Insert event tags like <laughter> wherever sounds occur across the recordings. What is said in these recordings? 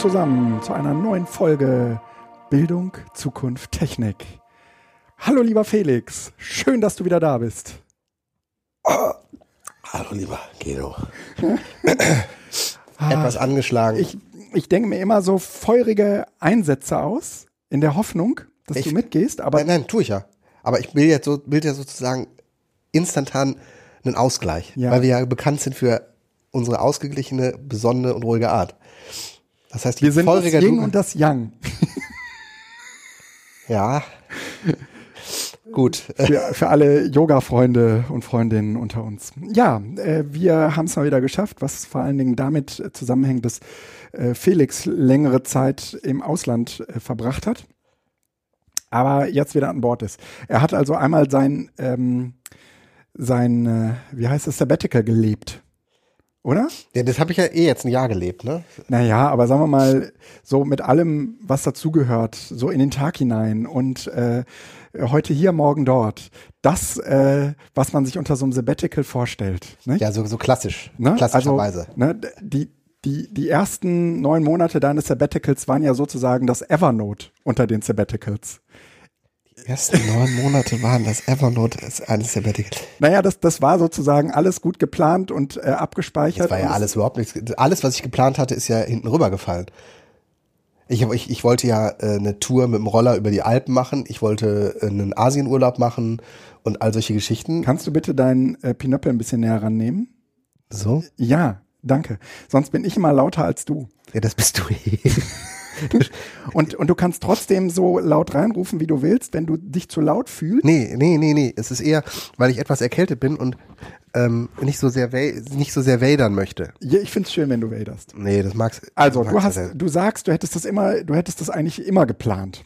zusammen zu einer neuen Folge Bildung, Zukunft, Technik. Hallo lieber Felix, schön, dass du wieder da bist. Oh, hallo lieber Guido. <clears throat> Etwas angeschlagen. Ich, ich denke mir immer so feurige Einsätze aus, in der Hoffnung, dass Ich- du mitgehst, aber nein, nein, tue ich ja. Aber ich will jetzt so, will ja sozusagen instantan einen Ausgleich, Ja. weil wir ja bekannt sind für unsere ausgeglichene, besonnene und ruhige Art. Das heißt, wir sind das Yin und das Yang. <laughs> ja, gut. Für, für alle Yoga-Freunde und Freundinnen unter uns. Ja, äh, wir haben es mal wieder geschafft, was vor allen Dingen damit äh, zusammenhängt, dass äh, Felix längere Zeit im Ausland äh, verbracht hat, aber jetzt wieder an Bord ist. Er hat also einmal sein, ähm, sein äh, wie heißt es, Sabbatical gelebt. Oder? Ja, das habe ich ja eh jetzt ein Jahr gelebt, ne? Naja, aber sagen wir mal, so mit allem, was dazugehört, so in den Tag hinein und äh, heute hier, morgen dort. Das, äh, was man sich unter so einem Sabbatical vorstellt. Nicht? Ja, so, so klassisch, ne? klassischerweise. Also, ne, die, die, die ersten neun Monate deines Sabbaticals waren ja sozusagen das Evernote unter den Sabbaticals. Die ersten neun Monate waren das Evernote eines Sabbaticals. Naja, das, das war sozusagen alles gut geplant und äh, abgespeichert. Das war ja alles überhaupt nichts. Alles, was ich geplant hatte, ist ja hinten rübergefallen. Ich, ich, ich wollte ja äh, eine Tour mit dem Roller über die Alpen machen. Ich wollte äh, einen Asienurlaub machen und all solche Geschichten. Kannst du bitte deinen äh, Pinöppel ein bisschen näher rannehmen? So? Ja, danke. Sonst bin ich immer lauter als du. Ja, das bist du eh. <laughs> <laughs> Und, und du kannst trotzdem so laut reinrufen, wie du willst, wenn du dich zu laut fühlst. nee, nee, nee, nee. Es ist eher, weil ich etwas erkältet bin und ähm, nicht so sehr nicht so sehr wadern möchte. Ja, ich find's schön, wenn du wählst. Nee, das magst Also, das du hast, du sagst, du hättest das immer, du hättest das eigentlich immer geplant.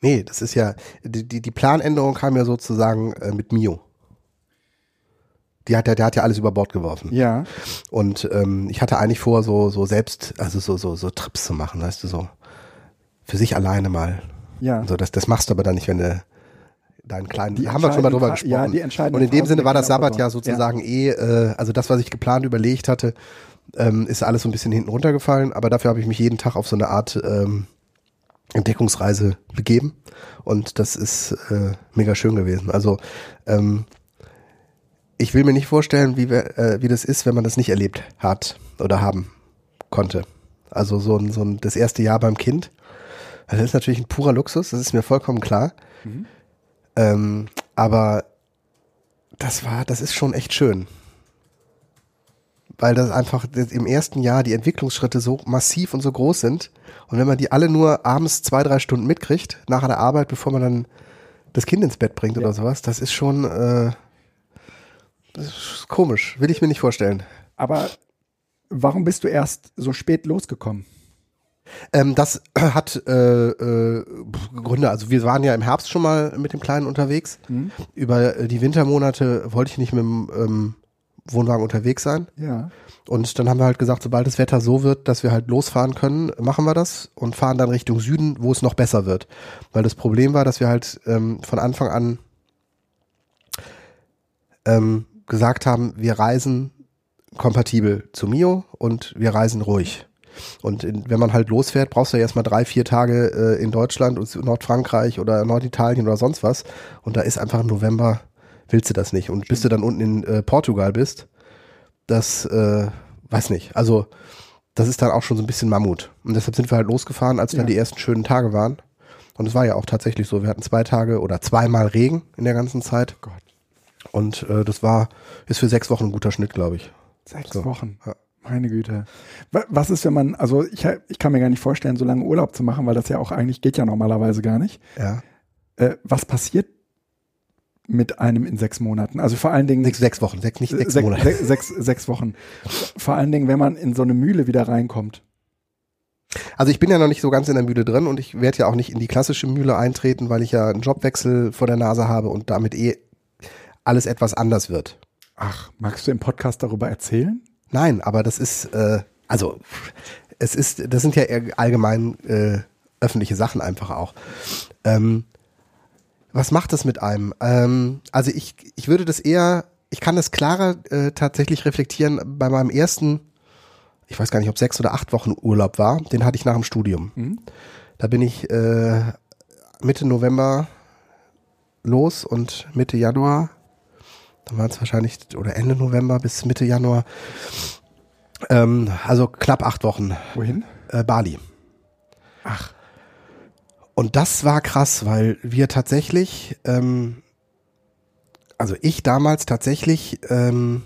Nee, das ist ja, die, die, die Planänderung kam ja sozusagen äh, mit Mio. Die hat ja, der hat ja alles über Bord geworfen. Ja. Und ähm, ich hatte eigentlich vor, so, so selbst, also so, so, so Trips zu machen, weißt du, so für sich alleine mal. Ja. So, das, das machst du aber dann nicht, wenn du deinen kleinen, da haben wir schon mal drüber gesprochen. ja, die entscheidenden Und in dem Sinne war das Sabbat ja sozusagen eh, äh, also das, was ich geplant überlegt hatte, ähm, ist alles so ein bisschen hinten runtergefallen, aber dafür habe ich mich jeden Tag auf so eine Art ähm, Entdeckungsreise begeben und das ist äh, mega schön gewesen. Also ähm, ich will mir nicht vorstellen, wie, wir, äh, wie das ist, wenn man das nicht erlebt hat oder haben konnte. Also so ein, so ein das erste Jahr beim Kind. Das ist natürlich ein purer Luxus, das ist mir vollkommen klar. Ähm, aber das war, das ist schon echt schön. Weil das einfach im ersten Jahr die Entwicklungsschritte so massiv und so groß sind. Und wenn man die alle nur abends zwei, drei Stunden mitkriegt, nach der Arbeit, bevor man dann das Kind ins Bett bringt oder sowas, das ist schon äh, das ist komisch. Will ich mir nicht vorstellen. Aber warum bist du erst so spät losgekommen? Ähm, das hat äh, äh, Gründe. Also wir waren ja im Herbst schon mal mit dem Kleinen unterwegs. Über äh, die Wintermonate wollte ich nicht mit dem ähm, Wohnwagen unterwegs sein. Ja. Und dann haben wir halt gesagt, sobald das Wetter so wird, dass wir halt losfahren können, machen wir das und fahren dann Richtung Süden, wo es noch besser wird. Weil das Problem war, dass wir halt ähm, von Anfang an ähm, gesagt haben, wir reisen kompatibel zu Mio und wir reisen ruhig. Und in, wenn man halt losfährt, brauchst du ja erstmal drei, vier Tage äh, in Deutschland und Nordfrankreich oder Norditalien oder sonst was. Und da ist einfach im November, willst du das nicht. Und bis du dann unten in äh, Portugal bist, das, äh, weiß nicht. Also, das ist dann auch schon so ein bisschen Mammut. Und deshalb sind wir halt losgefahren, als dann Ja. die ersten schönen Tage waren. Und es war ja auch tatsächlich so. Wir hatten zwei Tage oder zweimal Regen in der ganzen Zeit. Gott. Und äh, das war, ist für sechs Wochen ein guter Schnitt, glaube ich. Sechs So. Wochen. Ja. Meine Güte. Wa- Was ist, wenn man, also ich, ich kann mir gar nicht vorstellen, so lange Urlaub zu machen, weil das ja auch eigentlich geht ja normalerweise gar nicht. Ja. Äh, was passiert mit einem in sechs Monaten? Also vor allen Dingen Sechs, sechs Wochen, sechs, nicht sechs sech- Monate. sech- sechs, sechs Wochen. Vor allen Dingen, wenn man in so eine Mühle wieder reinkommt. Also ich bin ja noch nicht so ganz in der Mühle drin und ich werde ja auch nicht in die klassische Mühle eintreten, weil ich ja einen Jobwechsel vor der Nase habe und damit eh alles etwas anders wird. Ach, magst du im Podcast darüber erzählen? Nein, aber das ist, äh, also es ist, das sind ja allgemein äh, öffentliche Sachen einfach auch. Ähm, was macht das mit einem? Ähm, also ich, ich würde das eher, ich kann das klarer äh, tatsächlich reflektieren bei meinem ersten ich weiß gar nicht, ob sechs oder acht Wochen Urlaub war, den hatte ich nach dem Studium. Mhm. Da bin ich äh, Mitte November los und Mitte Januar, dann waren es wahrscheinlich, oder Ende November bis Mitte Januar, ähm, also knapp acht Wochen Wohin? äh, Bali. Ach. Und das war krass, weil wir tatsächlich, ähm, also ich damals tatsächlich ähm,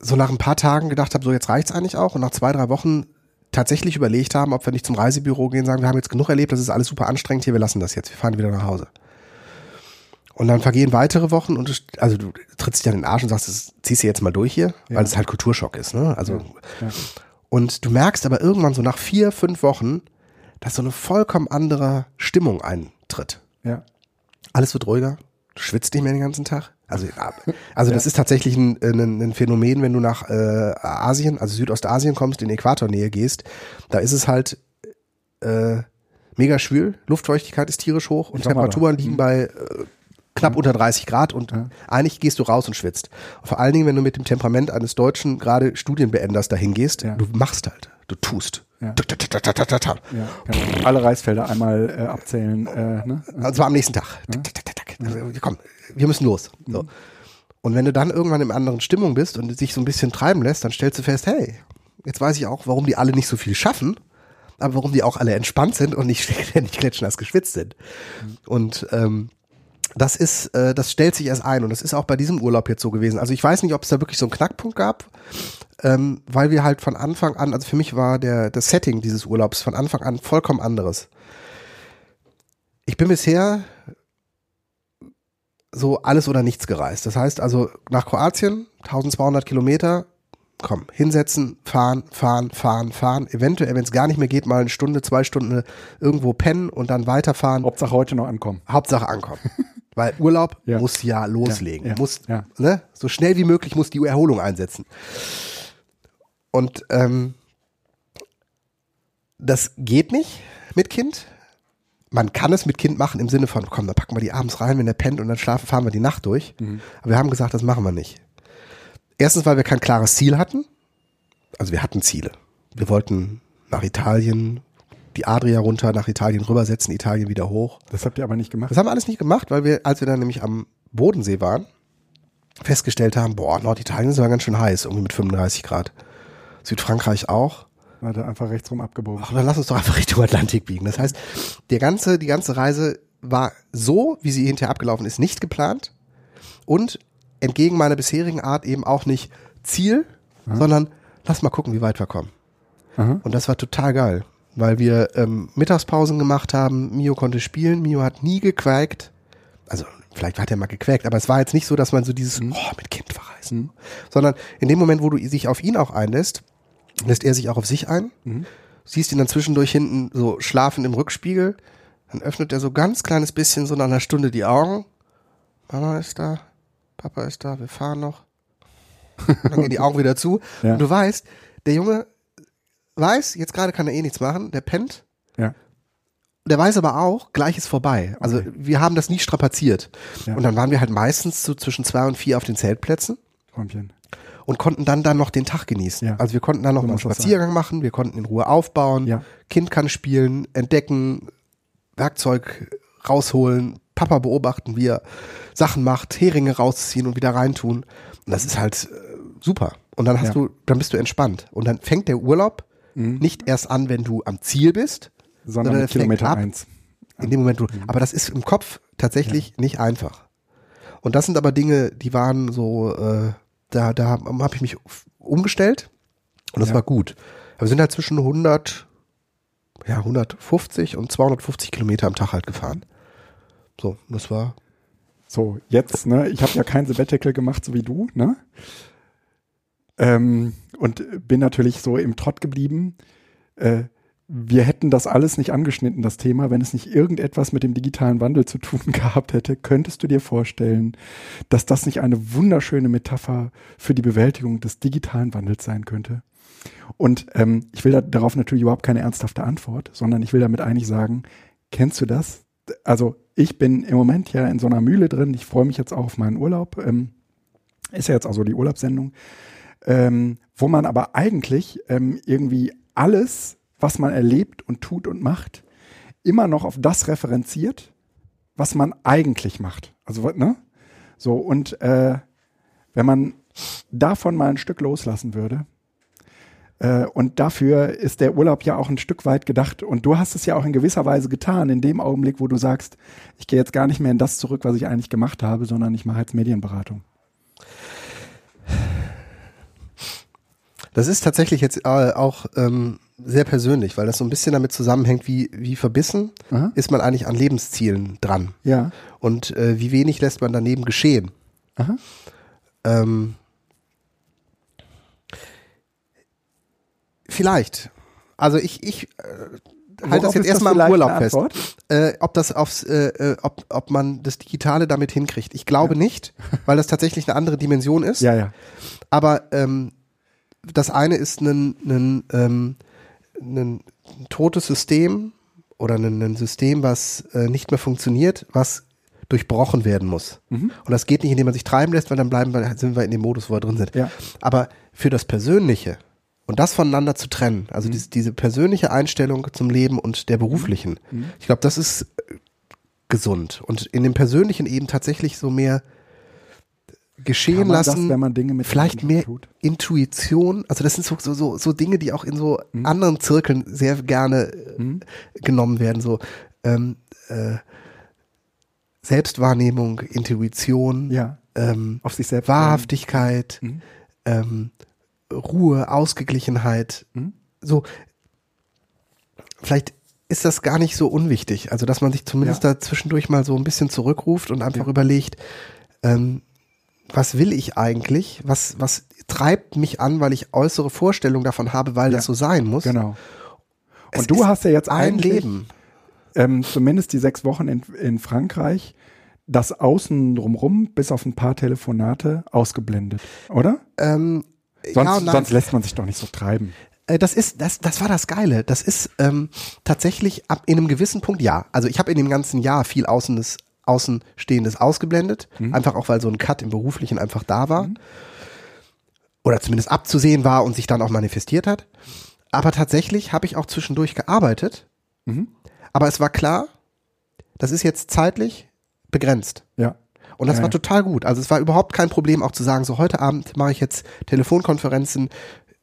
so nach ein paar Tagen gedacht habe, so jetzt reicht's eigentlich auch. Und nach zwei, drei Wochen tatsächlich überlegt haben, ob wir nicht zum Reisebüro gehen, sagen, wir haben jetzt genug erlebt, das ist alles super anstrengend hier, wir lassen das jetzt, wir fahren wieder nach Hause. Und dann vergehen weitere Wochen und du, also du trittst dich in den Arsch und sagst, das ziehst du jetzt mal durch hier, Ja. weil es halt Kulturschock ist, ne? Also Ja. und du merkst aber irgendwann so nach vier, fünf Wochen, dass so eine vollkommen andere Stimmung eintritt. Ja. Alles wird ruhiger, du schwitzt nicht mehr den ganzen Tag. Also, <laughs> also das ist tatsächlich ein, ein, ein Phänomen, wenn du nach äh, Asien, also Südostasien kommst, in Äquatornähe gehst, da ist es halt äh, mega schwül, Luftfeuchtigkeit ist tierisch hoch und Temperaturen da. liegen bei äh, knapp unter 30 Grad und Ja. eigentlich gehst du raus und schwitzt. Vor allen Dingen, wenn du mit dem Temperament eines Deutschen gerade Studienbeenders dahin gehst, Ja. du machst halt, du tust. Ja. Alle Reisfelder einmal äh, abzählen. Äh, ne? Also war am nächsten Tag. Also, komm, wir müssen los. So. Und wenn du dann irgendwann in einer anderen Stimmung bist und dich so ein bisschen treiben lässt, dann stellst du fest, hey, jetzt weiß ich auch, warum die alle nicht so viel schaffen, aber warum die auch alle entspannt sind und nicht <laughs> ständig klatschnass geschwitzt sind. Und ähm, das ist, äh, das stellt sich erst ein und das ist auch bei diesem Urlaub jetzt so gewesen. Also ich weiß nicht, ob es da wirklich so einen Knackpunkt gab, ähm, weil wir halt von Anfang an, also für mich war der das Setting dieses Urlaubs von Anfang an vollkommen anderes. Ich bin bisher so alles oder nichts gereist. Das heißt also nach Kroatien 1200 Kilometer, komm, hinsetzen, fahren, fahren, fahren, fahren. Eventuell, wenn es gar nicht mehr geht, mal eine Stunde, zwei Stunden irgendwo pennen und dann weiterfahren. Hauptsache heute noch ankommen. Hauptsache ankommen. <laughs> Weil Urlaub Ja. muss ja loslegen. Ja, ja, muss. Ne? So schnell wie möglich muss die Erholung einsetzen. Und ähm, das geht nicht mit Kind. Man kann es mit Kind machen im Sinne von, komm, dann packen wir die abends rein, wenn der pennt und dann schlafen, fahren wir die Nacht durch. Aber wir haben gesagt, das machen wir nicht. Erstens, weil wir kein klares Ziel hatten. Also wir hatten Ziele. Wir wollten nach Italien, die Adria runter, nach Italien rübersetzen, Italien wieder hoch. Das habt ihr aber nicht gemacht. Das haben wir alles nicht gemacht, weil wir, als wir dann nämlich am Bodensee waren, festgestellt haben, boah, Norditalien ist aber ganz schön heiß, irgendwie mit 35 Grad. Südfrankreich auch. War da einfach rechtsrum abgebogen. Ach, dann lass uns doch einfach Richtung Atlantik biegen. Das heißt, der ganze, die ganze Reise war so, wie sie hinterher abgelaufen ist, nicht geplant und entgegen meiner bisherigen Art eben auch nicht Ziel, sondern lass mal gucken, wie weit wir kommen. Aha. Und das war total geil, weil wir ähm, Mittagspausen gemacht haben. Mio konnte spielen. Mio hat nie gequäkt. Also vielleicht hat er mal gequäkt, aber es war jetzt nicht so, dass man so dieses oh, mit Kind verreisen, sondern in dem Moment, wo du dich auf ihn auch einlässt, lässt er sich auch auf sich ein. Siehst ihn dann zwischendurch hinten so schlafen im Rückspiegel. Dann öffnet er so ganz kleines bisschen so nach einer Stunde die Augen. Mama ist da, Papa ist da, wir fahren noch. Dann gehen die Augen wieder zu. <laughs> Ja. Und du weißt, der Junge weiß, jetzt gerade kann er eh nichts machen, der pennt. Ja. Der weiß aber auch, gleich ist vorbei. Also Okay. wir haben das nie strapaziert. Ja. Und dann waren wir halt meistens so zwischen zwei und vier auf den Zeltplätzen Träumchen. und konnten dann dann noch den Tag genießen. Ja. Also wir konnten dann noch So mal einen Spaziergang machen, wir konnten in Ruhe aufbauen, Ja. Kind kann spielen, entdecken, Werkzeug rausholen, Papa beobachten, wie er Sachen macht, Heringe rausziehen und wieder reintun. Und das ist halt äh, super. Und dann hast Ja. du, dann bist du entspannt. Und dann fängt der Urlaub nicht erst an, wenn du am Ziel bist, Sondern er fängt Kilometer ab, eins. in dem Moment, wo, aber das ist im Kopf tatsächlich nicht einfach. Und das sind aber Dinge, die waren so, äh, da, da habe hab ich mich umgestellt und das Ja. war gut. Aber wir sind halt zwischen 100, ja, 150 und 250 Kilometer am Tag halt gefahren. So, das war, So, jetzt, ne, ich habe ja kein Sabbatical gemacht, so wie du, ne? Ähm, und bin natürlich so im Trott geblieben. Äh, wir hätten das alles nicht angeschnitten, das Thema, wenn es nicht irgendetwas mit dem digitalen Wandel zu tun <laughs> gehabt hätte. Könntest du dir vorstellen, dass das nicht eine wunderschöne Metapher für die Bewältigung des digitalen Wandels sein könnte? Und ähm, ich will da, darauf natürlich überhaupt keine ernsthafte Antwort, sondern ich will damit eigentlich sagen, kennst du das? Also ich bin im Moment ja in so einer Mühle drin. Ich freue mich jetzt auch auf meinen Urlaub. Ähm, ist ja jetzt auch so die Urlaubssendung. Ähm, wo man aber eigentlich ähm, irgendwie alles, was man erlebt und tut und macht, immer noch auf das referenziert, was man eigentlich macht. Also, ne? So, und äh, wenn man davon mal ein Stück loslassen würde, äh, und dafür ist der Urlaub ja auch ein Stück weit gedacht. Und du hast es ja auch in gewisser Weise getan, in dem Augenblick, wo du sagst, ich gehe jetzt gar nicht mehr in das zurück, was ich eigentlich gemacht habe, sondern ich mache jetzt Medienberatung. Das ist tatsächlich jetzt äh, auch ähm, sehr persönlich, weil das so ein bisschen damit zusammenhängt, wie, wie verbissen Aha. ist man eigentlich an Lebenszielen dran Ja. und äh, wie wenig lässt man daneben geschehen. Aha. Ähm, vielleicht. Also ich, ich äh, halte Worauf das jetzt erstmal im Urlaub fest. Äh, ob das aufs, äh, äh, ob, ob man das Digitale damit hinkriegt. Ich glaube nicht, weil das tatsächlich eine andere Dimension ist. <laughs> Ja, ja. Aber ähm, das eine ist ein, ein, ähm, ein totes System oder ein, ein System, was äh, nicht mehr funktioniert, was durchbrochen werden muss. Mhm. Und das geht nicht, indem man sich treiben lässt, weil dann bleiben wir, sind wir in dem Modus, wo wir drin sind. Ja. Aber für das Persönliche und das voneinander zu trennen, also Mhm. diese, diese persönliche Einstellung zum Leben und der beruflichen, Mhm. ich glaube, das ist äh, gesund. Und in dem Persönlichen eben tatsächlich so mehr geschehen das, lassen mit vielleicht mehr tut? Intuition, also das sind so, so, so, Dinge, die auch in so Mhm. anderen Zirkeln sehr gerne äh, genommen werden, so ähm, äh, Selbstwahrnehmung, Intuition, Ja. ähm, Auf sich selbst. Wahrhaftigkeit, Mhm. ähm, Ruhe, Ausgeglichenheit, Mhm. so vielleicht ist das gar nicht so unwichtig, also dass man sich zumindest Ja. da zwischendurch mal so ein bisschen zurückruft und einfach Ja. überlegt, ähm, was will ich eigentlich? Was, was treibt mich an, weil ich äußere Vorstellungen davon habe, weil Ja. das so sein muss? Genau. Es Und du ist hast ja jetzt ein Leben. ähm, zumindest die sechs Wochen in, in Frankreich, das Außen drumrum, bis auf ein paar Telefonate, ausgeblendet, oder? Ähm, Sonst, ja sonst lässt man sich doch nicht so treiben. Äh, das ist, das, das war das Geile. Das ist ähm, tatsächlich ab in einem gewissen Punkt ja. Also ich habe in dem ganzen Jahr viel Außenes, Außenstehendes ausgeblendet, Mhm. einfach auch weil so ein Cut im Beruflichen einfach da war. Oder zumindest abzusehen war und sich dann auch manifestiert hat. Aber tatsächlich habe ich auch zwischendurch gearbeitet. Mhm. Aber es war klar, das ist jetzt zeitlich begrenzt. Ja. Und das Ja, war ja. total gut. Also es war überhaupt kein Problem, auch zu sagen, so heute Abend mache ich jetzt Telefonkonferenzen,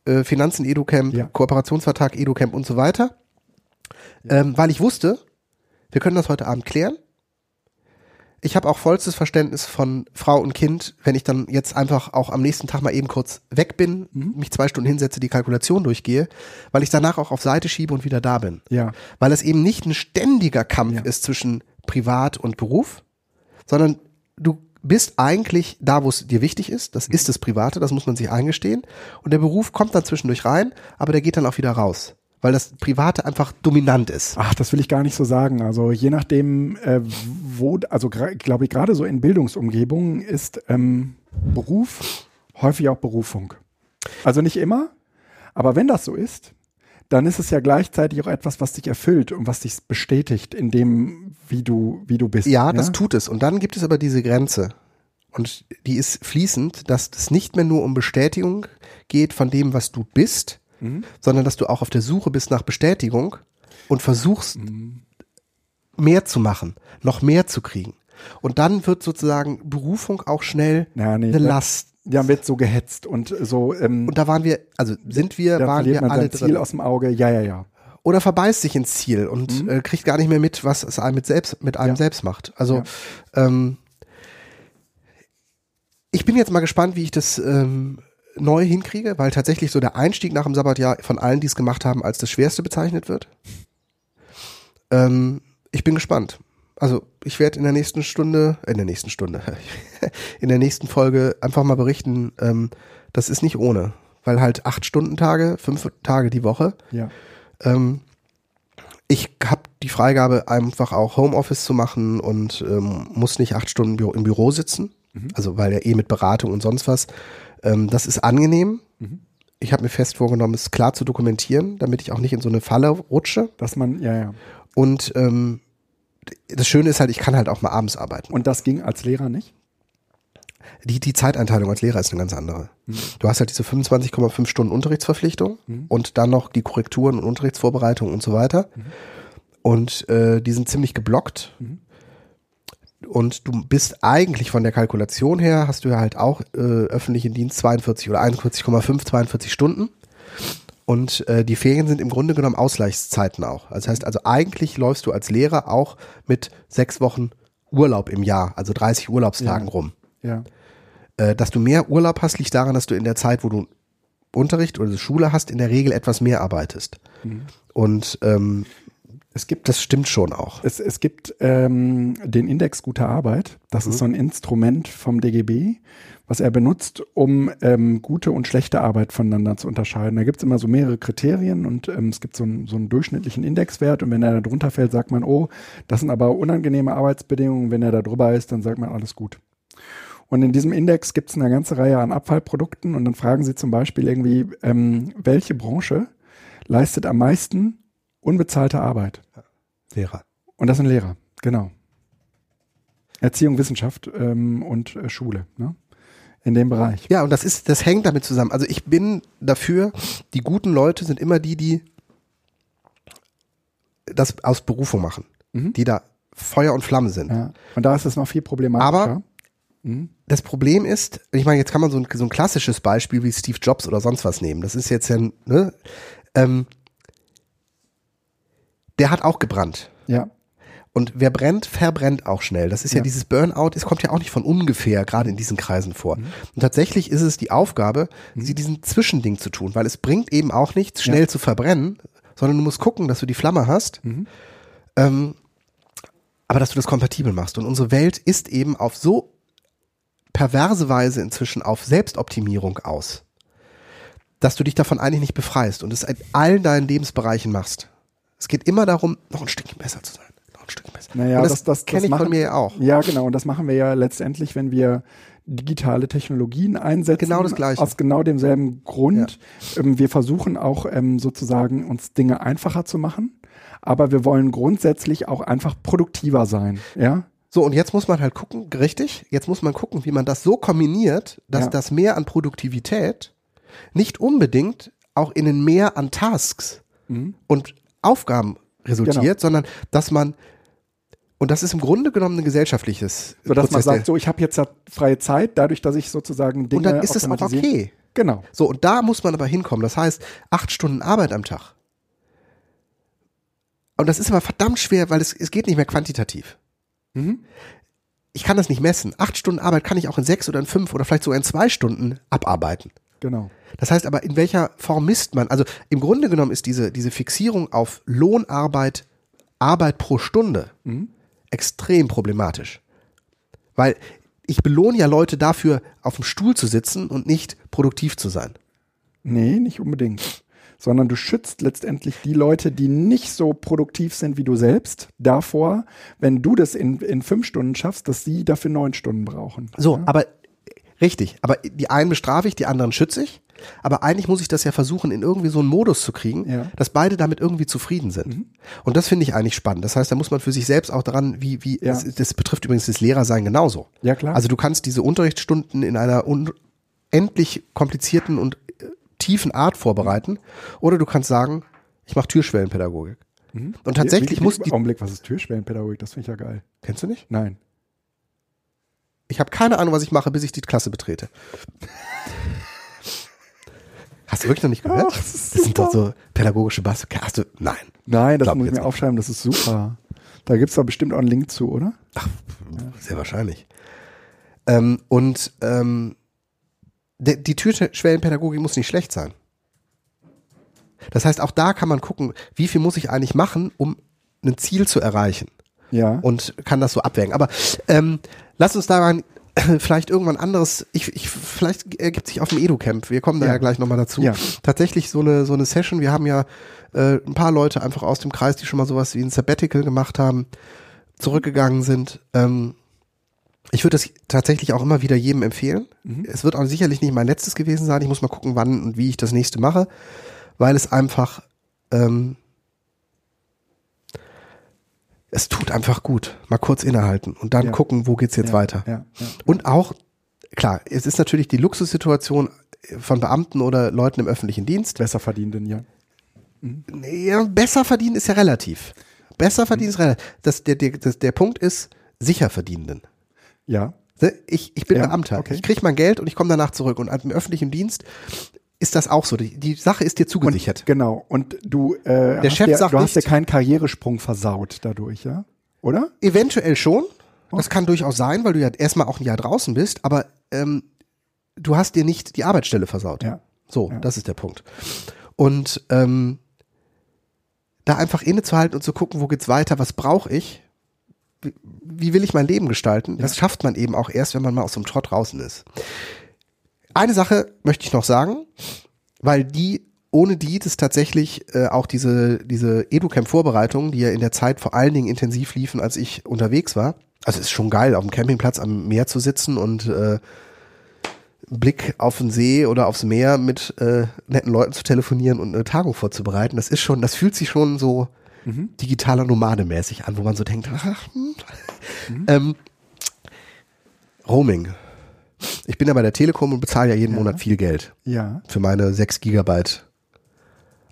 äh, Finanzen EduCamp, Ja. Kooperationsvertrag EduCamp und so weiter. Ähm, weil ich wusste, wir können das heute Abend klären. Ich habe auch vollstes Verständnis von Frau und Kind, wenn ich dann jetzt einfach auch am nächsten Tag mal eben kurz weg bin, Mhm. mich zwei Stunden hinsetze, die Kalkulation durchgehe, weil ich danach auch auf Seite schiebe und wieder da bin Ja. weil es eben nicht ein ständiger Kampf Ja. ist zwischen Privat und Beruf, sondern du bist eigentlich da, wo es dir wichtig ist. Das ist das Private, das muss man sich eingestehen. Und der Beruf kommt dann zwischendurch rein, aber der geht dann auch wieder raus, weil das Private einfach dominant ist. Ach, das will ich gar nicht so sagen. Also je nachdem, äh, wo, also glaube ich, gerade so in Bildungsumgebungen ist ähm, Beruf häufig auch Berufung. Also nicht immer, aber wenn das so ist, dann ist es ja gleichzeitig auch etwas, was dich erfüllt und was dich bestätigt in dem, wie du, wie du bist. Ja, das tut es. Und dann gibt es aber diese Grenze. Und die ist fließend, dass es nicht mehr nur um Bestätigung geht von dem, was du bist, Mhm. sondern dass du auch auf der Suche bist nach Bestätigung und versuchst, mehr zu machen, noch mehr zu kriegen. Und dann wird sozusagen Berufung auch schnell Ja, nee, eine Last. Ja, wird so gehetzt und so, ähm, Und da waren wir, also sind wir, waren wir man alle sein Ziel drin. aus dem Auge. Ja, ja, ja. Oder verbeißt sich ins Ziel und Mhm. äh, kriegt gar nicht mehr mit, was es einem mit, selbst, mit einem Ja. selbst macht. Also ähm, ich bin jetzt mal gespannt, wie ich das ähm, neu hinkriege, weil tatsächlich so der Einstieg nach dem Sabbatjahr von allen, die es gemacht haben, als das Schwerste bezeichnet wird. Ähm, ich bin gespannt. Also ich werde in der nächsten Stunde, äh, in der nächsten Stunde, <laughs> in der nächsten Folge einfach mal berichten, ähm, das ist nicht ohne, weil halt acht Stunden Tage, fünf Tage die Woche. Ja. Ähm, ich habe die Freigabe, einfach auch Homeoffice zu machen und ähm, muss nicht acht Stunden im Büro sitzen. Also weil ja eh mit Beratung und sonst was. Ähm, das ist angenehm. Mhm. Ich habe mir fest vorgenommen, es klar zu dokumentieren, damit ich auch nicht in so eine Falle rutsche. Dass man, ja, ja. Und ähm, das Schöne ist halt, ich kann halt auch mal abends arbeiten. Und das ging als Lehrer nicht? Die, die Zeiteinteilung als Lehrer ist eine ganz andere. Du hast halt diese 25,5 Stunden Unterrichtsverpflichtung und dann noch die Korrekturen und Unterrichtsvorbereitung und so weiter. Und äh, die sind ziemlich geblockt. Und du bist eigentlich von der Kalkulation her, hast du ja halt auch äh, öffentlichen Dienst 42 oder 41,5, 42 Stunden. Und äh, die Ferien sind im Grunde genommen Ausgleichszeiten auch. Das heißt also, eigentlich läufst du als Lehrer auch mit sechs Wochen Urlaub im Jahr, also 30 Urlaubstagen Ja. rum. Ja. Äh, dass du mehr Urlaub hast, liegt daran, dass du in der Zeit, wo du Unterricht oder Schule hast, in der Regel etwas mehr arbeitest. Und ähm, Es gibt das stimmt schon auch. Es, es gibt ähm, den Index guter Arbeit. Das ist so ein Instrument vom DGB, was er benutzt, um ähm, gute und schlechte Arbeit voneinander zu unterscheiden. Da gibt es immer so mehrere Kriterien und ähm, es gibt so einen, so einen durchschnittlichen Indexwert und wenn er da drunter fällt, sagt man, oh, das sind aber unangenehme Arbeitsbedingungen. Wenn er da drüber ist, dann sagt man, alles gut. Und in diesem Index gibt es eine ganze Reihe an Abfallprodukten und dann fragen sie zum Beispiel irgendwie, ähm, welche Branche leistet am meisten unbezahlte Arbeit? Lehrer. Und das sind Lehrer, genau. Erziehung, Wissenschaft ähm, und äh, Schule, ne? In dem Bereich. Ja, und das ist, das hängt damit zusammen. Also ich bin dafür, die guten Leute sind immer die, die das aus Berufung machen, die da Feuer und Flamme sind. Ja. Und da ist es noch viel problematischer. Aber das Problem ist, ich meine, jetzt kann man so ein, so ein klassisches Beispiel wie Steve Jobs oder sonst was nehmen. Das ist jetzt ja, ne, ähm, der hat auch gebrannt. ja, Und wer brennt, verbrennt auch schnell. Das ist ja, Ja. dieses Burnout, es kommt ja auch nicht von ungefähr, gerade in diesen Kreisen vor. Und tatsächlich ist es die Aufgabe, sie diesen Zwischending zu tun, weil es bringt eben auch nichts, schnell zu verbrennen, sondern du musst gucken, dass du die Flamme hast, ähm, aber dass du das kompatibel machst. Und unsere Welt ist eben auf so perverse Weise inzwischen auf Selbstoptimierung aus, dass du dich davon eigentlich nicht befreist und es in allen deinen Lebensbereichen machst. Es geht immer darum, noch ein Stückchen besser zu sein. Noch ein Stückchen besser. naja, und das, das, das, kenne ich machen, von mir ja auch. Ja, genau. Und das machen wir ja letztendlich, wenn wir digitale Technologien einsetzen. Genau das Gleiche. Aus genau demselben Grund. Ähm, wir versuchen auch ähm, sozusagen uns Dinge einfacher zu machen. Aber wir wollen grundsätzlich auch einfach produktiver sein. Ja, So, und jetzt muss man halt gucken, richtig, jetzt muss man gucken, wie man das so kombiniert, dass Ja. das Mehr an Produktivität nicht unbedingt auch in ein Mehr an Tasks Mhm. und Aufgaben resultiert, Genau. sondern dass man, und das ist im Grunde genommen ein gesellschaftliches so dass man Prozess, sagt, der- so ich habe jetzt ja freie Zeit, dadurch, dass ich sozusagen Dinge und dann ist es auch okay. Genau. So, und da muss man aber hinkommen. Das heißt, acht Stunden Arbeit am Tag. Und das ist aber verdammt schwer, weil es, es geht nicht mehr quantitativ. Mhm. Ich kann das nicht messen. Acht Stunden Arbeit kann ich auch in sechs oder in fünf oder vielleicht sogar in zwei Stunden abarbeiten. Genau. Das heißt aber, in welcher Form misst man? Also im Grunde genommen ist diese, diese Fixierung auf Lohnarbeit, Arbeit pro Stunde extrem problematisch. Weil ich belohne ja Leute dafür, auf dem Stuhl zu sitzen und nicht produktiv zu sein. Nee, nicht unbedingt. Sondern du schützt letztendlich die Leute, die nicht so produktiv sind wie du selbst, davor, wenn du das in, in fünf Stunden schaffst, dass sie dafür neun Stunden brauchen. So, aber richtig, aber die einen bestrafe ich, die anderen schütze ich. Aber eigentlich muss ich das ja versuchen, in irgendwie so einen Modus zu kriegen, Ja. dass beide damit irgendwie zufrieden sind. Und das finde ich eigentlich spannend. Das heißt, da muss man für sich selbst auch dran, wie, wie, Ja. das, das betrifft übrigens das Lehrersein genauso. Ja, klar. Also du kannst diese Unterrichtsstunden in einer unendlich komplizierten und äh, tiefen Art vorbereiten. Oder du kannst sagen, ich mache Türschwellenpädagogik. Und tatsächlich Mhm. wie, wie, muss die, Augenblick, was ist Türschwellenpädagogik? Das finde ich ja geil. kennst du nicht? Nein. Ich habe keine Ahnung, was ich mache, bis ich die Klasse betrete. Hast du wirklich noch nicht gehört? Ach, das das sind doch so pädagogische Bass. Hast du? Nein. Nein, das Glaub muss ich mir nicht. aufschreiben, das ist super. Da gibt es doch bestimmt auch einen Link zu, oder? Sehr wahrscheinlich. Ähm, und ähm, der, die Türschwellenpädagogik muss nicht schlecht sein. Das heißt, auch da kann man gucken, wie viel muss ich eigentlich machen, um ein Ziel zu erreichen. Ja. und kann das so abwägen. Aber ähm, lass uns da mal <clears throat> vielleicht irgendwann anderes, ich, ich, vielleicht ergibt sich auf dem Edu-Camp, wir kommen da ja, Ja. gleich nochmal dazu, Ja. tatsächlich so eine, so eine Session, wir haben ja äh, ein paar Leute einfach aus dem Kreis, die schon mal sowas wie ein Sabbatical gemacht haben, zurückgegangen sind. Ähm, ich würde das tatsächlich auch immer wieder jedem empfehlen. Es wird auch sicherlich nicht mein letztes gewesen sein. Ich muss mal gucken, wann und wie ich das nächste mache, weil es einfach ähm, es tut einfach gut. Mal kurz innehalten und dann Ja. gucken, wo geht's jetzt ja, weiter. Ja. Und auch klar, es ist natürlich die Luxussituation von Beamten oder Leuten im öffentlichen Dienst. Besser verdienten, ja. Ja, besser verdienen ist ja relativ. Besser verdienen ist relativ. Das, der, der, das, der Punkt ist, sicher verdienenden. Ja. Ich, ich bin Beamter. okay. Ich kriege mein Geld und ich komme danach zurück. Und im öffentlichen Dienst ist das auch so. Die, die Sache ist dir zugesichert. Genau. Und du, äh, hast Chef dir, sagt du hast dir nicht- keinen Karrieresprung versaut dadurch, ja? Oder? Eventuell schon. Das kann durchaus sein, weil du ja erstmal auch ein Jahr draußen bist, aber ähm, du hast dir nicht die Arbeitsstelle versaut. Ja. So, Ja. das ist der Punkt. Und ähm, da einfach innezuhalten und zu gucken, wo geht's weiter, was brauche ich, wie, wie will ich mein Leben gestalten, das schafft man eben auch erst, wenn man mal aus einem Trott draußen ist. Eine Sache möchte ich noch sagen, weil die, ohne die das tatsächlich äh, auch diese, diese Educamp-Vorbereitungen, die ja in der Zeit vor allen Dingen intensiv liefen, als ich unterwegs war, also es ist schon geil, auf dem Campingplatz am Meer zu sitzen und äh, Blick auf den See oder aufs Meer mit äh, netten Leuten zu telefonieren und eine Tagung vorzubereiten. Das ist schon, das fühlt sich schon so digitaler Nomade mäßig an, wo man so denkt, ach, hm. ähm, Roaming. Ich bin ja bei der Telekom und bezahle ja jeden Monat viel Geld Ja. für meine 6 Gigabyte.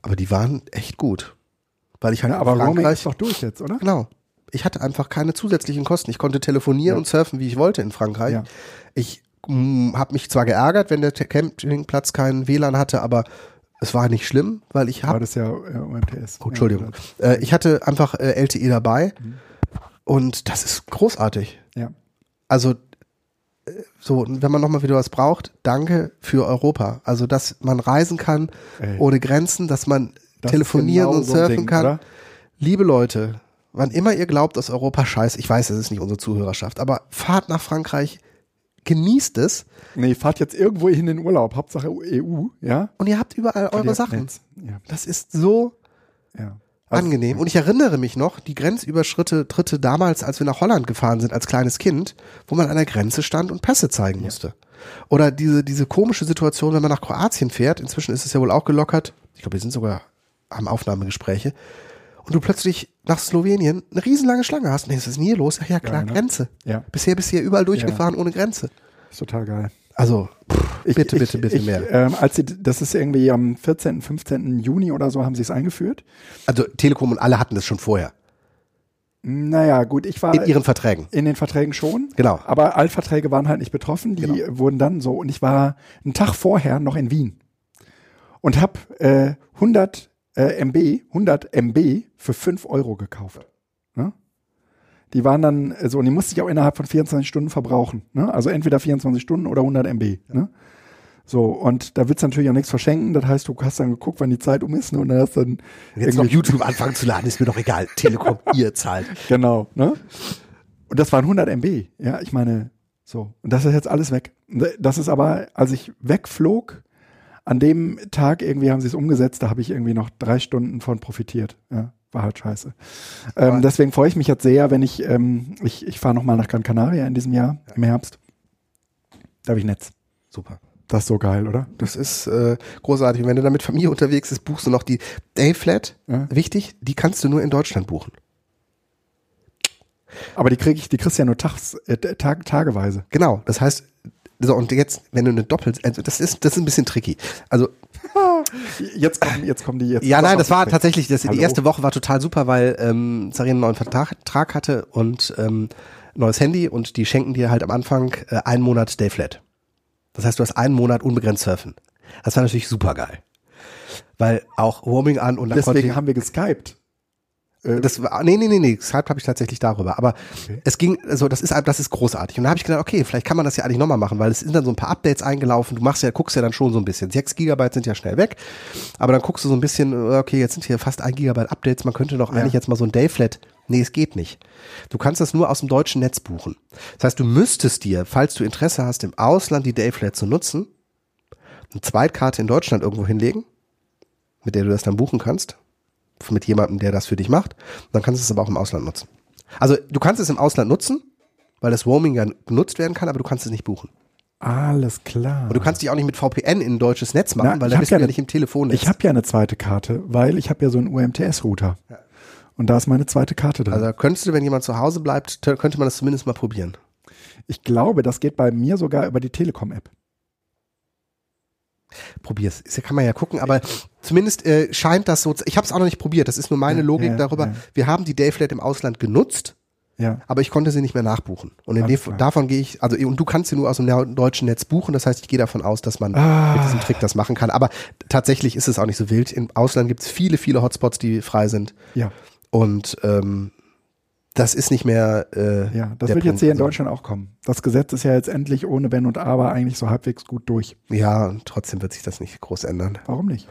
Aber die waren echt gut. Weil ich halt ja aber Roaming ist doch durch jetzt, oder? Genau. Ich hatte einfach keine zusätzlichen Kosten. Ich konnte telefonieren Ja. und surfen, wie ich wollte in Frankreich. Ja. Ich habe mich zwar geärgert, wenn der Campingplatz keinen WLAN hatte, aber es war nicht schlimm, weil ich War habe, das ja UMTS. oh, Entschuldigung, äh, ich hatte einfach äh, LTE dabei und das ist großartig. Ja. Also so, wenn man nochmal wieder was braucht, danke für Europa. Also, dass man reisen kann Ey. ohne Grenzen, dass man Das ist telefonieren genau und so surfen Ding, kann. oder? Liebe Leute, wann immer ihr glaubt, dass Europa scheiße, ich weiß, das ist nicht unsere Zuhörerschaft, aber fahrt nach Frankreich, genießt es Nee, fahrt jetzt irgendwo hin in den Urlaub, Hauptsache EU, ja? und ihr habt überall eure Sachen. Ja. Das ist so ja. Also, angenehm. Und ich erinnere mich noch, die Grenzüberschritte, Tritte damals, als wir nach Holland gefahren sind als kleines Kind, wo man an der Grenze stand und Pässe zeigen musste. Oder diese, diese komische Situation, wenn man nach Kroatien fährt, inzwischen ist es ja wohl auch gelockert, ich glaube, wir sind sogar am Aufnahmegespräche, und du plötzlich nach Slowenien eine riesenlange Schlange hast und denkst, was ist denn hier los? Ach ja, klar, Geil, ne? Grenze. Ja. Bisher bist du ja überall durchgefahren ohne Grenze. Ist total geil. Also, pff, bitte, ich, bitte, bitte ich, mehr. Ähm, als sie, das ist irgendwie am 14., 15. Juni oder so haben sie es eingeführt. Also Telekom und alle hatten das schon vorher. Naja, gut, ich war In ihren Verträgen. in den Verträgen schon. Genau. Aber Altverträge waren halt nicht betroffen. Die Genau. wurden dann so. Und ich war einen Tag vorher noch in Wien und habe äh, 100 äh, MB, 100 MB für 5 Euro gekauft. Ne? Die waren dann so, und die musste ich auch innerhalb von 24 Stunden verbrauchen. Ne? Also entweder 24 Stunden oder 100 MB. Ne? So, und da willst du natürlich auch nichts verschenken. Das heißt, du hast dann geguckt, wann die Zeit um ist. Ne? Und dann hast dann Jetzt noch YouTube anfangen zu laden, ist mir doch egal. Telekom, <laughs> ihr zahlt. Genau, ne? Und das waren 100 MB. Ja, ich meine, so. Und das ist jetzt alles weg. Das ist aber, als ich wegflog, an dem Tag irgendwie haben sie es umgesetzt, da habe ich irgendwie noch drei Stunden von profitiert. Ja, war halt scheiße. Ähm, deswegen freue ich mich jetzt sehr, wenn ich, ähm, ich, ich fahre nochmal nach Gran Canaria in diesem Jahr, im Herbst. Da habe ich Netz. Super. Das ist so geil, oder? Das ist äh, großartig. Und wenn du da mit Familie unterwegs bist, buchst du noch die Dayflat. Ja. Wichtig, die kannst du nur in Deutschland buchen. Aber die krieg ich, die kriegst du ja nur tags, äh, tag, tageweise. Genau. Das heißt, so und jetzt, wenn du eine doppelt, also das ist, das ist ein bisschen tricky. Also <laughs> Jetzt kommen, jetzt kommen die jetzt. ja, nein, das war Weg. tatsächlich, das, die erste Woche war total super, weil ähm, Sarina einen neuen Vertrag, hatte und ähm, neues Handy und die schenken dir halt am Anfang äh, einen Monat Dayflat. Das heißt, du hast einen Monat unbegrenzt surfen. Das war natürlich super geil. Weil auch Roaming an und dann Deswegen haben wir geskypt. Äh, Das war, nee, nee, nee, nee, Skype habe ich tatsächlich darüber. Aber es ging, also das ist, das ist großartig. Und da habe ich gedacht, okay, vielleicht kann man das ja eigentlich nochmal machen, weil es sind dann so ein paar Updates eingelaufen. Du machst ja, guckst ja dann schon so ein bisschen. 6 Gigabyte sind ja schnell weg. Aber dann guckst du so ein bisschen, okay, jetzt sind hier fast ein Gigabyte Updates. Man könnte doch eigentlich jetzt mal so ein Dayflat. Nee, es geht nicht. Du kannst das nur aus dem deutschen Netz buchen. Das heißt, du müsstest dir, falls du Interesse hast, im Ausland die Dayflat zu nutzen, eine Zweitkarte in Deutschland irgendwo hinlegen, mit der du das dann buchen kannst mit jemandem, der das für dich macht. Dann kannst du es aber auch im Ausland nutzen. Also du kannst es im Ausland nutzen, weil das Roaming ja genutzt werden kann, aber du kannst es nicht buchen. Alles klar. Und du kannst dich auch nicht mit VPN in ein deutsches Netz machen, Na, weil da bist ja du ja nicht im Telefonnetz. Ich habe ja eine zweite Karte, weil ich habe ja so einen UMTS-Router. Und da ist meine zweite Karte drin. also könntest du, wenn jemand zu Hause bleibt, könnte man das zumindest mal probieren. Ich glaube, das geht bei mir sogar über die Telekom-App. Probier's. Ja, kann man ja gucken, aber zumindest äh, scheint das so. Ich habe es auch noch nicht probiert. Das ist nur meine Ja, Logik ja, darüber. ja. Wir haben die Dayflat im Ausland genutzt, Ja. aber ich konnte sie nicht mehr nachbuchen. Und in dem, davon gehe ich, also und du kannst sie nur aus dem deutschen Netz buchen. Das heißt, ich gehe davon aus, dass man Ah. mit diesem Trick das machen kann. Aber tatsächlich ist es auch nicht so wild. Im Ausland gibt es viele, viele Hotspots, die frei sind. Ja, Und ähm, das ist nicht mehr. Äh, ja. Das wird jetzt Punkt. hier in Deutschland auch kommen. Das Gesetz ist ja jetzt endlich ohne Wenn und Aber eigentlich so halbwegs gut durch. Ja, und trotzdem wird sich das nicht groß ändern. Warum nicht?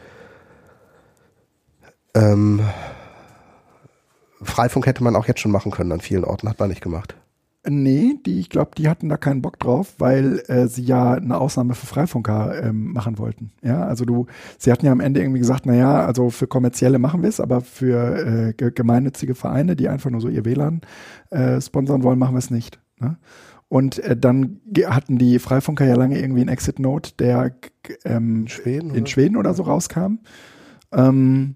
Ähm, Freifunk hätte man auch jetzt schon machen können an vielen Orten, hat man nicht gemacht. Nee, die, ich glaube, die hatten da keinen Bock drauf, weil äh, sie ja eine Ausnahme für Freifunker ähm, machen wollten. Ja, also du, sie hatten ja am Ende irgendwie gesagt, na ja, also für kommerzielle machen wir es, aber für äh, ge gemeinnützige Vereine, die einfach nur so ihr WLAN äh, sponsern wollen, machen wir es nicht. Ne? Und äh, dann hatten die Freifunker ja lange irgendwie einen Exit Note, der ähm, Schweden? in oder? Schweden oder so rauskam, ähm,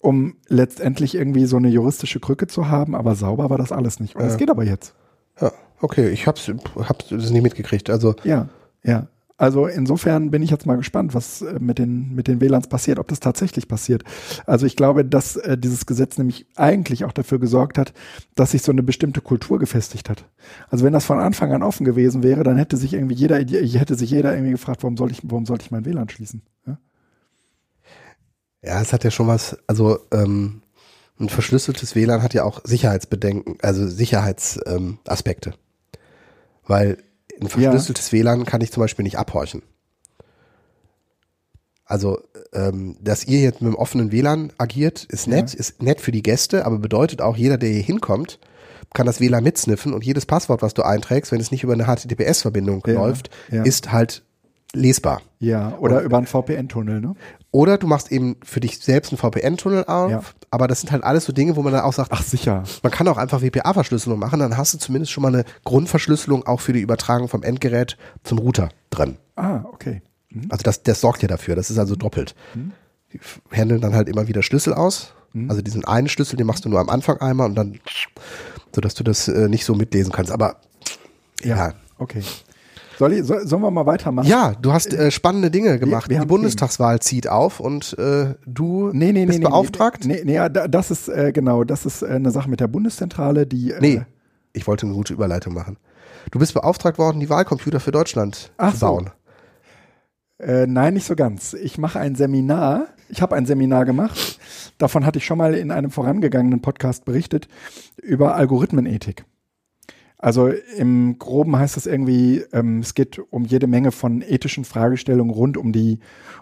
um letztendlich irgendwie so eine juristische Krücke zu haben, aber sauber war das alles nicht. Und das Ja. geht aber jetzt. Ja, okay, ich hab's, hab's das nicht mitgekriegt. Also Ja, ja. Also insofern bin ich jetzt mal gespannt, was äh, mit den, mit den WLANs passiert, ob das tatsächlich passiert. Also ich glaube, dass äh, dieses Gesetz nämlich eigentlich auch dafür gesorgt hat, dass sich so eine bestimmte Kultur gefestigt hat. Also wenn das von Anfang an offen gewesen wäre, dann hätte sich irgendwie jeder, hätte sich jeder irgendwie gefragt, warum soll ich, warum sollte ich mein WLAN schließen? Ja? ja, es hat ja schon was, also ähm, ein verschlüsseltes WLAN hat ja auch Sicherheitsbedenken, also Sicherheitsaspekte. Ähm. Weil ein verschlüsseltes WLAN kann ich zum Beispiel nicht abhorchen. Also, ähm, dass ihr jetzt mit dem offenen WLAN agiert, ist nett, ist nett für die Gäste, aber bedeutet auch, jeder, der hier hinkommt, kann das WLAN mitsniffen und jedes Passwort, was du einträgst, wenn es nicht über eine HTTPS-Verbindung Ja, läuft, ja. ist halt lesbar. Ja, oder über einen VPN-Tunnel, ne? Oder du machst eben für dich selbst einen VPN-Tunnel auf, Ja. aber das sind halt alles so Dinge, wo man dann auch sagt, Ach sicher. man kann auch einfach WPA-Verschlüsselung machen, dann hast du zumindest schon mal eine Grundverschlüsselung auch für die Übertragung vom Endgerät zum Router drin. Ah, okay. Also das, das sorgt ja dafür, das ist also doppelt. Die f- handeln dann halt immer wieder Schlüssel aus. Also diesen einen Schlüssel, den machst du nur am Anfang einmal und dann, sodass du das äh, nicht so mitlesen kannst. Aber ja. Okay. Soll ich, soll, sollen wir mal weitermachen? Ja, du hast äh, spannende Dinge gemacht. wir die haben Bundestagswahl zieht auf und äh, du Nee, nee, bist nee, beauftragt? Nee, nee, ja, da- das ist äh, genau, das ist äh, eine Sache mit der Bundeszentrale, die äh, Nee, ich wollte eine gute Überleitung machen. Du bist beauftragt worden, die Wahlcomputer für Deutschland Ach zu so. bauen. Äh, nein, nicht so ganz. Ich mache ein Seminar. Ich habe ein Seminar gemacht. Davon hatte ich schon mal in einem vorangegangenen Podcast berichtet über Algorithmenethik. Also im Groben heißt es irgendwie, ähm, es geht um jede Menge von ethischen Fragestellungen rund um die,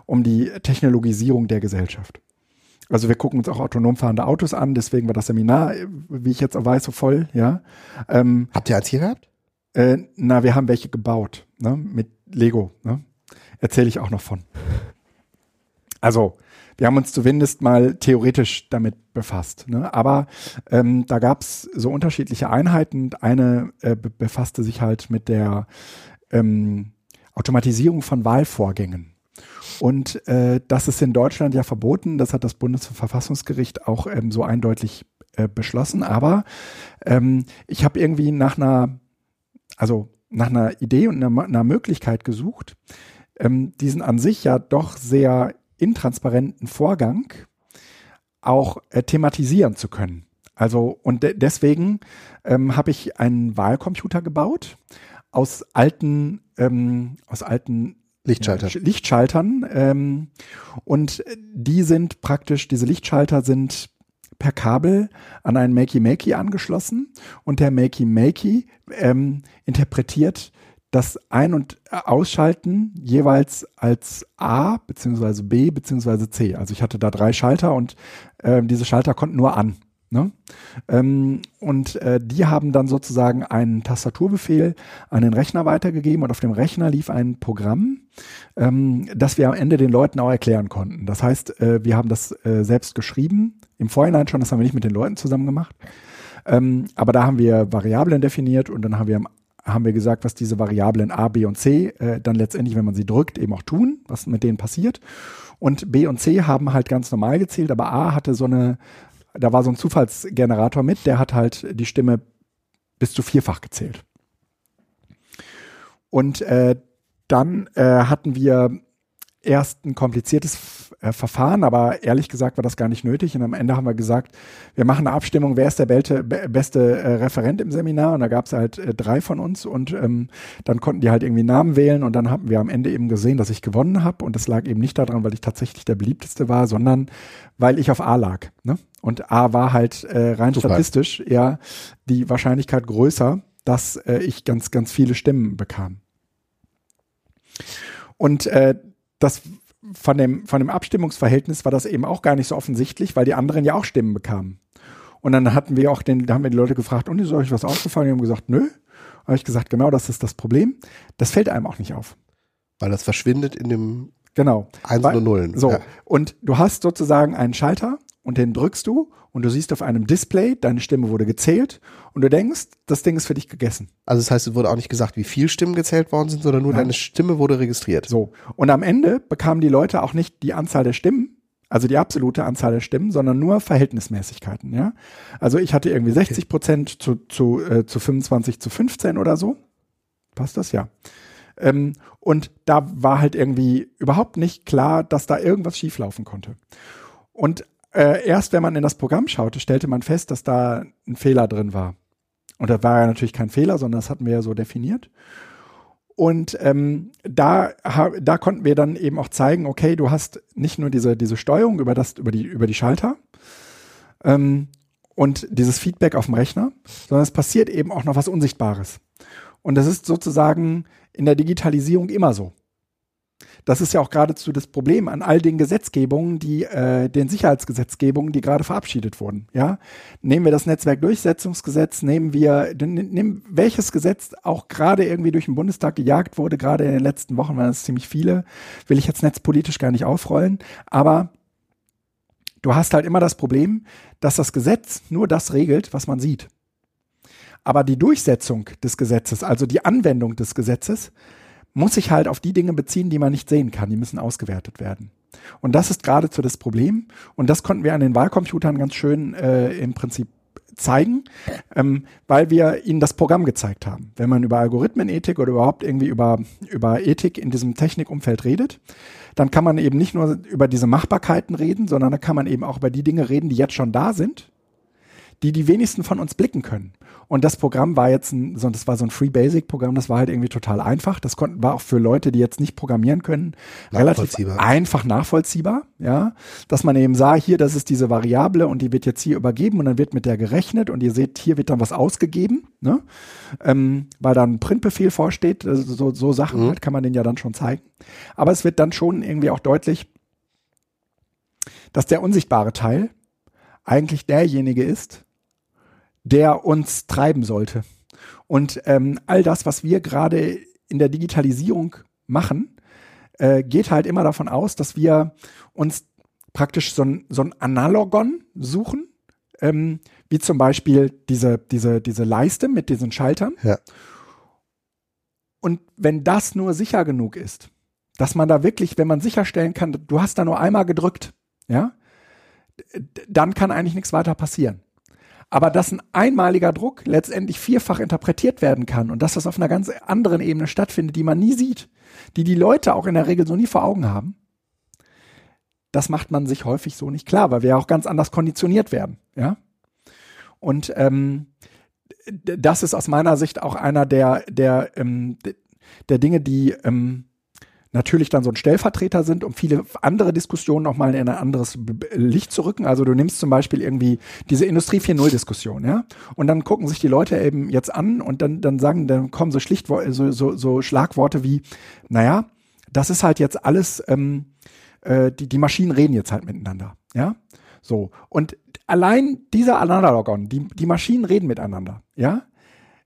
um die Technologisierung der Gesellschaft. Also wir gucken uns auch autonom fahrende Autos an, deswegen war das Seminar, wie ich jetzt weiß, so voll, ja. Ähm, Habt ihr eins hier gehabt? äh, na, wir haben welche gebaut, ne? Mit Lego, ne? Erzähle ich auch noch von. Also, wir haben uns zumindest mal theoretisch damit befasst. Ne? Aber ähm, da gab es so unterschiedliche Einheiten. Eine äh, be befasste sich halt mit der ähm, Automatisierung von Wahlvorgängen. Und äh, das ist in Deutschland ja verboten. Das hat das Bundesverfassungsgericht auch ähm, so eindeutig äh, beschlossen. Aber ähm, ich habe irgendwie nach einer, also nach einer Idee und einer, einer Möglichkeit gesucht, ähm, diesen an sich ja doch sehr intransparenten Vorgang auch äh, thematisieren zu können. Also und de deswegen ähm, habe ich einen Wahlcomputer gebaut aus alten ähm, aus alten Lichtschalter. ja, Lichtschaltern ähm, und die sind praktisch diese Lichtschalter sind per Kabel an einen Makey Makey angeschlossen und der Makey Makey ähm, interpretiert das Ein- und Ausschalten jeweils als A beziehungsweise B beziehungsweise C. Also ich hatte da drei Schalter und äh, diese Schalter konnten nur an. Ne? Ähm, und äh, die haben dann sozusagen einen Tastaturbefehl an den Rechner weitergegeben und auf dem Rechner lief ein Programm, ähm, das wir am Ende den Leuten auch erklären konnten. Das heißt, äh, wir haben das äh, selbst geschrieben, im Vorhinein schon, das haben wir nicht mit den Leuten zusammen gemacht. Ähm, aber da haben wir Variablen definiert und dann haben wir, haben wir gesagt, was diese Variablen A, B und C äh, dann letztendlich, wenn man sie drückt, eben auch tun, was mit denen passiert. Und B und C haben halt ganz normal gezählt, aber A hatte so eine, da war so ein Zufallsgenerator mit, der hat halt die Stimme bis zu vierfach gezählt. Und äh, dann äh, hatten wir erst ein kompliziertes äh, Verfahren, aber ehrlich gesagt war das gar nicht nötig. Und am Ende haben wir gesagt, wir machen eine Abstimmung, wer ist der belte, be beste äh, Referent im Seminar. Und da gab es halt äh, drei von uns und ähm, dann konnten die halt irgendwie Namen wählen und dann haben wir am Ende eben gesehen, dass ich gewonnen habe. Und das lag eben nicht daran, weil ich tatsächlich der beliebteste war, sondern weil ich auf A lag. Ne? Und A war halt äh, rein Super. statistisch ja die Wahrscheinlichkeit größer, dass äh, ich ganz, ganz viele Stimmen bekam. Und äh, das von dem, von dem Abstimmungsverhältnis war das eben auch gar nicht so offensichtlich, weil die anderen ja auch Stimmen bekamen. Und dann hatten wir auch den, da haben wir die Leute gefragt, und ist euch was aufgefallen? Die haben gesagt, nö. Habe ich gesagt, genau, das ist das Problem. Das fällt einem auch nicht auf. Weil das verschwindet in dem Genau. Eins und Nullen. So. Ja. Und du hast sozusagen einen Schalter und den drückst du und du siehst auf einem Display, deine Stimme wurde gezählt und du denkst, das Ding ist für dich gegessen. Also das heißt, es wurde auch nicht gesagt, wie viel Stimmen gezählt worden sind, sondern nur Nein. deine Stimme wurde registriert. So. Und am Ende bekamen die Leute auch nicht die Anzahl der Stimmen, also die absolute Anzahl der Stimmen, sondern nur Verhältnismäßigkeiten, ja. Also ich hatte irgendwie 60 Prozent zu, zu, äh, zu 25 zu 15 oder so. Passt das? Ja. Ähm, und da war halt irgendwie überhaupt nicht klar, dass da irgendwas schieflaufen konnte. Und äh, erst wenn man in das Programm schaute, stellte man fest, dass da ein Fehler drin war. Und das war ja natürlich kein Fehler, sondern das hatten wir ja so definiert. Und ähm, da, da konnten wir dann eben auch zeigen, okay, du hast nicht nur diese, diese Steuerung über, das, über, die, über die Schalter ähm, und dieses Feedback auf dem Rechner, sondern es passiert eben auch noch was Unsichtbares. Und das ist sozusagen in der Digitalisierung immer so. Das ist ja auch geradezu das Problem an all den Gesetzgebungen, die, äh, den Sicherheitsgesetzgebungen, die gerade verabschiedet wurden. Ja, nehmen wir das Netzwerkdurchsetzungsgesetz, nehmen wir, nehmen, welches Gesetz auch gerade irgendwie durch den Bundestag gejagt wurde, gerade in den letzten Wochen waren es ziemlich viele, will ich jetzt netzpolitisch gar nicht aufrollen, aber du hast halt immer das Problem, dass das Gesetz nur das regelt, was man sieht. Aber die Durchsetzung des Gesetzes, also die Anwendung des Gesetzes, muss sich halt auf die Dinge beziehen, die man nicht sehen kann. Die müssen ausgewertet werden. Und das ist geradezu das Problem. Und das konnten wir an den Wahlcomputern ganz schön äh, im Prinzip zeigen, ähm, weil wir ihnen das Programm gezeigt haben. Wenn man über Algorithmenethik oder überhaupt irgendwie über, über Ethik in diesem Technikumfeld redet, dann kann man eben nicht nur über diese Machbarkeiten reden, sondern da kann man eben auch über die Dinge reden, die jetzt schon da sind, die die wenigsten von uns blicken können. Und das Programm war jetzt ein, so, das war so ein Free Basic Programm, das war halt irgendwie total einfach. Das konnten, war auch für Leute, die jetzt nicht programmieren können, relativ einfach nachvollziehbar, ja. Dass man eben sah, hier, das ist diese Variable und die wird jetzt hier übergeben und dann wird mit der gerechnet und ihr seht, hier wird dann was ausgegeben, ne? Ähm, weil dann ein Printbefehl vorsteht, also so, so Sachen mhm. halt kann man den ja dann schon zeigen. Aber es wird dann schon irgendwie auch deutlich, dass der unsichtbare Teil eigentlich derjenige ist, der uns treiben sollte. Und ähm, all das, was wir gerade in der Digitalisierung machen, äh, geht halt immer davon aus, dass wir uns praktisch so ein, so ein Analogon suchen, ähm, wie zum Beispiel diese, diese, diese Leiste mit diesen Schaltern. Ja. Und wenn das nur sicher genug ist, dass man da wirklich, wenn man sicherstellen kann, du hast da nur einmal gedrückt, ja, dann kann eigentlich nichts weiter passieren aber dass ein einmaliger Druck letztendlich vierfach interpretiert werden kann und dass das auf einer ganz anderen Ebene stattfindet, die man nie sieht, die die Leute auch in der Regel so nie vor Augen haben, das macht man sich häufig so nicht klar, weil wir ja auch ganz anders konditioniert werden, ja. Und ähm, das ist aus meiner Sicht auch einer der der ähm, der Dinge, die ähm, natürlich dann so ein Stellvertreter sind, um viele andere Diskussionen nochmal in ein anderes Licht zu rücken. Also du nimmst zum Beispiel irgendwie diese Industrie 4.0 Diskussion, ja, und dann gucken sich die Leute eben jetzt an und dann, dann sagen, dann kommen so schlicht so, so, so Schlagworte wie, naja, das ist halt jetzt alles, ähm, äh, die, die Maschinen reden jetzt halt miteinander, ja. So. Und allein dieser Analogon, die, die Maschinen reden miteinander, ja,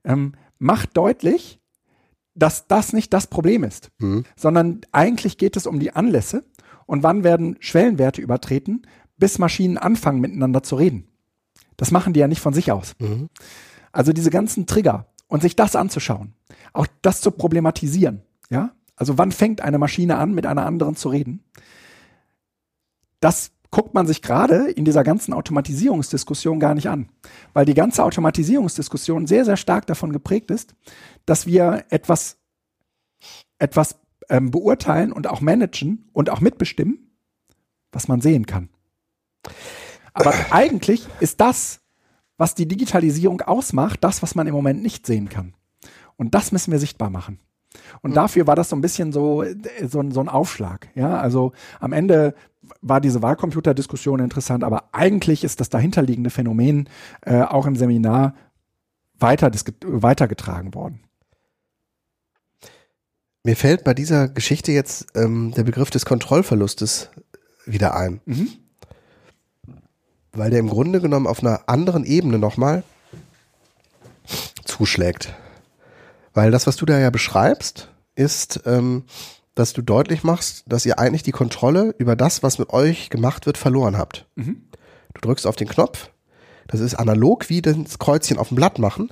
ähm, macht deutlich, dass das nicht das Problem ist, mhm. sondern eigentlich geht es um die Anlässe und wann werden Schwellenwerte übertreten, bis Maschinen anfangen miteinander zu reden. Das machen die ja nicht von sich aus. Mhm. Also diese ganzen Trigger und sich das anzuschauen, auch das zu problematisieren, ja? Also wann fängt eine Maschine an, mit einer anderen zu reden? Das guckt man sich gerade in dieser ganzen Automatisierungsdiskussion gar nicht an, weil die ganze Automatisierungsdiskussion sehr, sehr stark davon geprägt ist, dass wir etwas etwas ähm, beurteilen und auch managen und auch mitbestimmen, was man sehen kann. Aber <laughs> eigentlich ist das, was die Digitalisierung ausmacht, das, was man im Moment nicht sehen kann. Und das müssen wir sichtbar machen. Und dafür war das so ein bisschen so, so, so ein Aufschlag. Ja, also am Ende war diese Wahlcomputer-Diskussion interessant, aber eigentlich ist das dahinterliegende Phänomen äh, auch im Seminar weiter weitergetragen worden. Mir fällt bei dieser Geschichte jetzt ähm, der Begriff des Kontrollverlustes wieder ein. Mhm. Weil der im Grunde genommen auf einer anderen Ebene nochmal zuschlägt. Weil das, was du da ja beschreibst, ist, ähm, dass du deutlich machst, dass ihr eigentlich die Kontrolle über das, was mit euch gemacht wird, verloren habt. Mhm. Du drückst auf den Knopf. Das ist analog wie das Kreuzchen auf dem Blatt machen.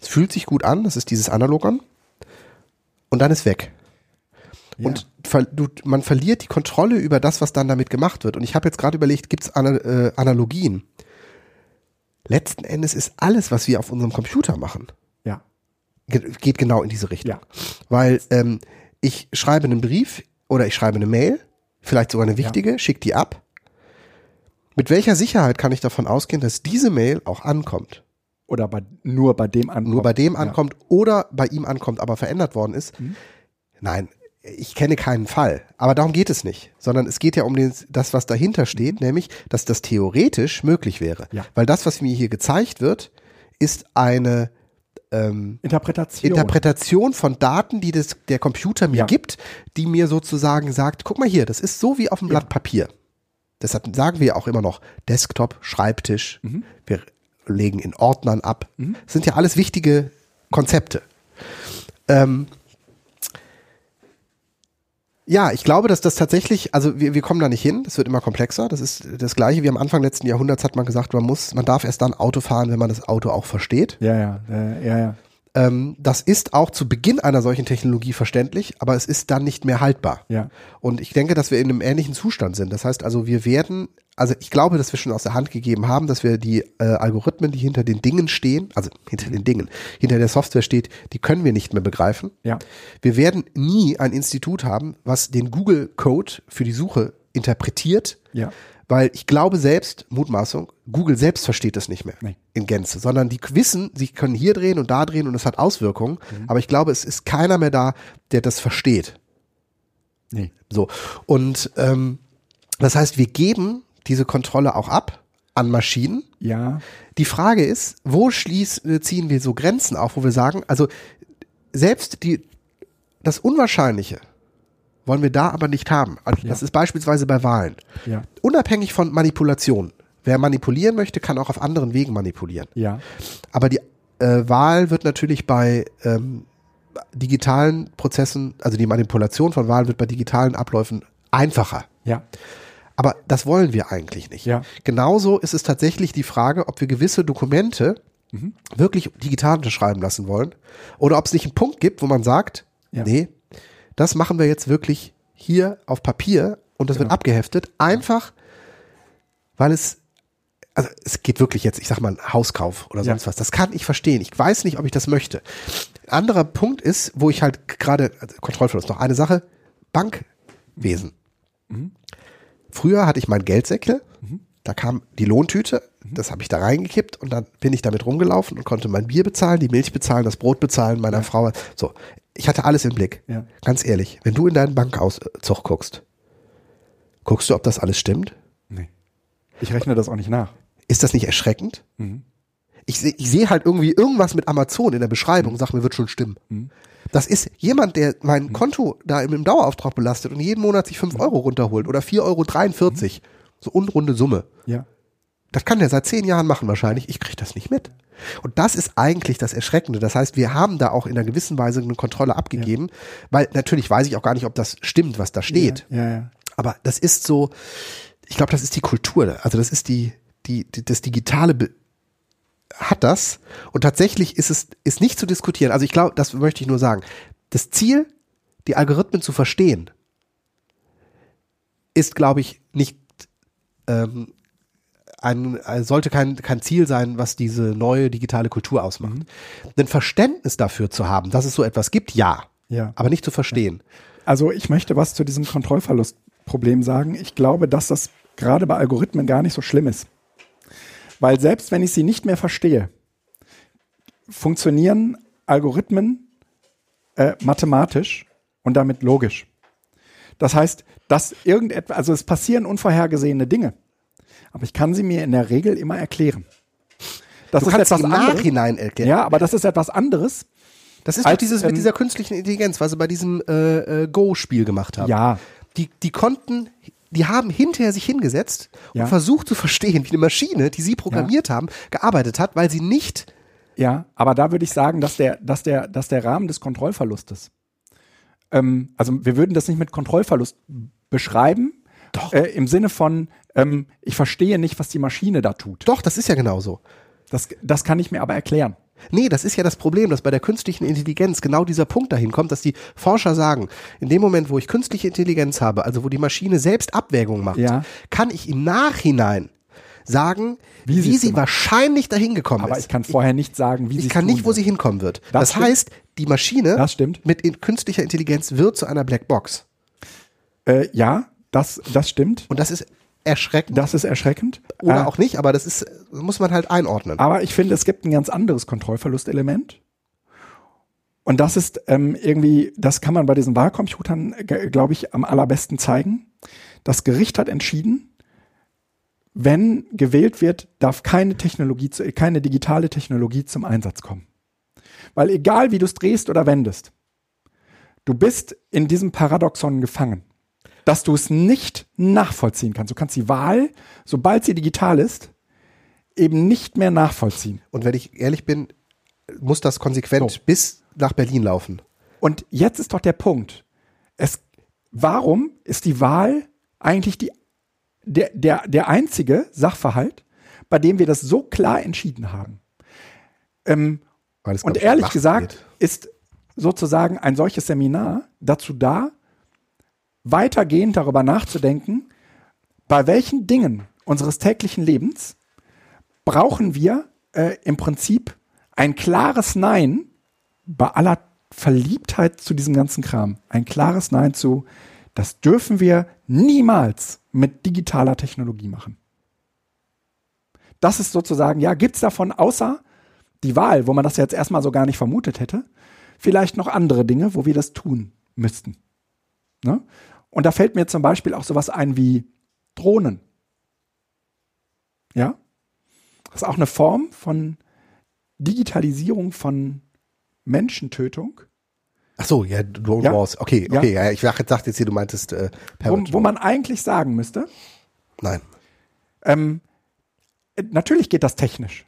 Es fühlt sich gut an. Das ist dieses Analogon. Und dann ist weg. Ja. Und du, man verliert die Kontrolle über das, was dann damit gemacht wird. Und ich habe jetzt gerade überlegt, gibt es Ana äh, Analogien? Letzten Endes ist alles, was wir auf unserem Computer machen, ja. geht genau in diese Richtung. Ja. Weil ähm, ich schreibe einen Brief oder ich schreibe eine Mail, vielleicht sogar eine wichtige, ja. schick die ab. Mit welcher Sicherheit kann ich davon ausgehen, dass diese Mail auch ankommt? Oder bei, nur bei dem ankommt. Nur bei dem ankommt ja. oder bei ihm ankommt, aber verändert worden ist. Mhm. Nein, ich kenne keinen Fall. Aber darum geht es nicht. Sondern es geht ja um den, das, was dahinter steht, nämlich, dass das theoretisch möglich wäre. Ja. Weil das, was mir hier gezeigt wird, ist eine ähm, Interpretation. Interpretation von Daten, die das, der Computer mir ja. gibt, die mir sozusagen sagt, guck mal hier, das ist so wie auf dem Blatt ja. Papier. Deshalb sagen wir auch immer noch Desktop, Schreibtisch. Mhm. Wir legen in Ordnern ab. Mhm. Das sind ja alles wichtige Konzepte. Ähm, ja, ich glaube, dass das tatsächlich, also wir, wir kommen da nicht hin, das wird immer komplexer. Das ist das gleiche wie am Anfang letzten Jahrhunderts hat man gesagt, man muss, man darf erst dann Auto fahren, wenn man das Auto auch versteht. Ja, ja, äh, ja, ja. Ähm, das ist auch zu Beginn einer solchen Technologie verständlich, aber es ist dann nicht mehr haltbar. Ja. Und ich denke, dass wir in einem ähnlichen Zustand sind. Das heißt also, wir werden also ich glaube, dass wir schon aus der Hand gegeben haben, dass wir die äh, Algorithmen, die hinter den Dingen stehen, also hinter den Dingen, hinter der Software steht, die können wir nicht mehr begreifen. Ja. Wir werden nie ein Institut haben, was den Google Code für die Suche interpretiert. Ja. Weil ich glaube selbst, Mutmaßung, Google selbst versteht das nicht mehr nee. in Gänze, sondern die wissen, sie können hier drehen und da drehen und es hat Auswirkungen. Mhm. Aber ich glaube, es ist keiner mehr da, der das versteht. Nee. So. Und ähm, das heißt, wir geben diese Kontrolle auch ab an Maschinen. Ja. Die Frage ist, wo schließ, ziehen wir so Grenzen auf, wo wir sagen, also selbst die, das Unwahrscheinliche wollen wir da aber nicht haben. Also das ist beispielsweise bei Wahlen. Ja. Unabhängig von Manipulation. Wer manipulieren möchte, kann auch auf anderen Wegen manipulieren. Ja. Aber die äh, Wahl wird natürlich bei ähm, digitalen Prozessen, also die Manipulation von Wahlen wird bei digitalen Abläufen einfacher. Ja. Aber das wollen wir eigentlich nicht. Ja. Genauso ist es tatsächlich die Frage, ob wir gewisse Dokumente mhm. wirklich digital unterschreiben lassen wollen oder ob es nicht einen Punkt gibt, wo man sagt, ja. nee, das machen wir jetzt wirklich hier auf Papier und das genau. wird abgeheftet, einfach weil es also es geht wirklich jetzt, ich sag mal, Hauskauf oder sonst ja. was. Das kann ich verstehen. Ich weiß nicht, ob ich das möchte. Anderer Punkt ist, wo ich halt gerade, also Kontrollverlust, noch eine Sache, Bankwesen. Mhm. Früher hatte ich meinen Geldsäckel, mhm. da kam die Lohntüte, mhm. das habe ich da reingekippt und dann bin ich damit rumgelaufen und konnte mein Bier bezahlen, die Milch bezahlen, das Brot bezahlen meiner ja. Frau. So, ich hatte alles im Blick. Ja. Ganz ehrlich, wenn du in deinen Bankauszug guckst, guckst du, ob das alles stimmt? Nee. Ich rechne das auch nicht nach. Ist das nicht erschreckend? Mhm. Ich sehe ich seh halt irgendwie irgendwas mit Amazon in der Beschreibung, mhm. sag mir, wird schon stimmen. Mhm. Das ist jemand, der mein mhm. Konto da im Dauerauftrag belastet und jeden Monat sich fünf mhm. Euro runterholt oder 4,43 Euro. Mhm. So unrunde Summe. Ja. Das kann der seit zehn Jahren machen wahrscheinlich. Ich kriege das nicht mit. Und das ist eigentlich das Erschreckende. Das heißt, wir haben da auch in einer gewissen Weise eine Kontrolle abgegeben, ja. weil natürlich weiß ich auch gar nicht, ob das stimmt, was da steht. Ja, ja. Aber das ist so, ich glaube, das ist die Kultur. Also das ist die, die, die das digitale Be hat das und tatsächlich ist es ist nicht zu diskutieren. Also ich glaube, das möchte ich nur sagen. Das Ziel, die Algorithmen zu verstehen, ist, glaube ich, nicht ähm, ein, sollte kein, kein Ziel sein, was diese neue digitale Kultur ausmacht. Mhm. Ein Verständnis dafür zu haben, dass es so etwas gibt, ja. Ja. aber nicht zu verstehen. Also ich möchte was zu diesem Kontrollverlustproblem sagen. Ich glaube, dass das gerade bei Algorithmen gar nicht so schlimm ist. Weil selbst wenn ich sie nicht mehr verstehe, funktionieren Algorithmen äh, mathematisch und damit logisch. Das heißt, dass irgendetwas, also es passieren unvorhergesehene Dinge, aber ich kann sie mir in der Regel immer erklären. Das Du ist kannst etwas im. Nachhinein erklären. Ja, aber das ist etwas anderes. Das ist doch Als, dieses ähm, mit dieser künstlichen Intelligenz, was sie bei diesem äh, äh, Go-Spiel gemacht haben. Ja, Die, die konnten, die haben hinterher sich hingesetzt Ja. und versucht zu verstehen, wie eine Maschine, die sie programmiert haben, gearbeitet hat, weil sie nicht Ja, aber da würde ich sagen, dass der, dass der, dass der Rahmen des Kontrollverlustes, ähm, also wir würden das nicht mit Kontrollverlust beschreiben, Doch. Äh, im Sinne von, ähm, ich verstehe nicht, was die Maschine da tut. Doch, das ist ja genauso. Das, das kann ich mir aber erklären. Nee, das ist ja das Problem, dass bei der künstlichen Intelligenz genau dieser Punkt dahin kommt, dass die Forscher sagen, in dem Moment, wo ich künstliche Intelligenz habe, also wo die Maschine selbst Abwägung macht, Ja. kann ich im Nachhinein sagen, Wie wie, sie wahrscheinlich dahin gekommen Aber ist. ich kann vorher nicht sagen, wie ich sie kann tun nicht, wo wird. sie hinkommen wird. Das Das, heißt, die Maschine mit in künstlicher Intelligenz wird zu einer Blackbox. Äh, ja, das, das stimmt. Und das ist erschreckend. Das ist erschreckend. Oder Äh, auch nicht, aber das ist, muss man halt einordnen. Aber ich finde, es gibt ein ganz anderes Kontrollverlustelement. Und das ist ähm, irgendwie, das kann man bei diesen Wahlcomputern, glaube ich, am allerbesten zeigen. Das Gericht hat entschieden, wenn gewählt wird, darf keine Technologie, zu, keine digitale Technologie zum Einsatz kommen. Weil egal wie du es drehst oder wendest, du bist in diesem Paradoxon gefangen, dass du es nicht nachvollziehen kannst. Du kannst die Wahl, sobald sie digital ist, eben nicht mehr nachvollziehen. Und wenn ich ehrlich bin, muss das konsequent So. bis nach Berlin laufen. Und jetzt ist doch der Punkt. Es, warum ist die Wahl eigentlich die, der, der, der einzige Sachverhalt, bei dem wir das so klar entschieden haben? Ähm, und ehrlich gesagt geht. ist sozusagen ein solches Seminar dazu da, weitergehend darüber nachzudenken, bei welchen Dingen unseres täglichen Lebens brauchen wir äh, im Prinzip ein klares Nein bei aller Verliebtheit zu diesem ganzen Kram. Ein klares Nein zu, das dürfen wir niemals mit digitaler Technologie machen. Das ist sozusagen, ja, gibt es davon außer die Wahl, wo man das jetzt erstmal so gar nicht vermutet hätte, vielleicht noch andere Dinge, wo wir das tun müssten. Ne? Und da fällt mir zum Beispiel auch sowas ein wie Drohnen. Ja? Das ist auch eine Form von Digitalisierung von Menschentötung, Ach so, ja, Drone Ja. Wars. Okay, Ja. okay, ja. ich dachte jetzt hier, du meintest äh, wo, wo man eigentlich sagen müsste, Nein. ähm, äh, natürlich geht das technisch.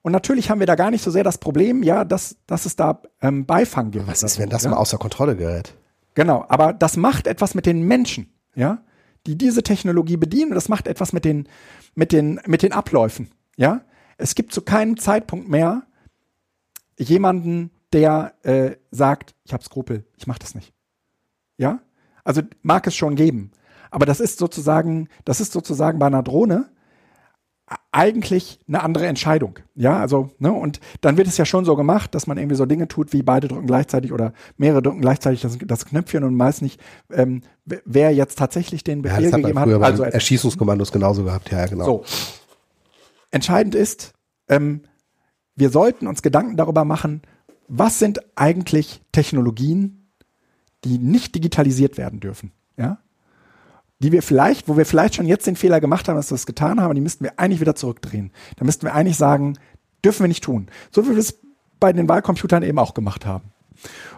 Und natürlich haben wir da gar nicht so sehr das Problem, ja, dass, dass es da ähm, Beifang gibt. Was ist, so, wenn das ja? mal außer Kontrolle gerät? Genau, aber das macht etwas mit den Menschen, ja, die diese Technologie bedienen und das macht etwas mit den, mit den, mit den Abläufen, ja. Es gibt zu keinem Zeitpunkt mehr jemanden, der äh, sagt, ich habe Skrupel, ich mache das nicht, ja. Also mag es schon geben, aber das ist sozusagen, das ist sozusagen bei einer Drohne eigentlich eine andere Entscheidung. Ja, also, ne, und dann wird es ja schon so gemacht, dass man irgendwie so Dinge tut, wie beide drücken gleichzeitig oder mehrere drücken gleichzeitig das, das Knöpfchen und weiß nicht, ähm, wer- jetzt tatsächlich den Ja, Befehl das hat gegeben früher hat. bei Also, Erschießungskommandos genauso gehabt. Ja, ja, genau. so. Entscheidend ist, ähm, wir sollten uns Gedanken darüber machen, was sind eigentlich Technologien, die nicht digitalisiert werden dürfen. Ja? Die wir vielleicht, wo wir vielleicht schon jetzt den Fehler gemacht haben, dass wir das getan haben, die müssten wir eigentlich wieder zurückdrehen. Da müssten wir eigentlich sagen, dürfen wir nicht tun. So wie wir es bei den Wahlcomputern eben auch gemacht haben.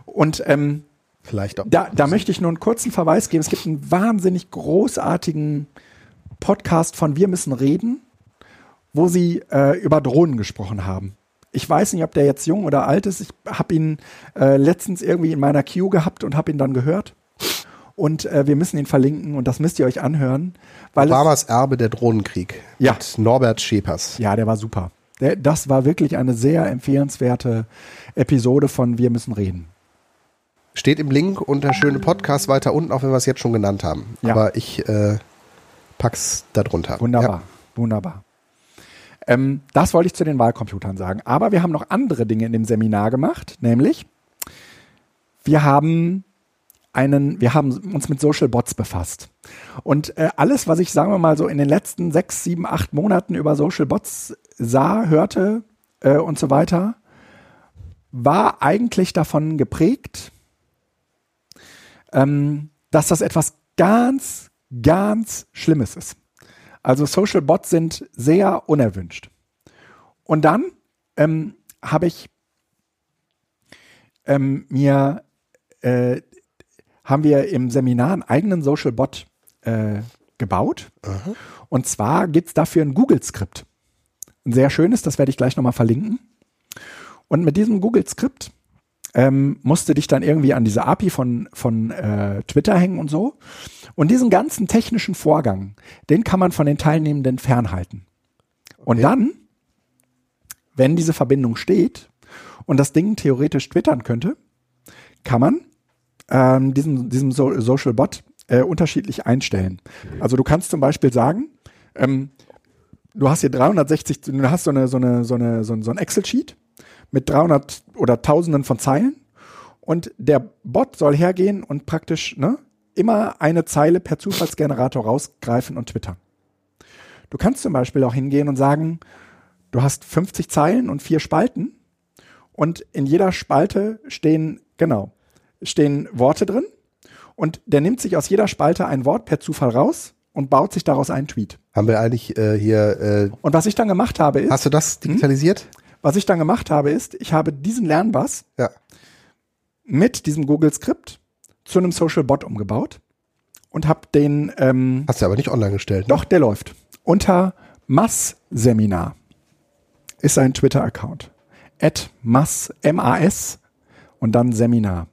Und ähm, Vielleicht auch. da, da möchte ich nur einen kurzen Verweis geben. Es gibt einen wahnsinnig großartigen Podcast von Wir müssen reden, wo sie äh, über Drohnen gesprochen haben. Ich weiß nicht, ob der jetzt jung oder alt ist. Ich habe ihn äh, letztens irgendwie in meiner Queue gehabt und habe ihn dann gehört. Und äh, wir müssen ihn verlinken und das müsst ihr euch anhören, weil Obamas Erbe der Drohnenkrieg. Ja. Mit Norbert Schepers. ja, der war super. Der, das war wirklich eine sehr empfehlenswerte Episode von Wir müssen reden. Steht im Link unter schöne Podcast weiter unten, auch wenn wir es jetzt schon genannt haben. Ja. Aber ich äh, pack's da drunter. Wunderbar, wunderbar. Ähm, das wollte ich zu den Wahlcomputern sagen. Aber wir haben noch andere Dinge in dem Seminar gemacht, nämlich wir haben einen, wir haben uns mit Social Bots befasst. Und äh, alles, was ich, sagen wir mal, so in den letzten sechs, sieben, acht Monaten über Social Bots sah, hörte äh, und so weiter, war eigentlich davon geprägt, ähm, dass das etwas ganz, ganz Schlimmes ist. Also Social Bots sind sehr unerwünscht. Und dann ähm, habe ich ähm, mir äh, haben wir im Seminar einen eigenen Social Bot äh, gebaut. Aha. Und zwar gibt es dafür ein Google-Skript. Ein sehr schönes, das werde ich gleich nochmal verlinken. Und mit diesem Google-Skript ähm, musste dich dann irgendwie an diese API von, von äh, Twitter hängen und so. Und diesen ganzen technischen Vorgang, den kann man von den Teilnehmenden fernhalten. Und okay. dann, wenn diese Verbindung steht und das Ding theoretisch twittern könnte, kann man ähm, diesen, diesem so Social Bot äh, unterschiedlich einstellen. Also du kannst zum Beispiel sagen, ähm, du hast hier 360, du hast so eine, so eine, so eine, so ein Excel-Sheet mit 300 oder Tausenden von Zeilen und der Bot soll hergehen und praktisch ne, immer eine Zeile per Zufallsgenerator rausgreifen und twittern. Du kannst zum Beispiel auch hingehen und sagen, du hast 50 Zeilen und vier Spalten und in jeder Spalte stehen, genau, stehen Worte drin und der nimmt sich aus jeder Spalte ein Wort per Zufall raus und baut sich daraus einen Tweet. Haben wir eigentlich äh, hier. Äh, und was ich dann gemacht habe ist. Hast du das digitalisiert? Hm? Was ich dann gemacht habe, ist, ich habe diesen Lernbass ja. mit diesem Google Skript zu einem Social Bot umgebaut und habe den. Ähm, Hast du aber nicht online gestellt? Ne? Doch, der läuft. Unter Mass Seminar ist ein Twitter-Account. At Mass, M-A-S und dann Seminar.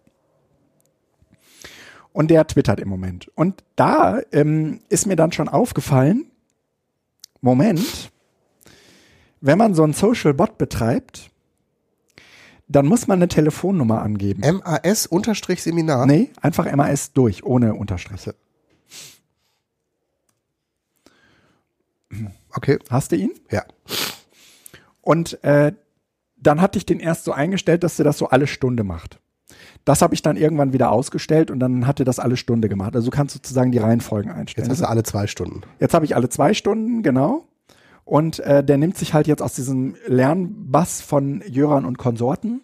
Und der twittert im Moment. Und da ähm, ist mir dann schon aufgefallen, Moment, wenn man so einen Social Bot betreibt, dann muss man eine Telefonnummer angeben. MAS-Seminar? Nee, einfach MAS durch, ohne Unterstriche. Okay. Hast du ihn? Ja. Und äh, dann hatte ich den erst so eingestellt, dass er das so alle Stunde macht. Das habe ich dann irgendwann wieder ausgestellt und dann hat er das alle Stunde gemacht. Also du kannst sozusagen die Reihenfolgen einstellen. Jetzt hast du alle zwei Stunden. Jetzt habe ich alle zwei Stunden, genau. Und äh, der nimmt sich halt jetzt aus diesem Lernbass von Jöran und Konsorten.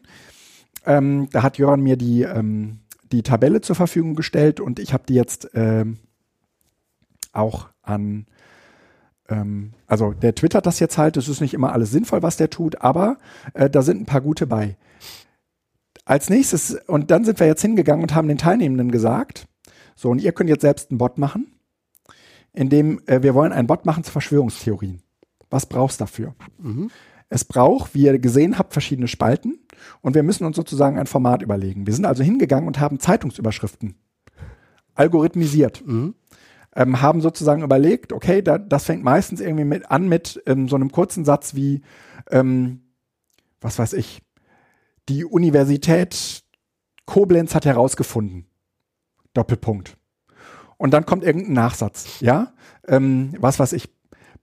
Ähm, da hat Jöran mir die, ähm, die Tabelle zur Verfügung gestellt und ich habe die jetzt ähm, auch an, ähm, also der twittert das jetzt halt, es ist nicht immer alles sinnvoll, was der tut, aber äh, da sind ein paar gute bei. Als nächstes, und dann sind wir jetzt hingegangen und haben den Teilnehmenden gesagt, so, und ihr könnt jetzt selbst einen Bot machen, indem äh, wir wollen einen Bot machen zu Verschwörungstheorien. Was brauchst du dafür? Mhm. Es braucht, wie ihr gesehen habt, verschiedene Spalten und wir müssen uns sozusagen ein Format überlegen. Wir sind also hingegangen und haben Zeitungsüberschriften algorithmisiert. Mhm. Ähm, haben sozusagen überlegt, okay, da, das fängt meistens irgendwie mit, an mit ähm, so einem kurzen Satz wie, ähm, was weiß ich, die Universität Koblenz hat herausgefunden. Doppelpunkt. Und dann kommt irgendein Nachsatz, ja? Ähm, was weiß ich,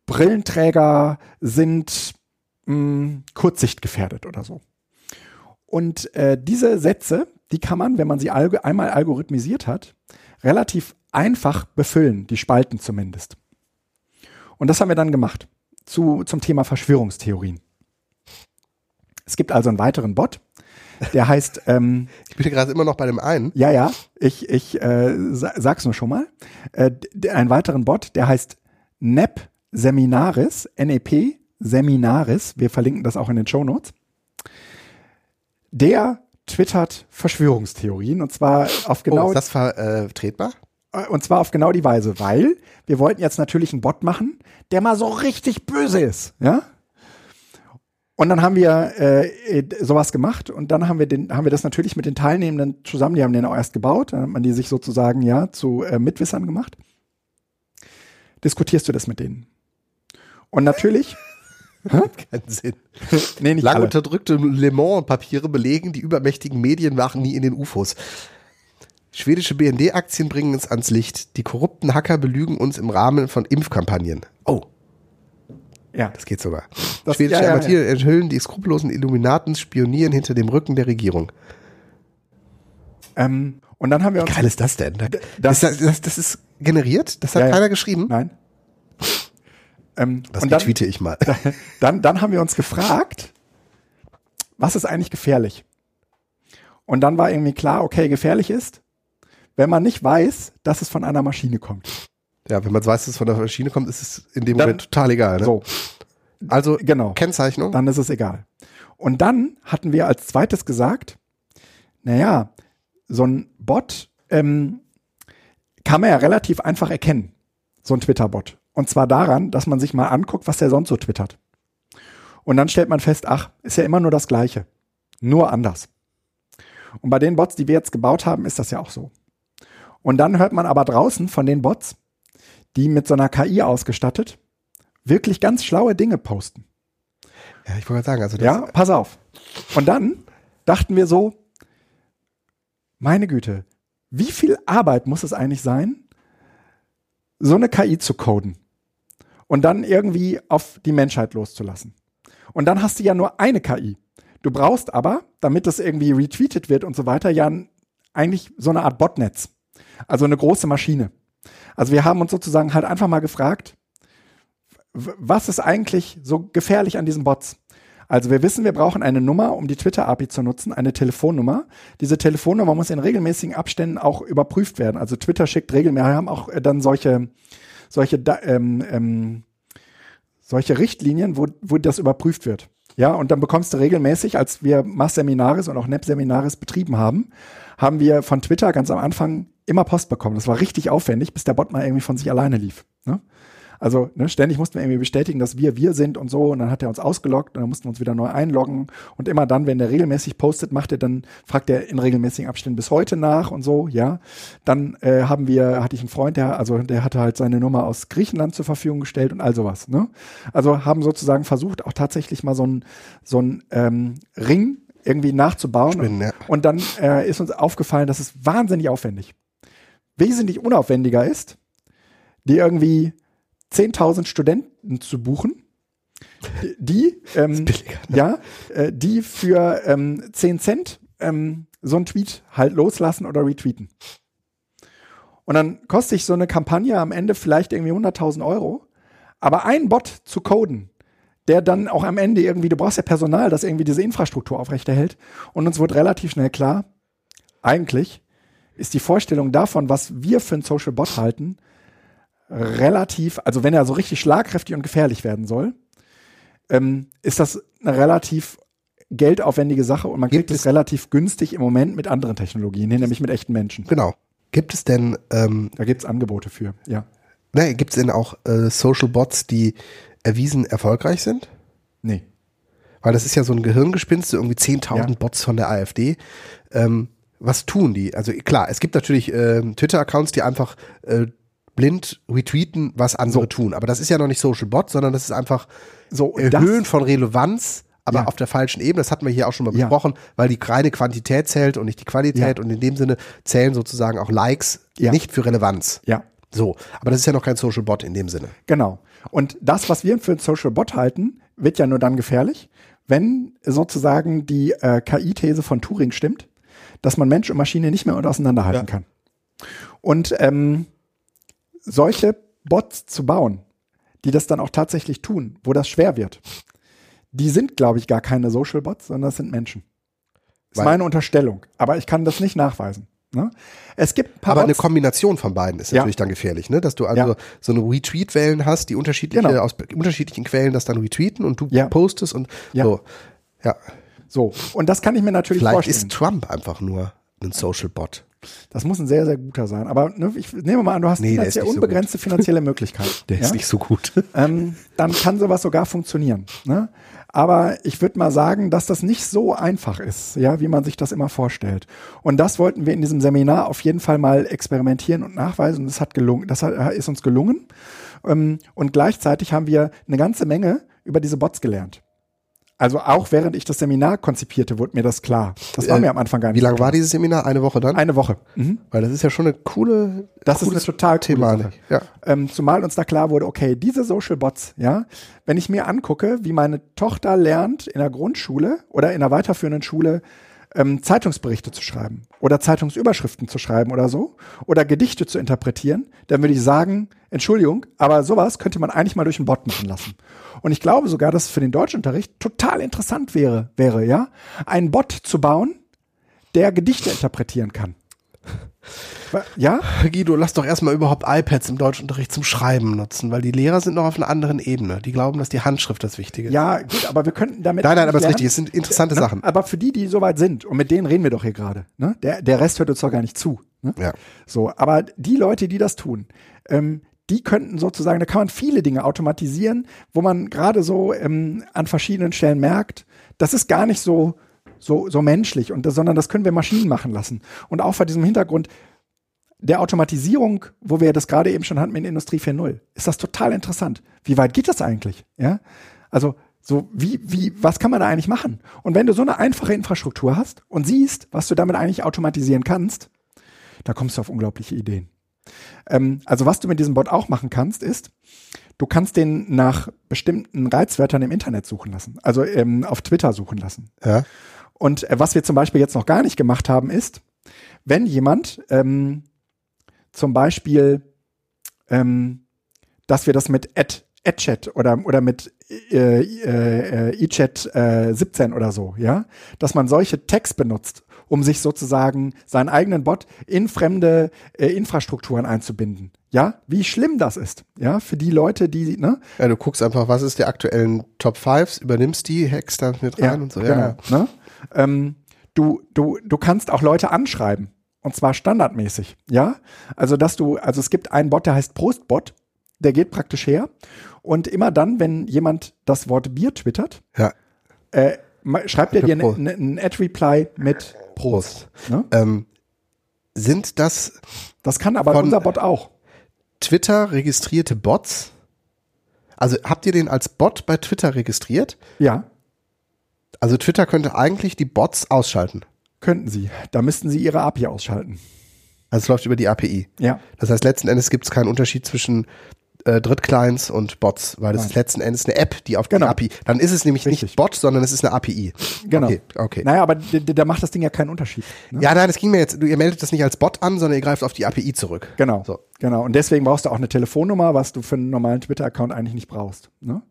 Brillenträger sind mh, hm, kurzsichtgefährdet oder so. Und äh, diese Sätze, die kann man, wenn man sie alg einmal algorithmisiert hat, relativ einfach befüllen, die Spalten zumindest. Und das haben wir dann gemacht zu, zum Thema Verschwörungstheorien. Es gibt also einen weiteren Bot, der heißt. Ähm, ich bin gerade immer noch bei dem einen. Ja, ja, ich, ich äh, sag's nur schon mal. Äh, einen weiteren Bot, der heißt NEP Seminaris, NEP Seminaris, wir verlinken das auch in den Show Notes. Der twittert Verschwörungstheorien und zwar auf genau. Oh, ist das vertretbar? Äh, und zwar auf genau die Weise, weil wir wollten jetzt natürlich einen Bot machen, der mal so richtig böse ist, ja? Und dann haben wir äh, sowas gemacht und dann haben wir den, haben wir das natürlich mit den Teilnehmenden zusammen, die haben den auch erst gebaut, dann hat man die sich sozusagen ja zu äh, Mitwissern gemacht. Diskutierst du das mit denen? Und natürlich. <laughs> Keinen Sinn. nee, nicht Lang alle. unterdrückte Le Mans-Papiere belegen, die übermächtigen Medien waren nie in den UFOs. Schwedische BND-Aktien bringen es ans Licht. Die korrupten Hacker belügen uns im Rahmen von Impfkampagnen. Oh. Ja. Das geht sogar. Das, Schwedische ja, ja, Amateure ja. enthüllen die skrupellosen Illuminaten, spionieren hinter dem Rücken der Regierung. Ähm, und dann haben wir Wie geil ist das denn? das- das, das, das ist generiert? Das hat Ja, keiner geschrieben? Nein. Ähm, Das dann, retweete ich mal. <laughs> dann, dann haben wir uns gefragt, was ist eigentlich gefährlich? Und dann war irgendwie klar, okay, gefährlich ist, wenn man nicht weiß, dass es von einer Maschine kommt. Ja, wenn man weiß, dass es von der Maschine kommt, ist es in dem Dann- Moment total egal. Ne? So, Also genau. Kennzeichnung. Dann ist es egal. Und dann hatten wir als zweites gesagt, naja, so ein Bot ähm, kann man ja relativ einfach erkennen, so ein Twitter-Bot. Und zwar daran, dass man sich mal anguckt, was der sonst so twittert. Und dann stellt man fest, ach, ist ja immer nur das Gleiche. Nur anders. Und bei den Bots, die wir jetzt gebaut haben, ist das ja auch so. Und dann hört man aber draußen von den Bots, die mit so einer KI ausgestattet, wirklich ganz schlaue Dinge posten. Ja, ich wollte gerade sagen, also das, Ja, pass auf. Und dann dachten wir so, meine Güte, wie viel Arbeit muss es eigentlich sein, so eine KI zu coden und dann irgendwie auf die Menschheit loszulassen? Und dann hast du ja nur eine KI. Du brauchst aber, damit das irgendwie retweetet wird und so weiter, ja eigentlich so eine Art Botnetz. Also eine große Maschine. Also wir haben uns sozusagen halt einfach mal gefragt, was ist eigentlich so gefährlich an diesen Bots? Also wir wissen, wir brauchen eine Nummer, um die Twitter-API zu nutzen, eine Telefonnummer. Diese Telefonnummer muss in regelmäßigen Abständen auch überprüft werden. Also Twitter schickt regelmäßig, wir haben auch äh, dann solche, solche, ähm, ähm, solche Richtlinien, wo, wo das überprüft wird. Ja, und dann bekommst du regelmäßig, als wir Mass-Seminaris und auch NEP-Seminaris betrieben haben, haben wir von Twitter ganz am Anfang immer Post bekommen. Das war richtig aufwendig, bis der Bot mal irgendwie von sich alleine lief. Ne? Also ne, ständig mussten wir irgendwie bestätigen, dass wir wir sind und so. Und dann hat er uns ausgeloggt und dann mussten wir uns wieder neu einloggen. Und immer dann, wenn der regelmäßig postet, macht er dann, fragt er in regelmäßigen Abständen bis heute nach und so, ja. Dann äh, haben wir, hatte ich einen Freund, der, also der hatte halt seine Nummer aus Griechenland zur Verfügung gestellt und all sowas. Ne? Also haben sozusagen versucht, auch tatsächlich mal so ein so ein ähm, Ring irgendwie nachzubauen. Spinnen, ja. Und dann äh, ist uns aufgefallen, dass es wahnsinnig aufwendig, wesentlich unaufwendiger ist, die irgendwie 10.000 Studenten zu buchen, die, <laughs> ähm, billiger, ja, äh, die für ähm, 10 Cent ähm, so einen Tweet halt loslassen oder retweeten. Und dann kostet sich so eine Kampagne am Ende vielleicht irgendwie 100.000 Euro. Aber ein Bot zu coden, der dann auch am Ende irgendwie, du brauchst ja Personal, das irgendwie diese Infrastruktur aufrechterhält. Und uns wird relativ schnell klar, eigentlich ist die Vorstellung davon, was wir für einen Social Bot halten, relativ, also wenn er so richtig schlagkräftig und gefährlich werden soll, ähm, ist das eine relativ geldaufwendige Sache und man Gibt kriegt es es- relativ günstig im Moment mit anderen Technologien hin, nämlich mit echten Menschen. Genau. Gibt es denn, ähm, Da gibt's Angebote für, ja. ne, gibt es denn auch äh, Social Bots, die erwiesen erfolgreich sind? Nee. Weil das ist ja so ein Gehirngespinst, so irgendwie 10.000 Ja. Bots von der AfD. Ähm, was tun die? Also klar, es gibt natürlich ähm, Twitter-Accounts, die einfach äh, blind retweeten, was andere So. tun. Aber das ist ja noch nicht Social Bot, sondern das ist einfach So, Erhöhen von Relevanz, aber Ja. auf der falschen Ebene. Das hatten wir hier auch schon mal Ja. besprochen, weil die reine Quantität zählt und nicht die Qualität. Ja. Und in dem Sinne zählen sozusagen auch Likes nicht für Relevanz. Ja, So, aber das ist ja noch kein Social Bot in dem Sinne. genau. Und das, was wir für einen Social Bot halten, wird ja nur dann gefährlich, wenn sozusagen die äh, KI-These von Turing stimmt, dass man Mensch und Maschine nicht mehr auseinanderhalten Ja. kann. Und ähm, solche Bots zu bauen, die das dann auch tatsächlich tun, wo das schwer wird, die sind, glaube ich, gar keine Social Bots, sondern das sind Menschen. Ist Weil- meine Unterstellung. Aber ich kann das nicht nachweisen. Ne? Es gibt ein paar Aber eine Bots, Kombination von beiden ist Ja. natürlich dann gefährlich, ne? Dass du also Ja. so eine Retweet-Wellen hast, die unterschiedliche, Genau. aus unterschiedlichen Quellen das dann retweeten und du Ja. postest und so. Ja. so. Und das kann ich mir natürlich Vielleicht vorstellen. ist Trump einfach nur ein Social Bot. Das muss ein sehr, sehr guter sein. Aber ne, ich nehme mal an, du hast Nee, finanziell nicht so unbegrenzte finanzielle <laughs> Möglichkeiten. Der ja? ist nicht so gut. ähm, dann kann sowas sogar funktionieren. Ne? Aber ich würde mal sagen, dass das nicht so einfach ist, ja, wie man sich das immer vorstellt. Und das wollten wir in diesem Seminar auf jeden Fall mal experimentieren und nachweisen. Und das hat gelungen, das hat, ist uns gelungen. Ähm, und gleichzeitig haben wir eine ganze Menge über diese Bots gelernt. Also auch während ich das Seminar konzipierte, wurde mir das klar. Das war Äh, mir am Anfang gar nicht Wie lange war dieses Seminar? Eine Woche dann? Eine Woche. Mhm. Weil das ist ja schon eine coole, Das ist eine total coole Thematik. Ja. Ähm, zumal uns da klar wurde, okay, diese Social Bots, ja, wenn ich mir angucke, wie meine Tochter lernt in der Grundschule oder in der weiterführenden Schule ähm, Zeitungsberichte zu schreiben oder Zeitungsüberschriften zu schreiben oder so oder Gedichte zu interpretieren, dann würde ich sagen, Entschuldigung, aber sowas könnte man eigentlich mal durch einen Bot machen lassen. Und ich glaube sogar, dass es für den Deutschunterricht total interessant wäre, wäre, ja, einen Bot zu bauen, der Gedichte interpretieren kann. Ja? Guido, lass doch erstmal überhaupt iPads im Deutschunterricht zum Schreiben nutzen, weil die Lehrer sind noch auf einer anderen Ebene. Die glauben, dass die Handschrift das Wichtige ist. Ja, gut, aber wir könnten damit. Nein, nein, aber es ist richtig, es sind interessante ne? Sachen. Aber für die, die soweit sind, und mit denen reden wir doch hier gerade, ne? der, der Rest hört uns doch gar nicht zu. Ne? Ja. So, aber die Leute, die das tun, ähm, die könnten sozusagen, da kann man viele Dinge automatisieren, wo man gerade so ähm, an verschiedenen Stellen merkt, das ist gar nicht so, so, so menschlich, und das, sondern das können wir Maschinen machen lassen. Und auch vor diesem Hintergrund, der Automatisierung, wo wir das gerade eben schon hatten in Industrie 4.0, ist das total interessant. Wie weit geht das eigentlich? Ja, also so wie wie was kann man da eigentlich machen? Und wenn du so eine einfache Infrastruktur hast und siehst, was du damit eigentlich automatisieren kannst, da kommst du auf unglaubliche Ideen. Ähm, also was du mit diesem Bot auch machen kannst, ist, du kannst den nach bestimmten Reizwörtern im Internet suchen lassen, also ähm, auf Twitter suchen lassen. Ja. Und äh, was wir zum Beispiel jetzt noch gar nicht gemacht haben, ist, wenn jemand ähm, zum Beispiel, ähm, dass wir das mit Ad, AdChat oder, oder mit äh, äh, eChat äh, 17 oder so, ja, dass man solche Tags benutzt, um sich sozusagen seinen eigenen Bot in fremde äh, Infrastrukturen einzubinden. Ja, wie schlimm das ist, ja, für die Leute, die, ne? Ja, du guckst einfach, was ist der aktuellen Top Fives, übernimmst die, hackst da mit rein Ja, und so. genau, Ja, ne? ähm, du, du, du kannst auch Leute anschreiben. Und zwar standardmäßig, ja. Also, dass du, also es gibt einen Bot, der heißt Prostbot, der geht praktisch her. Und immer dann, wenn jemand das Wort Bier twittert, ja. äh, schreibt er dir einen Ad-Reply mit Prost. Ne? Ähm, sind das Das kann aber unser Bot auch. Twitter registrierte Bots? Also habt ihr den als Bot bei Twitter registriert? Ja, Also Twitter könnte eigentlich die Bots ausschalten. könnten sie. Da müssten sie ihre API ausschalten. Also es läuft über die API. Ja. Das heißt, letzten Endes gibt es keinen Unterschied zwischen äh, Drittclients und Bots, weil das Nein. ist letzten Endes eine App, die auf Genau. die API. Dann ist es nämlich Richtig. nicht Bot, sondern es ist eine API. Genau. Okay, okay. Naja, aber da macht das Ding ja keinen Unterschied. Ne? Ja, nein, es ging mir jetzt, du, ihr meldet das nicht als Bot an, sondern ihr greift auf die API zurück. Genau. So. Genau. Und deswegen brauchst du auch eine Telefonnummer, was du für einen normalen Twitter-Account eigentlich nicht brauchst. Ne?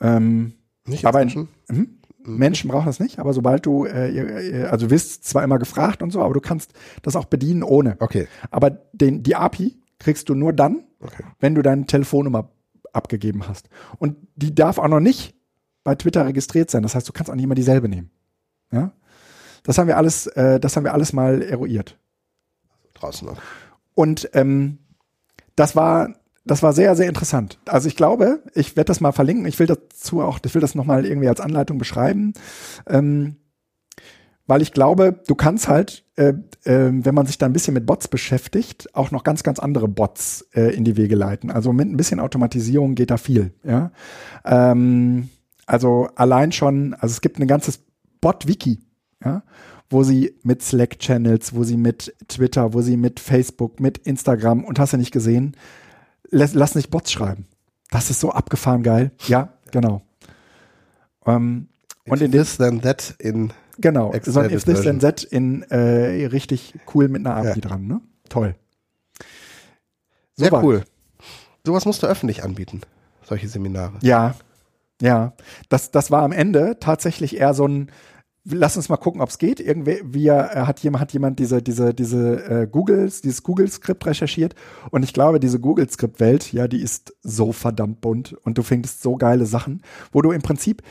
Ähm, Nicht Aber als in- Menschen? Menschen brauchen das nicht, aber sobald du, äh, also du wirst zwar immer gefragt und so, aber du kannst das auch bedienen ohne. Okay. Aber den, die API kriegst du nur dann, Okay. wenn du deine Telefonnummer abgegeben hast. Und die darf auch noch nicht bei Twitter registriert sein. Das heißt, du kannst auch nicht immer dieselbe nehmen. Ja? Das haben wir alles, äh, das haben wir alles mal eruiert. Draußen noch. Und ähm, das war das war sehr, sehr interessant. Also ich glaube, ich werde das mal verlinken. Ich will dazu auch, ich will das nochmal irgendwie als Anleitung beschreiben. Ähm, weil ich glaube, du kannst halt, äh, äh, wenn man sich da ein bisschen mit Bots beschäftigt, auch noch ganz, ganz andere Bots äh, in die Wege leiten. Also mit ein bisschen Automatisierung geht da viel. Ja? Ähm, also allein schon, also es gibt ein ganzes Bot-Wiki, ja? wo sie mit Slack-Channels, wo sie mit Twitter, wo sie mit Facebook, mit Instagram und hast du nicht gesehen, lass, lass nicht Bots schreiben. Das ist so abgefahren geil. Ja, genau. Ähm, und in this, then that in genau, so ein If This. Then That in äh, richtig cool mit einer API Ja. dran, ne? Toll. Sehr Soweit. cool. Sowas musst du öffentlich anbieten. Solche Seminare. Ja, ja. Das, das war am Ende tatsächlich eher so ein, lass uns mal gucken, ob es geht. Irgendwie wie, äh, hat jemand, hat jemand diese, diese, diese äh, Googles, dieses Google-Skript recherchiert. Und ich glaube, diese Google-Skript-Welt, ja, die ist so verdammt bunt und du findest so geile Sachen, wo du im Prinzip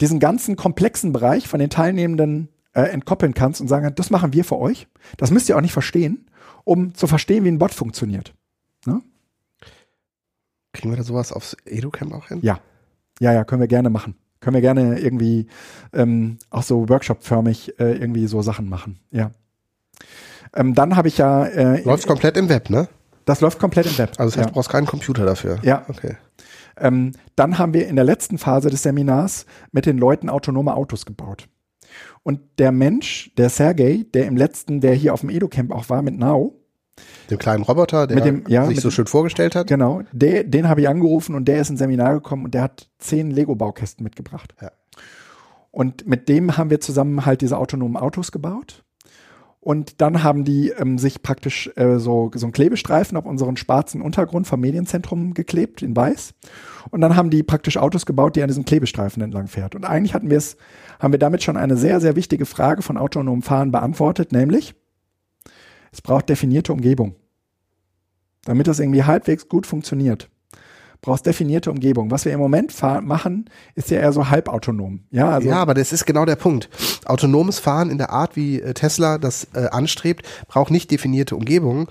diesen ganzen komplexen Bereich von den Teilnehmenden äh, entkoppeln kannst und sagen, das machen wir für euch. Das müsst ihr auch nicht verstehen, um zu verstehen, wie ein Bot funktioniert. Kriegen wir da sowas aufs EduCamp auch hin? Ja, ja, ja, können wir gerne machen. Können wir gerne irgendwie ähm, auch so Workshop-förmig äh, irgendwie so Sachen machen. Ja. Ähm, dann habe ich ja, äh, Läuft komplett im Web, ne? Das läuft komplett im Web. Also das heißt, ja. du brauchst keinen Computer dafür. Ja. Okay. Ähm, dann haben wir in der letzten Phase des Seminars mit den Leuten autonome Autos gebaut. Und der Mensch, der Sergey, der im letzten, der hier auf dem EduCamp auch war mit Now, Den kleinen Roboter, der dem- ja, sich so dem- schön vorgestellt hat. Genau, der, den habe ich angerufen und der ist ins Seminar gekommen und der hat zehn Lego-Baukästen mitgebracht. Ja. Und mit dem haben wir zusammen halt diese autonomen Autos gebaut. Und dann haben die ähm, sich praktisch äh, so, so einen Klebestreifen auf unseren schwarzen Untergrund vom Medienzentrum geklebt, in weiß. Und dann haben die praktisch Autos gebaut, die an diesem Klebestreifen entlang fährt. Und eigentlich hatten wir es, haben wir damit schon eine sehr, sehr wichtige Frage von autonomem Fahren beantwortet, nämlich, es braucht definierte Umgebung. Damit das irgendwie halbwegs gut funktioniert brauchst definierte Umgebung. Was wir im Moment machen, ist ja eher so halbautonom. Ja, also ja, aber das ist genau der Punkt. Autonomes Fahren in der Art, wie äh, Tesla das äh, anstrebt, braucht nicht definierte Umgebungen,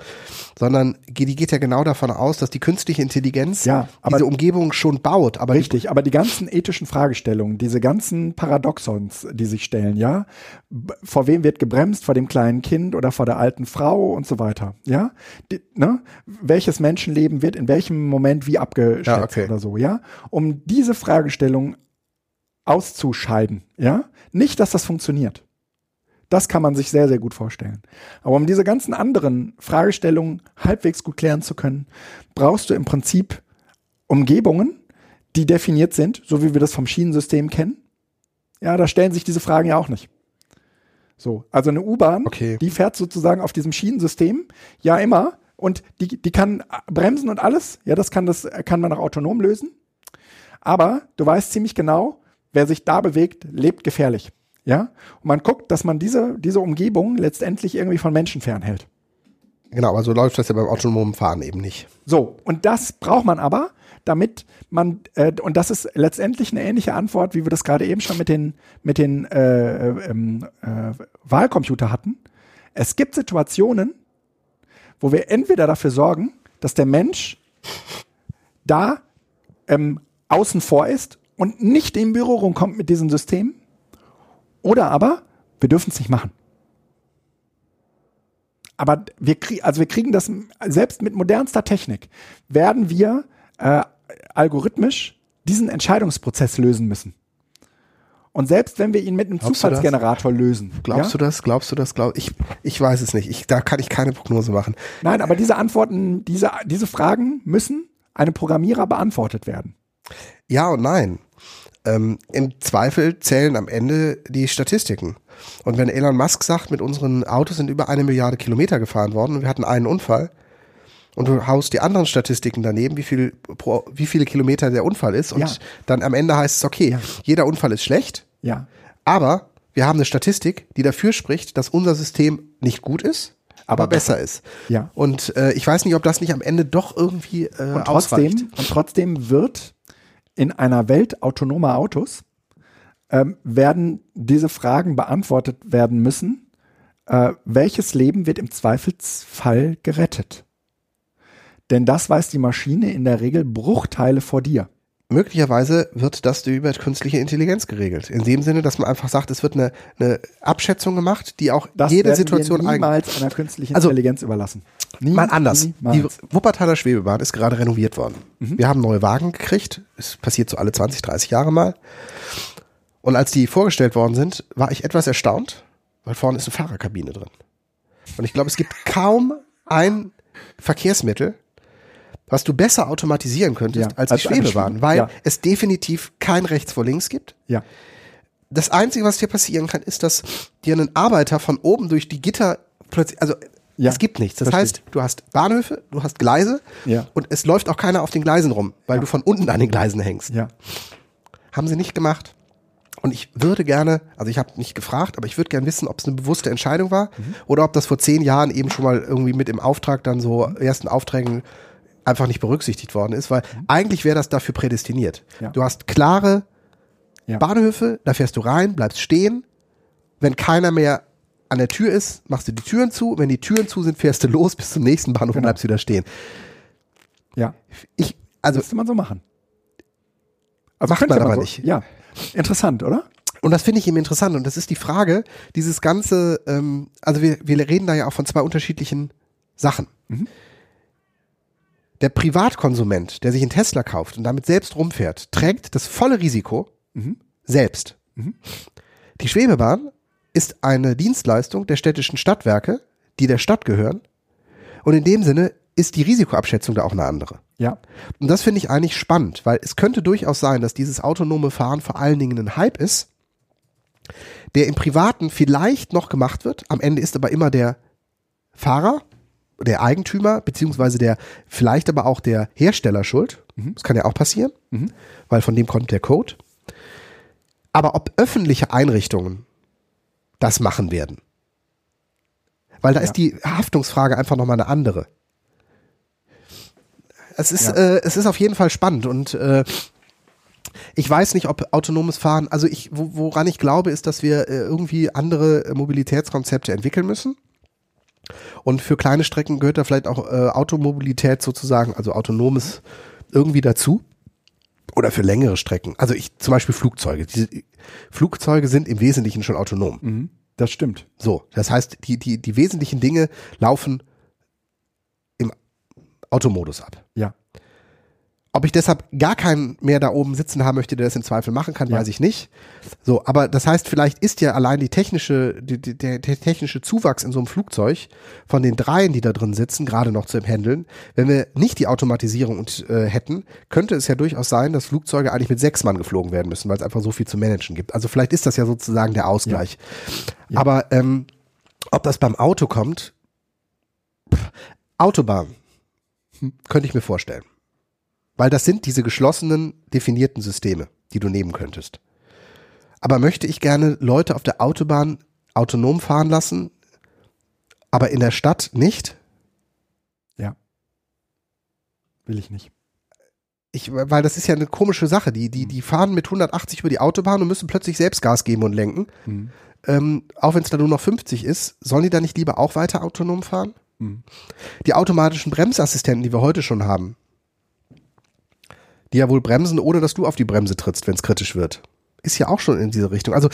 sondern die geht ja genau davon aus, dass die künstliche Intelligenz ja, diese Umgebung schon baut. Aber richtig, aber die ganzen ethischen Fragestellungen, diese ganzen Paradoxons, die sich stellen, ja, vor wem wird gebremst, vor dem kleinen Kind oder vor der alten Frau und so weiter, ja, die, ne? welches Menschenleben wird in welchem Moment wie abgeschätzt ja, okay. oder so, ja, um diese Fragestellung auszuscheiden, ja, nicht, dass das funktioniert. Das kann man sich sehr, sehr gut vorstellen. Aber um diese ganzen anderen Fragestellungen halbwegs gut klären zu können, brauchst du im Prinzip Umgebungen, die definiert sind, so wie wir das vom Schienensystem kennen. Ja, da stellen sich diese Fragen ja auch nicht. So, also eine U-Bahn, okay. die fährt sozusagen auf diesem Schienensystem ja immer und die, die kann bremsen und alles. Ja, das kann das kann man auch autonom lösen. Aber du weißt ziemlich genau, wer sich da bewegt, lebt gefährlich. Ja? Und man guckt, dass man diese, diese Umgebung letztendlich irgendwie von Menschen fernhält. Genau, aber so läuft das ja beim autonomen Fahren eben nicht. So, und das braucht man aber, damit man, äh, und das ist letztendlich eine ähnliche Antwort, wie wir das gerade eben schon mit den, mit den äh, ähm, äh, Wahlcomputer hatten. Es gibt Situationen, wo wir entweder dafür sorgen, dass der Mensch da ähm, außen vor ist und nicht in Berührung kommt mit diesem System, oder aber, wir dürfen es nicht machen. Aber wir, kriegen, also wir kriegen das, selbst mit modernster Technik, werden wir äh, algorithmisch diesen Entscheidungsprozess lösen müssen. Und selbst wenn wir ihn mit einem Glaubst Zufallsgenerator lösen. Glaubst ja? du das? Glaubst du das? Glaub, ich, ich weiß es nicht. Ich, da kann ich keine Prognose machen. Nein, aber diese Antworten, diese, diese Fragen müssen einem Programmierer beantwortet werden. Ja und nein. Ähm, Im Zweifel zählen am Ende die Statistiken. Und wenn Elon Musk sagt, mit unseren Autos sind über eine Milliarde Kilometer gefahren worden und wir hatten einen Unfall, und du haust die anderen Statistiken daneben, wie viel pro, wie viele Kilometer der Unfall ist und ja. dann am Ende heißt es okay, jeder Unfall ist schlecht. Ja. Aber wir haben eine Statistik, die dafür spricht, dass unser System nicht gut ist, aber, aber besser, besser ist. Ja. Und äh, ich weiß nicht, ob das nicht am Ende doch irgendwie äh, und trotzdem ausreicht. und trotzdem wird in einer Welt autonomer Autos ähm, werden diese Fragen beantwortet werden müssen. Äh, welches Leben wird im Zweifelsfall gerettet? Denn das weiß die Maschine in der Regel Bruchteile vor dir. Möglicherweise wird das über künstliche Intelligenz geregelt. In dem Sinne, dass man einfach sagt, es wird eine, eine Abschätzung gemacht, die auch das jede Situation wir niemals einer künstlichen also, Intelligenz überlassen. Nie, mal anders. Niemals. Die Wuppertaler Schwebebahn ist gerade renoviert worden. Mhm. Wir haben neue Wagen gekriegt. Es passiert so alle 20, 30 Jahre mal. Und als die vorgestellt worden sind, war ich etwas erstaunt, weil vorne ist eine Fahrerkabine drin. Und ich glaube, es gibt kaum ein Verkehrsmittel, was du besser automatisieren könntest ja, als, als die Schwebebahn, weil ja. es definitiv kein rechts vor links gibt. Ja. Das Einzige, was dir passieren kann, ist, dass dir ein Arbeiter von oben durch die Gitter plötzlich, also ja, es gibt nichts. Das heißt, du hast Bahnhöfe, du hast Gleise ja. und es läuft auch keiner auf den Gleisen rum, weil ja. du von unten an den Gleisen hängst. Ja. Haben sie nicht gemacht. Und ich würde gerne, also ich habe nicht gefragt, aber ich würde gerne wissen, ob es eine bewusste Entscheidung war mhm. oder ob das vor zehn Jahren eben schon mal irgendwie mit im Auftrag dann so ersten Aufträgen einfach nicht berücksichtigt worden ist, weil mhm. eigentlich wäre das dafür prädestiniert. Ja. Du hast klare ja. Bahnhöfe, da fährst du rein, bleibst stehen. Wenn keiner mehr an der Tür ist, machst du die Türen zu. Wenn die Türen zu sind, fährst du los bis zum nächsten Bahnhof genau. und bleibst wieder stehen. Ja. Ich, also. Müsste man so machen. Also macht man aber so. nicht. Ja. Interessant, oder? Und das finde ich eben interessant. Und das ist die Frage, dieses ganze, ähm, also wir, wir reden da ja auch von zwei unterschiedlichen Sachen. Mhm. Der Privatkonsument, der sich einen Tesla kauft und damit selbst rumfährt, trägt das volle Risiko mhm. selbst. Mhm. Die Schwebebahn ist eine Dienstleistung der städtischen Stadtwerke, die der Stadt gehören. Und in dem Sinne ist die Risikoabschätzung da auch eine andere. Ja. Und das finde ich eigentlich spannend, weil es könnte durchaus sein, dass dieses autonome Fahren vor allen Dingen ein Hype ist, der im Privaten vielleicht noch gemacht wird. Am Ende ist aber immer der Fahrer, der Eigentümer, beziehungsweise der vielleicht aber auch der Hersteller schuld. Mhm. Das kann ja auch passieren, Mhm. weil von dem kommt der Code. Aber ob öffentliche Einrichtungen das machen werden, weil da Ja. ist die Haftungsfrage einfach nochmal eine andere. Es ist, Ja. äh, es ist auf jeden Fall spannend und äh, ich weiß nicht, ob autonomes Fahren, also ich, wo, woran ich glaube, ist, dass wir äh, irgendwie andere Mobilitätskonzepte entwickeln müssen. Und für kleine Strecken gehört da vielleicht auch äh, Automobilität sozusagen, also autonomes irgendwie dazu. Oder für längere Strecken. Also ich, zum Beispiel Flugzeuge. Diese, Flugzeuge sind im Wesentlichen schon autonom. Mhm. Das stimmt. So, das heißt, die, die, die wesentlichen Dinge laufen im Automodus ab. Ja. Ob ich deshalb gar keinen mehr da oben sitzen haben möchte, der das im Zweifel machen kann, Ja. weiß ich nicht. So, aber das heißt, vielleicht ist ja allein die technische, die, die, der, der technische Zuwachs in so einem Flugzeug von den dreien, die da drin sitzen, gerade noch zu handeln. Wenn wir nicht die Automatisierung und, äh, hätten, könnte es ja durchaus sein, dass Flugzeuge eigentlich mit sechs Mann geflogen werden müssen, weil es einfach so viel zu managen gibt. Also vielleicht ist das ja sozusagen der Ausgleich. Ja. Aber ähm, ob das beim Auto kommt, pff, Autobahn, hm, könnte ich mir vorstellen. Weil das sind diese geschlossenen, definierten Systeme, die du nehmen könntest. Aber möchte ich gerne Leute auf der Autobahn autonom fahren lassen, aber in der Stadt nicht? Will ich nicht. Ich, weil das ist ja eine komische Sache. Die, die, die fahren mit 180 über die Autobahn und müssen plötzlich selbst Gas geben und lenken. Mhm. Ähm, auch wenn es da nur noch 50 ist, sollen die da nicht lieber auch weiter autonom fahren? Mhm. Die automatischen Bremsassistenten, die wir heute schon haben, die ja wohl bremsen, ohne dass du auf die Bremse trittst, wenn es kritisch wird. Ist ja auch schon in diese Richtung. Also,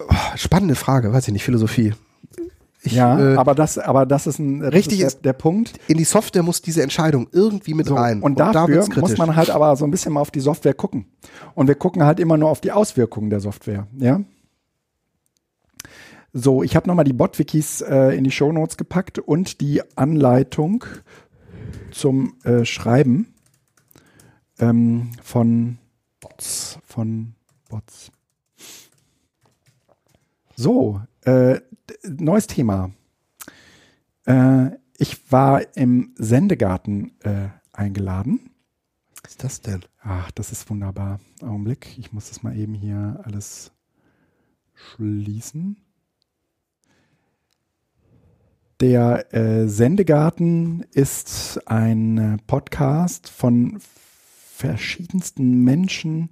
oh, spannende Frage, weiß ich nicht, Philosophie. Ich, ja, äh, aber das, aber das ist ein das richtig ist der, der Punkt. in die Software muss diese Entscheidung irgendwie mit So, rein. und da dafür wird's muss man halt aber so ein bisschen mal auf die Software gucken. Und wir gucken halt immer nur auf die Auswirkungen der Software, ja. So, ich habe nochmal die Botwikis äh, in die Shownotes gepackt und die Anleitung zum äh, Schreiben ähm, von Bots. Von Bots. So, äh, neues Thema. Äh, ich war im Sendegarten äh, eingeladen. Was ist das denn? Ach, das ist wunderbar. Augenblick, ich muss das mal eben hier alles schließen. Der äh, Sendegarten ist ein äh, Podcast von verschiedensten Menschen.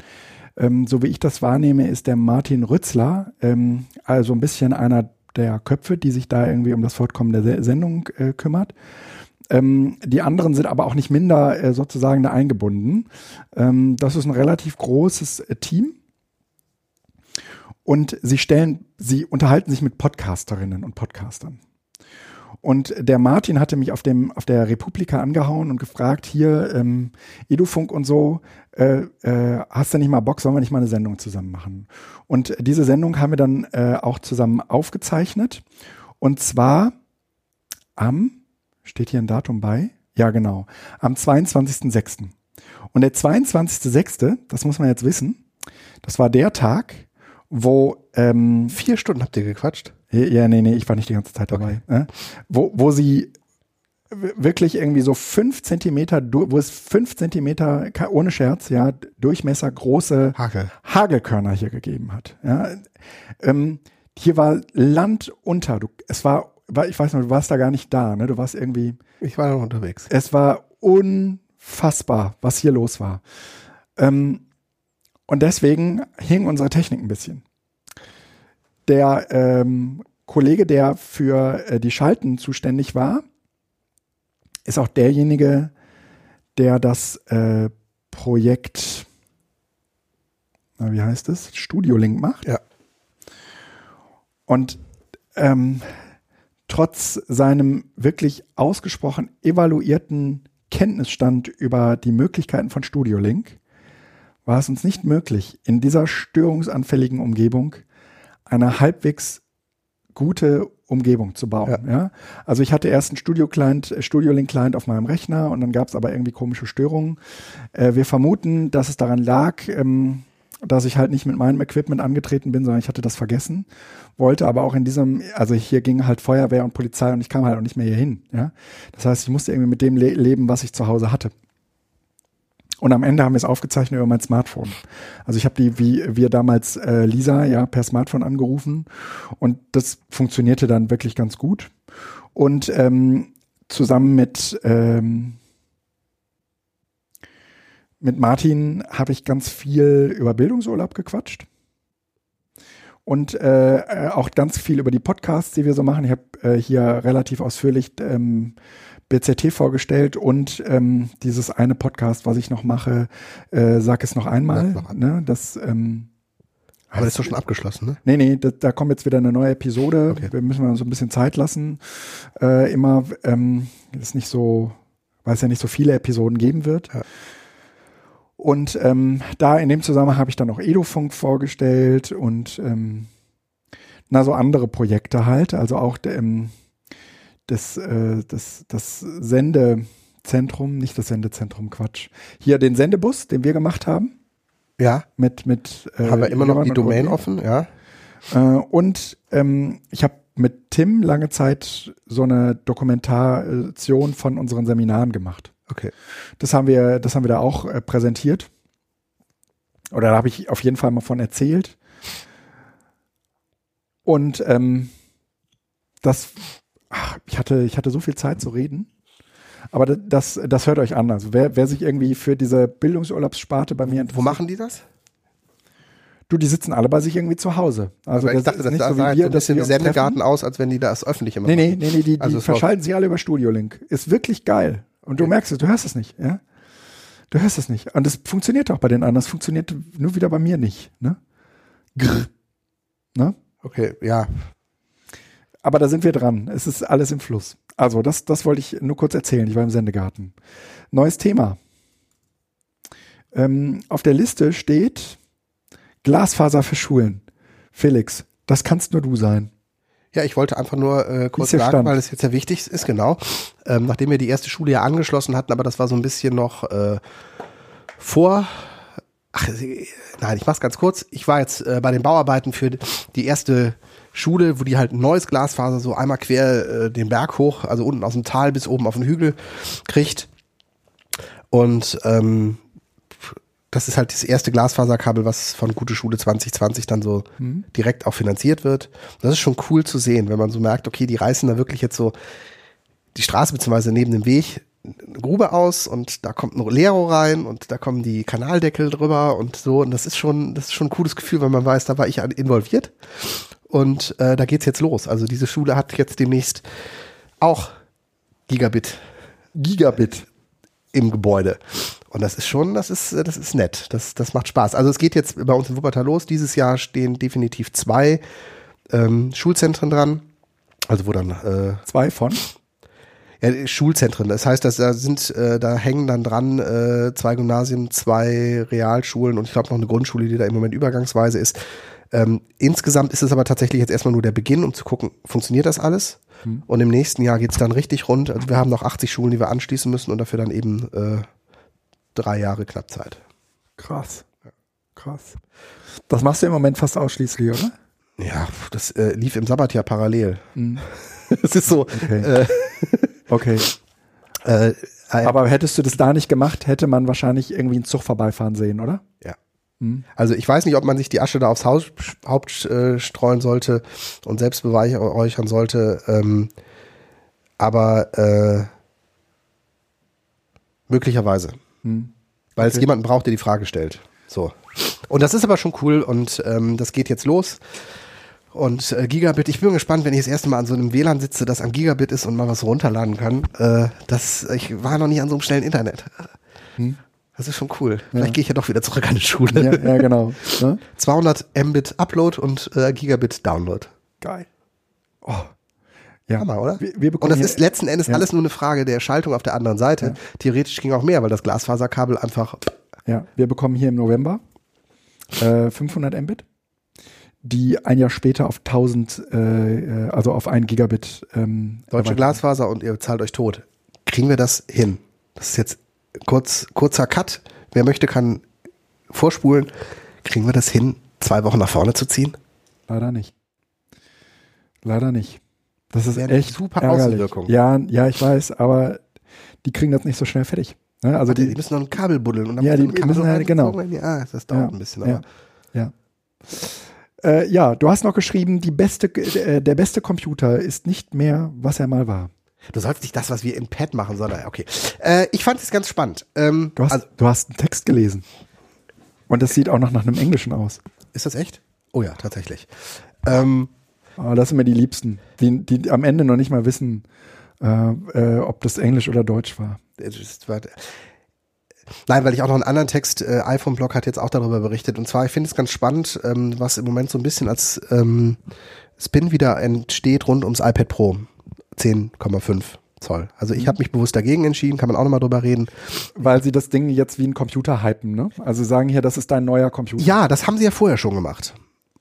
Ähm, so wie ich das wahrnehme, ist der Martin Rützler, ähm, also ein bisschen einer der Köpfe, die sich da irgendwie um das Fortkommen der Se Sendung äh, kümmert. Ähm, die anderen sind aber auch nicht minder äh, sozusagen da eingebunden. Ähm, das ist ein relativ großes äh, Team. Und sie stellen, sie unterhalten sich mit Podcasterinnen und Podcastern. Und der Martin hatte mich auf dem auf der Republika angehauen und gefragt, hier ähm, Edufunk und so, äh, äh, hast du nicht mal Bock, sollen wir nicht mal eine Sendung zusammen machen? Und diese Sendung haben wir dann äh, auch zusammen aufgezeichnet. Und zwar am, steht hier ein Datum bei? Ja, genau, am 22.06. Und der 22.06., das muss man jetzt wissen, das war der Tag, wo ähm, Vier Stunden habt ihr gequatscht? Ja, nee, nee, ich war nicht die ganze Zeit dabei. Ne? Wo, wo sie wirklich irgendwie so fünf Zentimeter, wo es fünf Zentimeter, ohne Scherz, ja, Durchmesser große Hake. Hagelkörner hier gegeben hat. Ja. Ähm, hier war Land unter. Du, es war, war, ich weiß noch, du warst da gar nicht da, ne? Du warst irgendwie, Ich war noch unterwegs. es war unfassbar, was hier los war. Ähm, und deswegen hing unsere Technik ein bisschen. Der ähm, Kollege, der für äh, die Schalten zuständig war, ist auch derjenige, der das äh, Projekt, na, wie heißt es, Studio Link macht. Ja. Und ähm, trotz seinem wirklich ausgesprochen evaluierten Kenntnisstand über die Möglichkeiten von Studio Link war es uns nicht möglich, in dieser störungsanfälligen Umgebung eine halbwegs gute Umgebung zu bauen. Ja. Also ich hatte erst einen Studio Client, äh, Studio Link Client auf meinem Rechner und dann gab es aber irgendwie komische Störungen. Äh, wir vermuten, dass es daran lag, ähm, dass ich halt nicht mit meinem Equipment angetreten bin, sondern ich hatte das vergessen, wollte aber auch in diesem, also hier ging halt Feuerwehr und Polizei und ich kam halt auch nicht mehr hier hin. Ja? Das heißt, ich musste irgendwie mit dem le leben, was ich zu Hause hatte. Und am Ende haben wir es aufgezeichnet über mein Smartphone. Also ich habe die, wie wir damals äh, Lisa, ja, per Smartphone angerufen und das funktionierte dann wirklich ganz gut. Und ähm, zusammen mit ähm, mit Martin habe ich ganz viel über Bildungsurlaub gequatscht und äh, äh auch ganz viel über die Podcasts, die wir so machen. Ich habe äh, hier relativ ausführlich ähm, BZT vorgestellt und ähm, dieses eine Podcast, was ich noch mache, äh, sag es noch einmal. Ne? Das ähm, aber das ist doch schon abgeschlossen, ne? Nee, nee, da, da kommt jetzt wieder eine neue Episode. Okay. Wir müssen uns so ein bisschen Zeit lassen. Äh, immer ähm, ist nicht so, weil es ja nicht so viele Episoden geben wird. Ja. Und ähm, da in dem Zusammenhang habe ich dann auch Edofunk vorgestellt und ähm, na so andere Projekte halt, also auch ähm, das, äh, das, das Sendezentrum, nicht das Sendezentrum, Quatsch. Hier den Sendebus, den wir gemacht haben. Ja. Mit, mit äh, haben wir immer noch die Domain offen, ja. Äh, und ähm, ich habe mit Tim lange Zeit so eine Dokumentation von unseren Seminaren gemacht. Okay. Das haben wir, das haben wir da auch äh, präsentiert. Oder da habe ich auf jeden Fall mal von erzählt. Und ähm, das ach, ich hatte, ich hatte so viel Zeit zu reden. Aber das, das hört euch an. Also wer, wer sich irgendwie für diese Bildungsurlaubssparte bei mir interessiert. Wo machen die das? Du, die sitzen alle bei sich irgendwie zu Hause. Also Aber ich dachte, das, das so wie wir, ein bisschen Sendegarten aus, als wenn die das öffentlich immer Nee, nee, nee, nee die, also die verschalten sich alle über Studio Link. Ist wirklich geil. Und du okay. merkst es, du hörst es nicht, ja? Du hörst es nicht. Und das funktioniert auch bei den anderen. Das funktioniert nur wieder bei mir nicht, ne? Grr. Ne? Okay, ja. Aber da sind wir dran. Es ist alles im Fluss. Also, das, das wollte ich nur kurz erzählen. Ich war im Sendegarten. Neues Thema. Ähm, auf der Liste steht Glasfaser für Schulen. Felix, das kannst nur du sein. Ja, ich wollte einfach nur äh, kurz sagen, Stand? weil das jetzt ja wichtig ist, genau. Ähm, nachdem wir die erste Schule ja angeschlossen hatten, aber das war so ein bisschen noch äh, vor. Ach, nein, ich mach's ganz kurz. Ich war jetzt äh, bei den Bauarbeiten für die erste Schule, wo die halt ein neues Glasfaser so einmal quer äh, den Berg hoch, also unten aus dem Tal bis oben auf den Hügel kriegt. Und ähm, das ist halt das erste Glasfaserkabel, was von Gute Schule 2020 dann so mhm. direkt auch finanziert wird. Das ist schon cool zu sehen, wenn man so merkt, okay, die reißen da wirklich jetzt so die Straße beziehungsweise neben dem Weg eine Grube aus und da kommt ein Lero rein und da kommen die Kanaldeckel drüber und so und das ist schon das ist schon ein cooles Gefühl, wenn man weiß, da war ich involviert und äh, da geht's jetzt los. Also diese Schule hat jetzt demnächst auch Gigabit Gigabit im Gebäude. Und das ist schon, das ist, das ist nett. Das, das macht Spaß. Also es geht jetzt bei uns in Wuppertal los. Dieses Jahr stehen definitiv zwei ähm, Schulzentren dran. Also wo dann äh, zwei von? Ja, Schulzentren. Das heißt, dass da sind, äh, da hängen dann dran äh, zwei Gymnasien, zwei Realschulen und ich glaube noch eine Grundschule, die da im Moment übergangsweise ist. Ähm, insgesamt ist es aber tatsächlich jetzt erstmal nur der Beginn, um zu gucken, funktioniert das alles? Hm. Und im nächsten Jahr geht's dann richtig rund. Also wir haben noch 80 Schulen, die wir anschließen müssen und dafür dann eben äh, drei Jahre knapp Zeit. Krass. Krass. Das machst du im Moment fast ausschließlich, oder? Ja, das äh, lief im Sabbatjahr parallel. Hm. <laughs> das ist so. Okay. Äh, okay. <laughs> Äh, Aber hättest du das da nicht gemacht, hätte man wahrscheinlich irgendwie einen Zug vorbeifahren sehen, oder? Ja. Hm. Also ich weiß nicht, ob man sich die Asche da aufs Haus, Haupt äh, streuen sollte und selbst beweihräuchern sollte. Ähm, aber äh, möglicherweise. Hm. Weil okay. es jemanden braucht, der die Frage stellt. So. Und das ist aber schon cool und ähm, das geht jetzt los. Und äh, Gigabit, ich bin gespannt, wenn ich das erste Mal an so einem WLAN sitze, das an Gigabit ist und mal was runterladen kann. Äh, das, ich war noch nie an so einem schnellen Internet. Hm. Das ist schon cool. Vielleicht ja. gehe ich ja doch wieder zurück an die Schule. Ja, ja genau. <laughs> Ja? 200 Mbit Upload und äh, Gigabit Download. Geil. Oh. Ja. Hammer, oder? Wir, wir und das ist letzten Endes ja. alles nur eine Frage der Schaltung auf der anderen Seite. Ja. Theoretisch ging auch mehr, weil das Glasfaserkabel einfach. Ja, wir bekommen hier im November äh, 500 Mbit, die ein Jahr später auf 1000, äh, also auf 1 Gigabit. Ähm, Deutsche Glasfaser und ihr zahlt euch tot. Kriegen wir das hin? Das ist jetzt kurz, kurzer Cut. Wer möchte, kann vorspulen. Kriegen wir das hin, zwei Wochen nach vorne zu ziehen? Leider nicht. Leider nicht. Das ist Wäre echt super ärgerlich. Außenwirkung. Ja, ja, ich weiß, aber die kriegen das nicht so schnell fertig. Ne? Also die, die, müssen noch ein Kabel buddeln und dann Ja, die Kabel müssen halt- genau. Ja, das dauert Ja, ein bisschen. ja. Aber ja. Äh, ja, du hast noch geschrieben, die beste, äh, der beste Computer ist nicht mehr, was er mal war. Du sollst nicht das, was wir im Pad machen, sondern okay. Äh, ich fand es ganz spannend. Ähm, Du hast, also, du hast einen Text gelesen. Und das sieht auch noch nach einem Englischen aus. ist das echt? Oh ja, tatsächlich. Ähm, Aber das sind mir die Liebsten, die, die am Ende noch nicht mal wissen, äh, äh, ob das Englisch oder Deutsch war. Nein, weil ich auch noch einen anderen Text, äh, iPhone-Blog hat jetzt auch darüber berichtet. Und zwar, ich finde es ganz spannend, ähm, was im Moment so ein bisschen als ähm, Spin wieder entsteht rund ums iPad Pro 10,5 Zoll. Also ich habe mich bewusst dagegen entschieden, kann man auch nochmal drüber reden. Weil sie das Ding jetzt wie ein Computer hypen, ne? Also sagen hier, das ist dein neuer Computer. Ja, das haben sie ja vorher schon gemacht.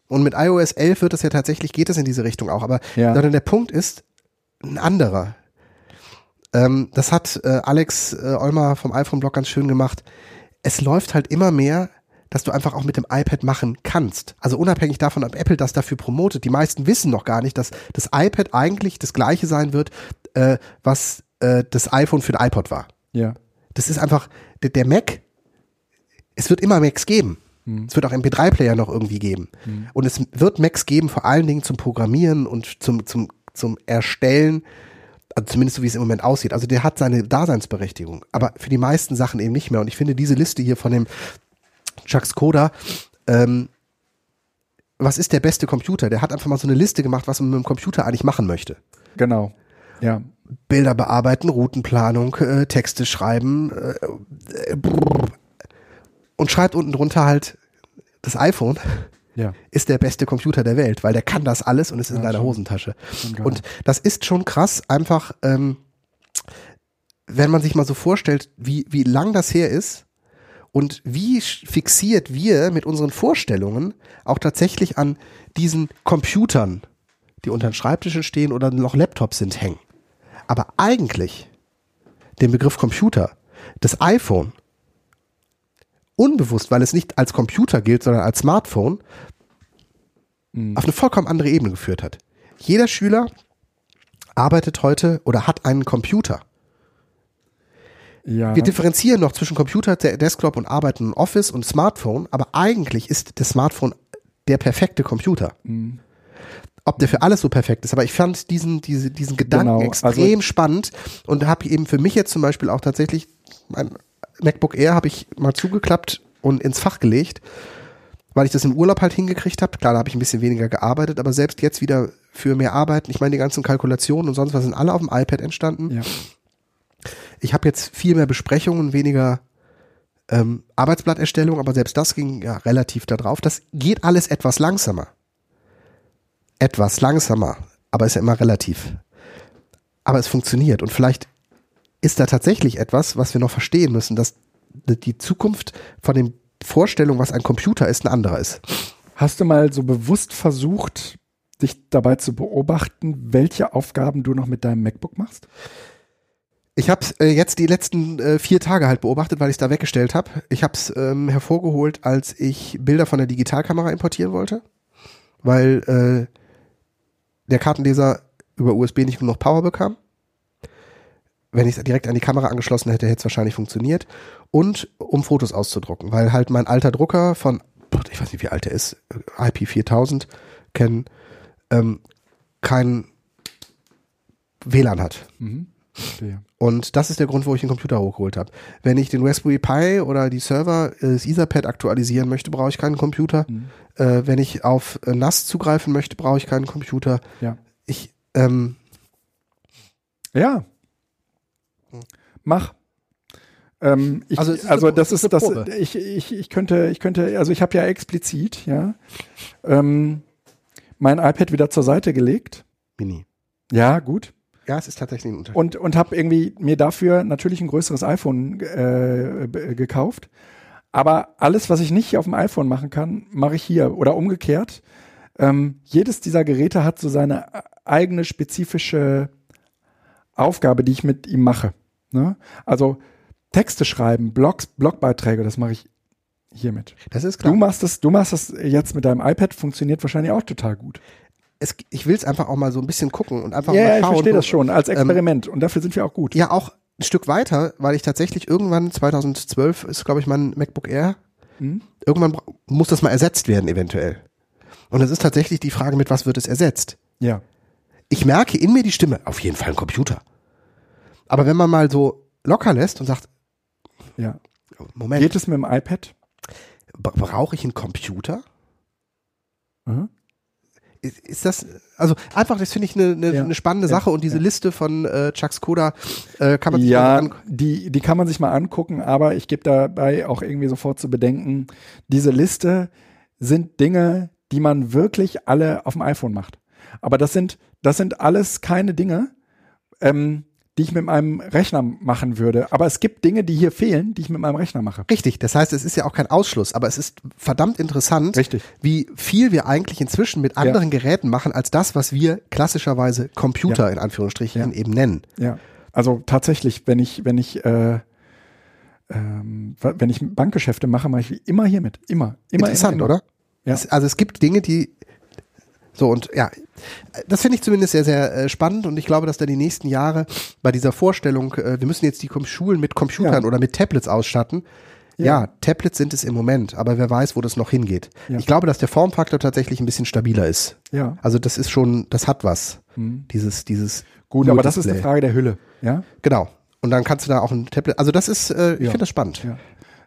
Und mit iOS 11 wird es ja tatsächlich, geht es in diese Richtung auch. Aber Ja. sondern der Punkt ist ein anderer. Ähm, das hat äh, Alex äh, Olmer vom iPhone-Blog ganz schön gemacht. Es läuft halt immer mehr, dass du einfach auch mit dem iPad machen kannst. Also unabhängig davon, ob Apple das dafür promotet. Die meisten wissen noch gar nicht, dass das iPad eigentlich das gleiche sein wird, äh, was äh, das iPhone für den iPod war. Ja. Das ist einfach, der, der Mac, es wird immer Macs geben. Es wird auch MP3-Player noch irgendwie geben. Und es wird Macs geben, vor allen Dingen zum Programmieren und zum, zum, zum Erstellen, also zumindest so wie es im Moment aussieht. Also der hat seine Daseinsberechtigung, aber für die meisten Sachen eben nicht mehr. Und ich finde diese Liste hier von dem Chuck Skoda, ähm, was ist der beste Computer? Der hat einfach mal so eine Liste gemacht, was man mit dem Computer eigentlich machen möchte. Genau. Ja. Bilder bearbeiten, Routenplanung, äh, Texte schreiben äh, äh, und schreibt unten drunter halt, das iPhone Ja. ist der beste Computer der Welt, weil der kann das alles und ist in Ja, deiner schon. Hosentasche. Schon. Und das ist schon krass, einfach, ähm, wenn man sich mal so vorstellt, wie, wie lang das her ist und wie fixiert wir mit unseren Vorstellungen auch tatsächlich an diesen Computern, die unter den Schreibtischen stehen oder noch Laptops sind, hängen. Aber eigentlich den Begriff Computer, das iPhone, unbewusst, weil es nicht als Computer gilt, sondern als Smartphone, auf eine vollkommen andere Ebene geführt hat. Jeder Schüler arbeitet heute oder hat einen Computer. Ja. Wir differenzieren noch zwischen Computer, Desktop und Arbeiten und Office und Smartphone, aber eigentlich ist das Smartphone der perfekte Computer. Ob der für alles so perfekt ist, aber ich fand diesen, diese, diesen Gedanken Genau, extrem also- spannend und habe eben für mich jetzt zum Beispiel auch tatsächlich mein MacBook Air habe ich mal zugeklappt und ins Fach gelegt, weil ich das im Urlaub halt hingekriegt habe. Klar, da habe ich ein bisschen weniger gearbeitet, aber selbst jetzt wieder für mehr Arbeiten, ich meine, die ganzen Kalkulationen und sonst was sind alle auf dem iPad entstanden. ja. Ich habe jetzt viel mehr Besprechungen, weniger ähm, Arbeitsblatterstellung, aber selbst das ging ja relativ da drauf. Das geht alles etwas langsamer. Etwas langsamer, aber ist ja immer relativ. Aber es funktioniert und vielleicht ist da tatsächlich etwas, was wir noch verstehen müssen, dass die Zukunft von den Vorstellungen, was ein Computer ist, ein anderer ist. Hast du mal so bewusst versucht, dich dabei zu beobachten, welche Aufgaben du noch mit deinem MacBook machst? Ich habe es äh, jetzt die letzten äh, vier Tage halt beobachtet, weil ich es da weggestellt habe. Ich habe es ähm, hervorgeholt, als ich Bilder von der Digitalkamera importieren wollte, weil äh, der Kartenleser über USB nicht genug Power bekam. Wenn ich es direkt an die Kamera angeschlossen hätte, hätte es wahrscheinlich funktioniert. Und um Fotos auszudrucken, weil halt mein alter Drucker von, ich weiß nicht, wie alt er ist, äh, IP4000 kennen, ähm, kein WLAN hat. Verstehe. Und das ist der Grund, wo ich den Computer hochgeholt habe. Wenn ich den Raspberry Pi oder die Server, äh, das Etherpad aktualisieren möchte, brauche ich keinen Computer. Äh, wenn ich auf äh, NAS zugreifen möchte, brauche ich keinen Computer. Ja. Ich, ähm, Ja. Mach. Ähm, ich, Also also, das ist ist das. Probe. Ich, ich, ich könnte, ich könnte, also ich habe ja explizit, ja, ähm, mein iPad wieder zur Seite gelegt. Mini. Ja, gut. Ja, es ist tatsächlich ein Unterschied. Und, und habe irgendwie mir dafür natürlich ein größeres iPhone äh, gekauft. Aber alles, was ich nicht auf dem iPhone machen kann, mache ich hier. Oder umgekehrt. Ähm, jedes dieser Geräte hat so seine eigene spezifische Aufgabe, die ich mit ihm mache. Ne? Also Texte schreiben, Blogs, Blogbeiträge, das mache ich hiermit. Das ist klar. Du machst das, du machst das jetzt mit deinem iPad, funktioniert wahrscheinlich auch total gut. Es, ich will es einfach auch mal so ein bisschen gucken und einfach Ja, mal ja, ich schauen. verstehe das schon, als ähm, Experiment. und dafür sind wir auch gut. Ja, auch ein Stück weiter, weil ich tatsächlich irgendwann 2012 ist, glaube ich, mein MacBook Air. Mhm. Irgendwann muss das mal ersetzt werden, eventuell. Und es ist tatsächlich die Frage, mit was wird es ersetzt? Ja. Ich merke in mir die Stimme, auf jeden Fall ein Computer. Aber wenn man mal so locker lässt und sagt, ja. Moment, Geht es mit dem iPad? brauche ich einen Computer? Mhm. Ist, ist das, also einfach, das finde ich eine, eine, Ja. eine spannende. Sache und diese. Liste von äh, Chuck Skoda äh, kann man sich Ja, mal an, die, die kann man sich mal angucken, aber ich gebe dabei auch irgendwie sofort zu bedenken, diese Liste sind Dinge, die man wirklich alle auf dem iPhone macht. Aber das sind, das sind alles keine Dinge, ähm, die ich mit meinem Rechner machen würde. Aber es gibt Dinge, die hier fehlen, die ich mit meinem Rechner mache. Richtig, das heißt, es ist ja auch kein Ausschluss, aber es ist verdammt interessant, Richtig. wie viel wir eigentlich inzwischen mit anderen Geräten machen, als das, was wir klassischerweise Computer in Anführungsstrichen Ja. eben nennen. Ja, also tatsächlich, wenn ich, wenn ich, äh, ähm, wenn ich Bankgeschäfte mache, mache ich immer hier mit. Immer. immer Interessant, immer, immer. oder? Ja. Es, also es gibt Dinge, die so und ja, das finde ich zumindest sehr, sehr äh, spannend und ich glaube, dass da die nächsten Jahre bei dieser Vorstellung, äh, wir müssen jetzt die Com Schulen mit Computern Ja. oder mit Tablets ausstatten. Ja. Ja. Tablets sind es im Moment, aber wer weiß, wo das noch hingeht. Ja. Ich glaube, dass der Formfaktor tatsächlich ein bisschen stabiler ist. Ja. Also das ist schon, das hat was. Mhm. Dieses, dieses Gut, aber das ist eine. Frage der Hülle. Ja. Genau. Und dann kannst du da auch ein Tablet. Also das ist, äh, ich finde das spannend. ja.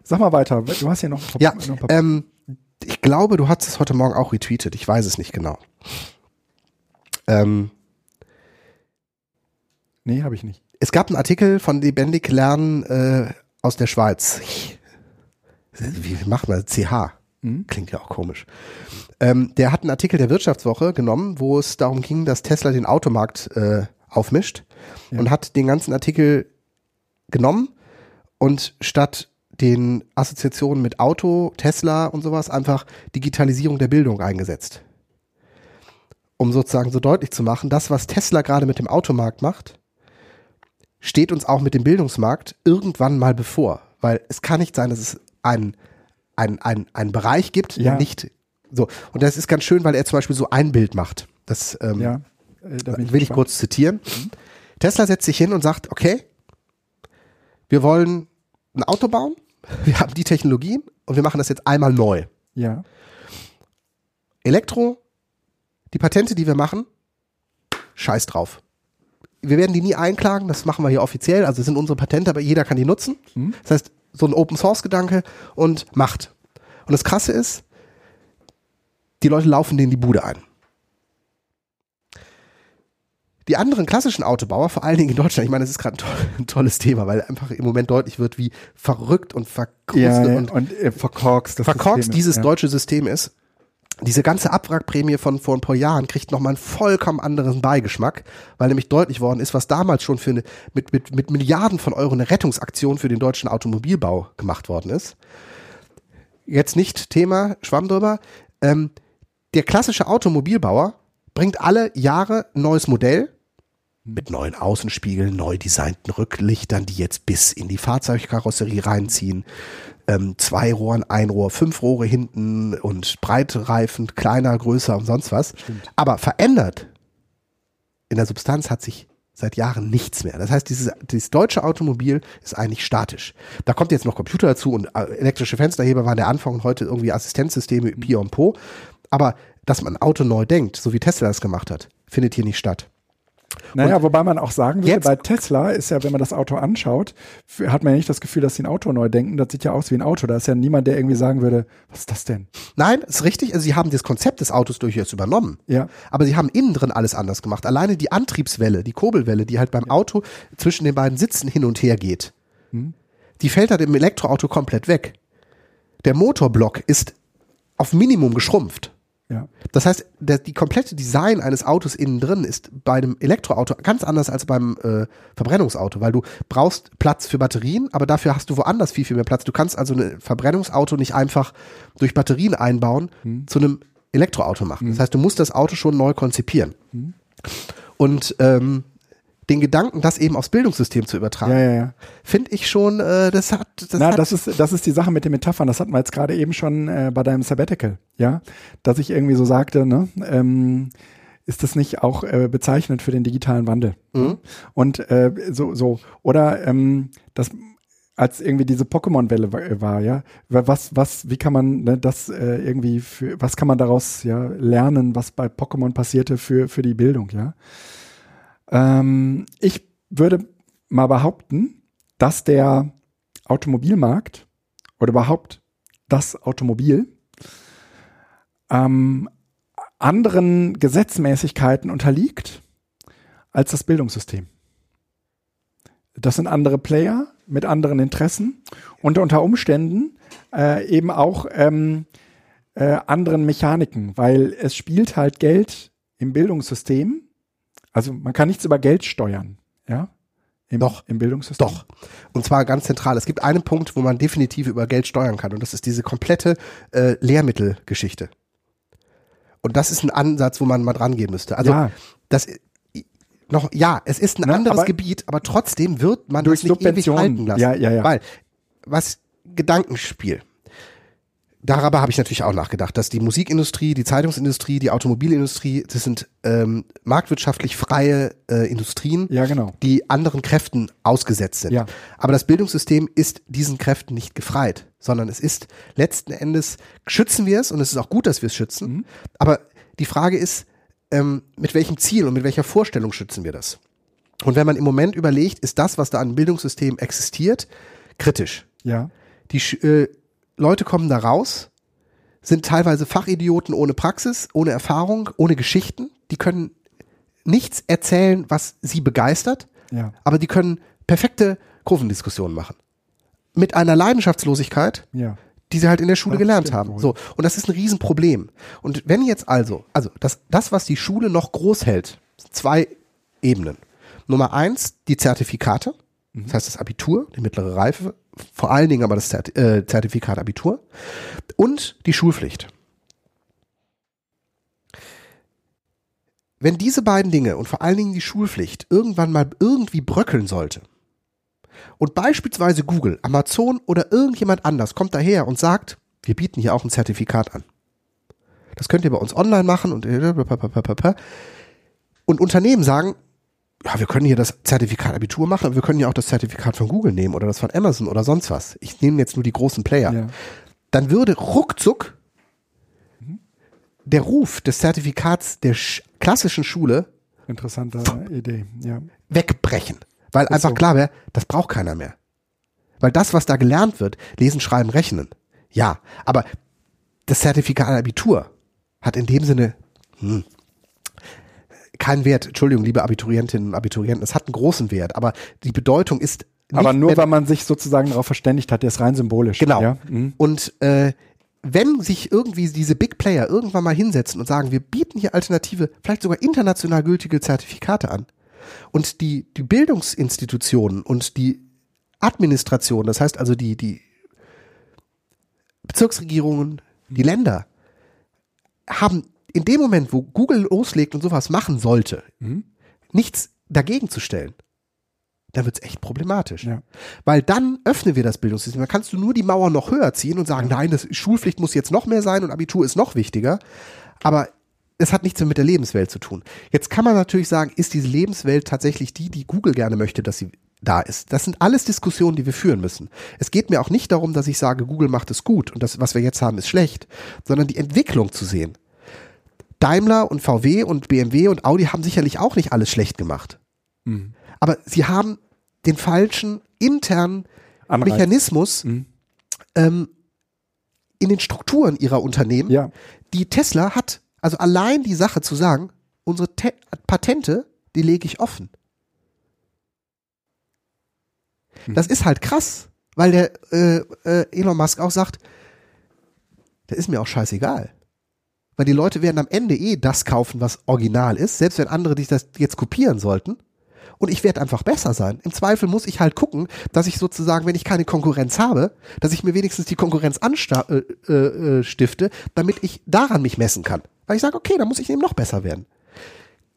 Sag mal weiter. Du hast hier noch ein paar, Ja, noch ein paar ähm, ich glaube, du hast es heute Morgen auch retweetet. Ich weiß es nicht genau. Ähm, Nee, habe ich nicht. es gab einen Artikel von Lebendig Lernen äh, aus der Schweiz. Wie macht man das? CH? Mhm. Klingt ja auch komisch. Ähm, der hat einen Artikel der Wirtschaftswoche genommen, wo es darum ging, dass Tesla den Automarkt äh, aufmischt Ja. und hat den ganzen Artikel genommen und statt den Assoziationen mit Auto, Tesla und sowas einfach Digitalisierung der Bildung eingesetzt. Um sozusagen so deutlich zu machen, das, was Tesla gerade mit dem Automarkt macht, steht uns auch mit dem Bildungsmarkt irgendwann mal bevor. Weil es kann nicht sein, dass es einen ein, ein, ein Bereich gibt, der Ja. nicht so. Und das ist ganz schön, weil er zum Beispiel so ein Bild macht. Das ähm, Ja. Äh, da will ich gespannt. kurz zitieren. Tesla setzt sich hin und sagt, okay, wir wollen ein Auto bauen, wir haben die Technologien und wir machen das jetzt einmal neu. Ja. Elektro, die Patente, die wir machen, scheiß drauf. Wir werden die nie einklagen, das machen wir hier offiziell, also es sind unsere Patente, aber jeder kann die nutzen. Mhm. Das heißt, so ein Open Source Gedanke und Macht. Und das krasse ist, die Leute laufen denen die Bude ein. Die anderen klassischen Autobauer, vor allen Dingen in Deutschland, ich meine, das ist gerade ein, toll, <laughs> ein tolles Thema, weil einfach im Moment deutlich wird, wie verrückt und verkrustet Ja, und und, äh, verkorkst. verkorkst ist, dieses ja. deutsche System ist. Diese ganze Abwrackprämie von vor ein paar Jahren kriegt nochmal einen vollkommen anderen Beigeschmack, weil nämlich deutlich worden ist, was damals schon für eine, mit, mit, mit Milliarden von Euro eine Rettungsaktion für den deutschen Automobilbau gemacht worden ist. Jetzt nicht Thema, Schwamm drüber. Ähm, der klassische Automobilbauer bringt alle Jahre ein neues Modell mit neuen Außenspiegeln, neu designten Rücklichtern, die jetzt bis in die Fahrzeugkarosserie reinziehen. Ähm, zwei Rohren, ein Rohr, fünf Rohre hinten und Breitreifen, kleiner, größer und sonst was. Aber verändert in der Substanz hat sich seit Jahren nichts mehr. Das heißt, dieses, dieses deutsche Automobil ist eigentlich statisch. Da kommt jetzt noch Computer dazu und äh, elektrische Fensterheber waren der Anfang und heute irgendwie Assistenzsysteme Pi und Po. Aber dass man ein Auto neu denkt, so wie Tesla das gemacht hat, findet hier nicht statt. Naja, wobei man auch sagen würde, jetzt- bei Tesla ist ja, wenn man das Auto anschaut, hat man ja nicht das Gefühl, dass sie ein Auto neu denken. Das sieht ja aus wie ein Auto. Da ist ja niemand, der irgendwie sagen würde, was ist das denn? Nein, ist richtig. Also sie haben das Konzept des Autos durchaus übernommen. Ja. Aber sie haben innen drin alles anders gemacht. Alleine die Antriebswelle, die Kurbelwelle, die halt beim Auto zwischen den beiden Sitzen hin und her geht, die fällt halt im Elektroauto komplett weg. Der Motorblock ist auf Minimum geschrumpft. Ja. Das heißt, der, die komplette Design eines Autos innen drin ist bei einem Elektroauto ganz anders als beim äh, Verbrennungsauto, weil du brauchst Platz für Batterien, aber dafür hast du woanders viel, viel mehr Platz. Du kannst also ein Verbrennungsauto nicht einfach durch Batterien einbauen zu einem Elektroauto machen. Das heißt, du musst das Auto schon neu konzipieren. Und ähm, den Gedanken, das eben aufs Bildungssystem zu übertragen, Ja, ja, ja. finde ich schon, äh, das hat, das Na, hat das ist, das ist die Sache mit den Metaphern. Das hatten wir jetzt gerade eben schon äh, bei deinem Sabbatical, ja, dass ich irgendwie so sagte, ne, ähm, ist das nicht auch äh, bezeichnend für den digitalen Wandel? Mhm. Und äh, so, so oder ähm, das als irgendwie diese Pokémon-Welle wa- war, ja, Wa- was, was, wie kann man ne, das äh, irgendwie für, was kann man daraus ja lernen, was bei Pokémon passierte für für die Bildung, ja? Ähm, ich würde mal behaupten, dass der Automobilmarkt oder überhaupt das Automobil ähm, anderen Gesetzmäßigkeiten unterliegt als das Bildungssystem. Das sind andere Player mit anderen Interessen und unter Umständen äh, eben auch ähm, äh, anderen Mechaniken, weil es spielt halt Geld im Bildungssystem. Also man kann nichts über Geld steuern, ja? Im, Doch. im Bildungssystem. Doch. Und zwar ganz zentral. Es gibt einen Punkt, wo man definitiv über Geld steuern kann. Und das ist diese komplette äh, Lehrmittelgeschichte. Und das ist ein Ansatz, wo man mal dran gehen müsste. Also Ja. das noch, ja, es ist ein Ne, anderes aber- Gebiet, aber trotzdem wird man Durch das nicht ewig halten lassen. Ja, ja, ja. Weil, was Gedankenspiel. Darüber habe ich natürlich auch nachgedacht, dass die Musikindustrie, die Zeitungsindustrie, die Automobilindustrie, das sind ähm, marktwirtschaftlich freie äh, Industrien, Ja, genau. die anderen Kräften ausgesetzt sind. Ja. Aber das Bildungssystem ist diesen Kräften nicht gefreit, sondern es ist letzten Endes, schützen wir es und es ist auch gut, dass wir es schützen. Mhm. Aber die Frage ist, ähm, mit welchem Ziel und mit welcher Vorstellung schützen wir das? Und wenn man im Moment überlegt, ist das, was da an Bildungssystem existiert, kritisch. Ja. Die äh, Leute kommen da raus, sind teilweise Fachidioten ohne Praxis, ohne Erfahrung, ohne Geschichten. Die können nichts erzählen, was sie begeistert, Ja. aber die können perfekte Kurvendiskussionen machen. Mit einer Leidenschaftslosigkeit, Ja. die sie halt in der Schule Das gelernt haben. wohl. So. Und das ist ein Riesenproblem. Und wenn jetzt also, also das, das, was die Schule noch groß hält, zwei Ebenen. Nummer eins, die Zertifikate. Mhm. Das heißt das Abitur, die mittlere Reife, vor allen Dingen aber das äh, Zertifikat Abitur und die Schulpflicht. Wenn diese beiden Dinge und vor allen Dingen die Schulpflicht irgendwann mal irgendwie bröckeln sollte und beispielsweise Google, Amazon oder irgendjemand anders kommt daher und sagt, wir bieten hier auch ein Zertifikat an. Das könnt ihr bei uns online machen und und Unternehmen sagen, ja, wir können hier das Zertifikat Abitur machen, aber wir können ja auch das Zertifikat von Google nehmen oder das von Amazon oder sonst was. Ich nehme jetzt nur die großen Player. Ja. Dann würde ruckzuck der Ruf des Zertifikats der sch klassischen Schule Interessante Idee. Ja. wegbrechen. Weil einfach so. klar wäre, das braucht keiner mehr. Weil das, was da gelernt wird, lesen, schreiben, rechnen. Ja, aber das Zertifikat Abitur hat in dem Sinne hm, keinen Wert. Entschuldigung, liebe Abiturientinnen und Abiturienten, es hat einen großen Wert, aber die Bedeutung ist nicht, Aber nur, wenn- weil man sich sozusagen darauf verständigt hat, der ist rein symbolisch. Genau. Ja? Mhm. Und äh, wenn sich irgendwie diese Big Player irgendwann mal hinsetzen und sagen, wir bieten hier alternative, vielleicht sogar international gültige Zertifikate an und die, die Bildungsinstitutionen und die Administration, das heißt also die, die Bezirksregierungen, die Länder, haben in dem Moment, wo Google loslegt und sowas machen sollte, Mhm. nichts dagegen zu stellen, dann wird's echt problematisch. Ja. Weil dann öffnen wir das Bildungssystem. Dann kannst du nur die Mauer noch höher ziehen und sagen, nein, das Schulpflicht muss jetzt noch mehr sein und Abitur ist noch wichtiger. Aber es hat nichts mehr mit der Lebenswelt zu tun. Jetzt kann man natürlich sagen, ist diese Lebenswelt tatsächlich die, die Google gerne möchte, dass sie da ist. Das sind alles Diskussionen, die wir führen müssen. Es geht mir auch nicht darum, dass ich sage, Google macht es gut und das, was wir jetzt haben, ist schlecht, sondern die Entwicklung zu sehen. Daimler und VW und BMW und Audi haben sicherlich auch nicht alles schlecht gemacht. Mhm. Aber sie haben den falschen internen Anreiz. Mechanismus Mhm. ähm, in den Strukturen ihrer Unternehmen, Ja. die Tesla hat. Also allein die Sache zu sagen, unsere Te Patente, die lege ich offen. Mhm. Das ist halt krass, weil der äh, äh, Elon Musk auch sagt, das ist mir auch scheißegal. Weil die Leute werden am Ende eh das kaufen, was original ist, selbst wenn andere dich das jetzt kopieren sollten. Und ich werde einfach besser sein. Im Zweifel muss ich halt gucken, dass ich sozusagen, wenn ich keine Konkurrenz habe, dass ich mir wenigstens die Konkurrenz anstifte, äh, äh, stifte, damit ich daran mich messen kann. Weil ich sage, okay, dann muss ich eben noch besser werden.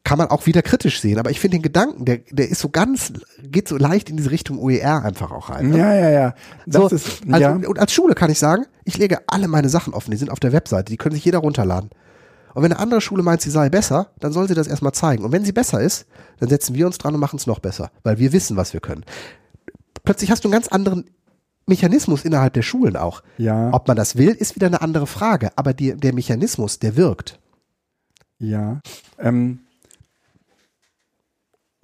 Kann man auch wieder kritisch sehen, aber ich finde den Gedanken, der, der ist so ganz, geht so leicht in diese Richtung OER einfach auch rein. Ne? Ja, ja, ja. Das so, ist, also, ja. Und als Schule kann ich sagen, ich lege alle meine Sachen offen, die sind auf der Webseite, die können sich jeder runterladen. Und wenn eine andere Schule meint, sie sei besser, dann soll sie das erstmal zeigen. Und wenn sie besser ist, dann setzen wir uns dran und machen es noch besser, weil wir wissen, was wir können. Plötzlich hast du einen ganz anderen Mechanismus innerhalb der Schulen auch. Ja. Ob man das will, ist wieder eine andere Frage. Aber die, der Mechanismus, der wirkt. Ja. Ähm,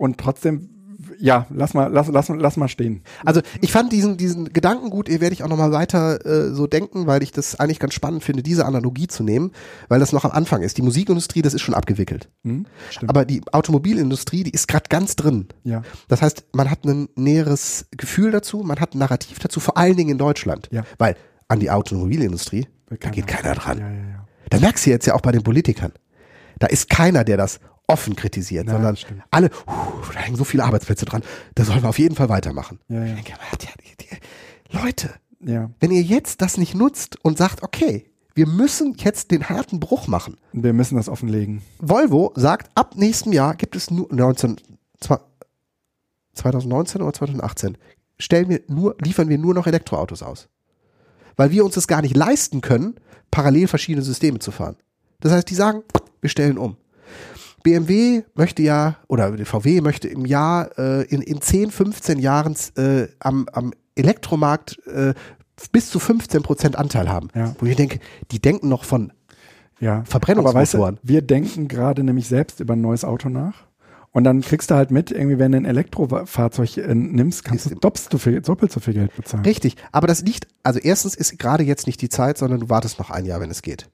und trotzdem, ja, lass mal, lass, lass, lass mal stehen. Also ich fand diesen, diesen Gedanken gut, ihr werde ich auch nochmal weiter äh, so denken, weil ich das eigentlich ganz spannend finde, diese Analogie zu nehmen, weil das noch am Anfang ist. Die Musikindustrie, das ist schon abgewickelt. Hm? Aber die Automobilindustrie, die ist gerade ganz drin. ja. Das heißt, man hat ein näheres Gefühl dazu, man hat ein Narrativ dazu, vor allen Dingen in Deutschland. Ja. Weil an die Automobilindustrie, da geht keiner dran. Ja, ja, ja. Da merkst du jetzt ja auch bei den Politikern. Da ist keiner, der das offen kritisiert, Ja, sondern stimmt. alle, huh, da hängen so viele Arbeitsplätze dran, da sollen wir auf jeden Fall weitermachen. Ja, ja. Ich denke, Leute, Ja. wenn ihr jetzt das nicht nutzt und sagt, okay, wir müssen jetzt den harten Bruch machen. Wir müssen das offenlegen. Volvo sagt, ab nächstem Jahr gibt es nur 19, zwei- 2019 oder 2018 stellen wir nur, liefern wir nur noch Elektroautos aus. Weil wir uns das gar nicht leisten können, parallel verschiedene Systeme zu fahren. Das heißt, die sagen, wir stellen um. BMW möchte ja, oder VW möchte im Jahr, äh, in, in 10, 15 Jahren äh, am, am Elektromarkt äh, bis zu 15 Prozent Anteil haben. Ja. Wo ich denke, die denken noch von Ja. Verbrennungsmotoren. Aber weißt du, wir denken gerade nämlich selbst über ein neues Auto nach. Und dann kriegst du halt mit, irgendwie, wenn du ein Elektrofahrzeug äh, nimmst, kannst du doppelt so, viel, doppelt so viel Geld bezahlen. Richtig, aber das liegt, also erstens ist gerade jetzt nicht die Zeit, sondern du wartest noch ein Jahr, wenn es geht.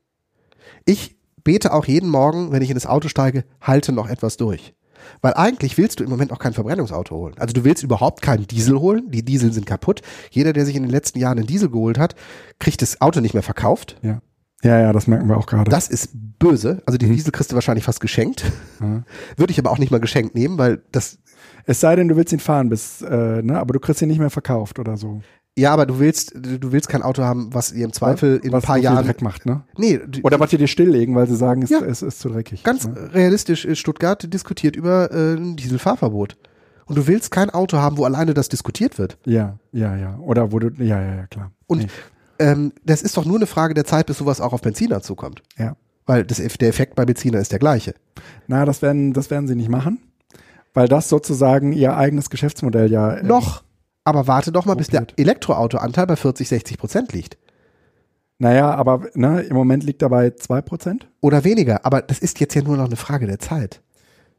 Ich bete auch jeden Morgen, wenn ich in das Auto steige, halte noch etwas durch. Weil eigentlich willst du im Moment auch kein Verbrennungsauto holen. Also du willst überhaupt keinen Diesel holen. Die Diesel sind kaputt. Jeder, der sich in den letzten Jahren einen Diesel geholt hat, kriegt das Auto nicht mehr verkauft. Ja. Ja, ja, das merken wir auch gerade. Das ist böse. Also den Diesel kriegst du wahrscheinlich fast geschenkt. Ja. Würde ich aber auch nicht mal geschenkt nehmen, weil das, Es sei denn, du willst ihn fahren bis, äh, ne, aber du kriegst ihn nicht mehr verkauft oder so. Ja, aber du willst, du willst kein Auto haben, was dir im Zweifel in was ein paar so Jahren, Dreck macht, ne? nee, Oder was die dir stilllegen, weil sie sagen, es, Ja. es ist zu dreckig. Ganz ne? realistisch ist Stuttgart diskutiert über äh, ein Dieselfahrverbot. Und du willst kein Auto haben, wo alleine das diskutiert wird. Ja, ja, ja. Oder wo du, ja, ja, ja, klar. Und Nee. ähm, das ist doch nur eine Frage der Zeit, bis sowas auch auf Benziner zukommt. Ja. Weil das, der Effekt bei Benziner ist der gleiche. Na, das werden, das werden sie nicht machen, weil das sozusagen ihr eigenes Geschäftsmodell ja äh, Noch. Aber warte doch mal, bis der. Elektroautoanteil bei 40, 60 Prozent liegt. Naja, aber ne, im Moment liegt er bei 2%. Oder weniger. Aber das ist jetzt ja nur noch eine Frage der Zeit.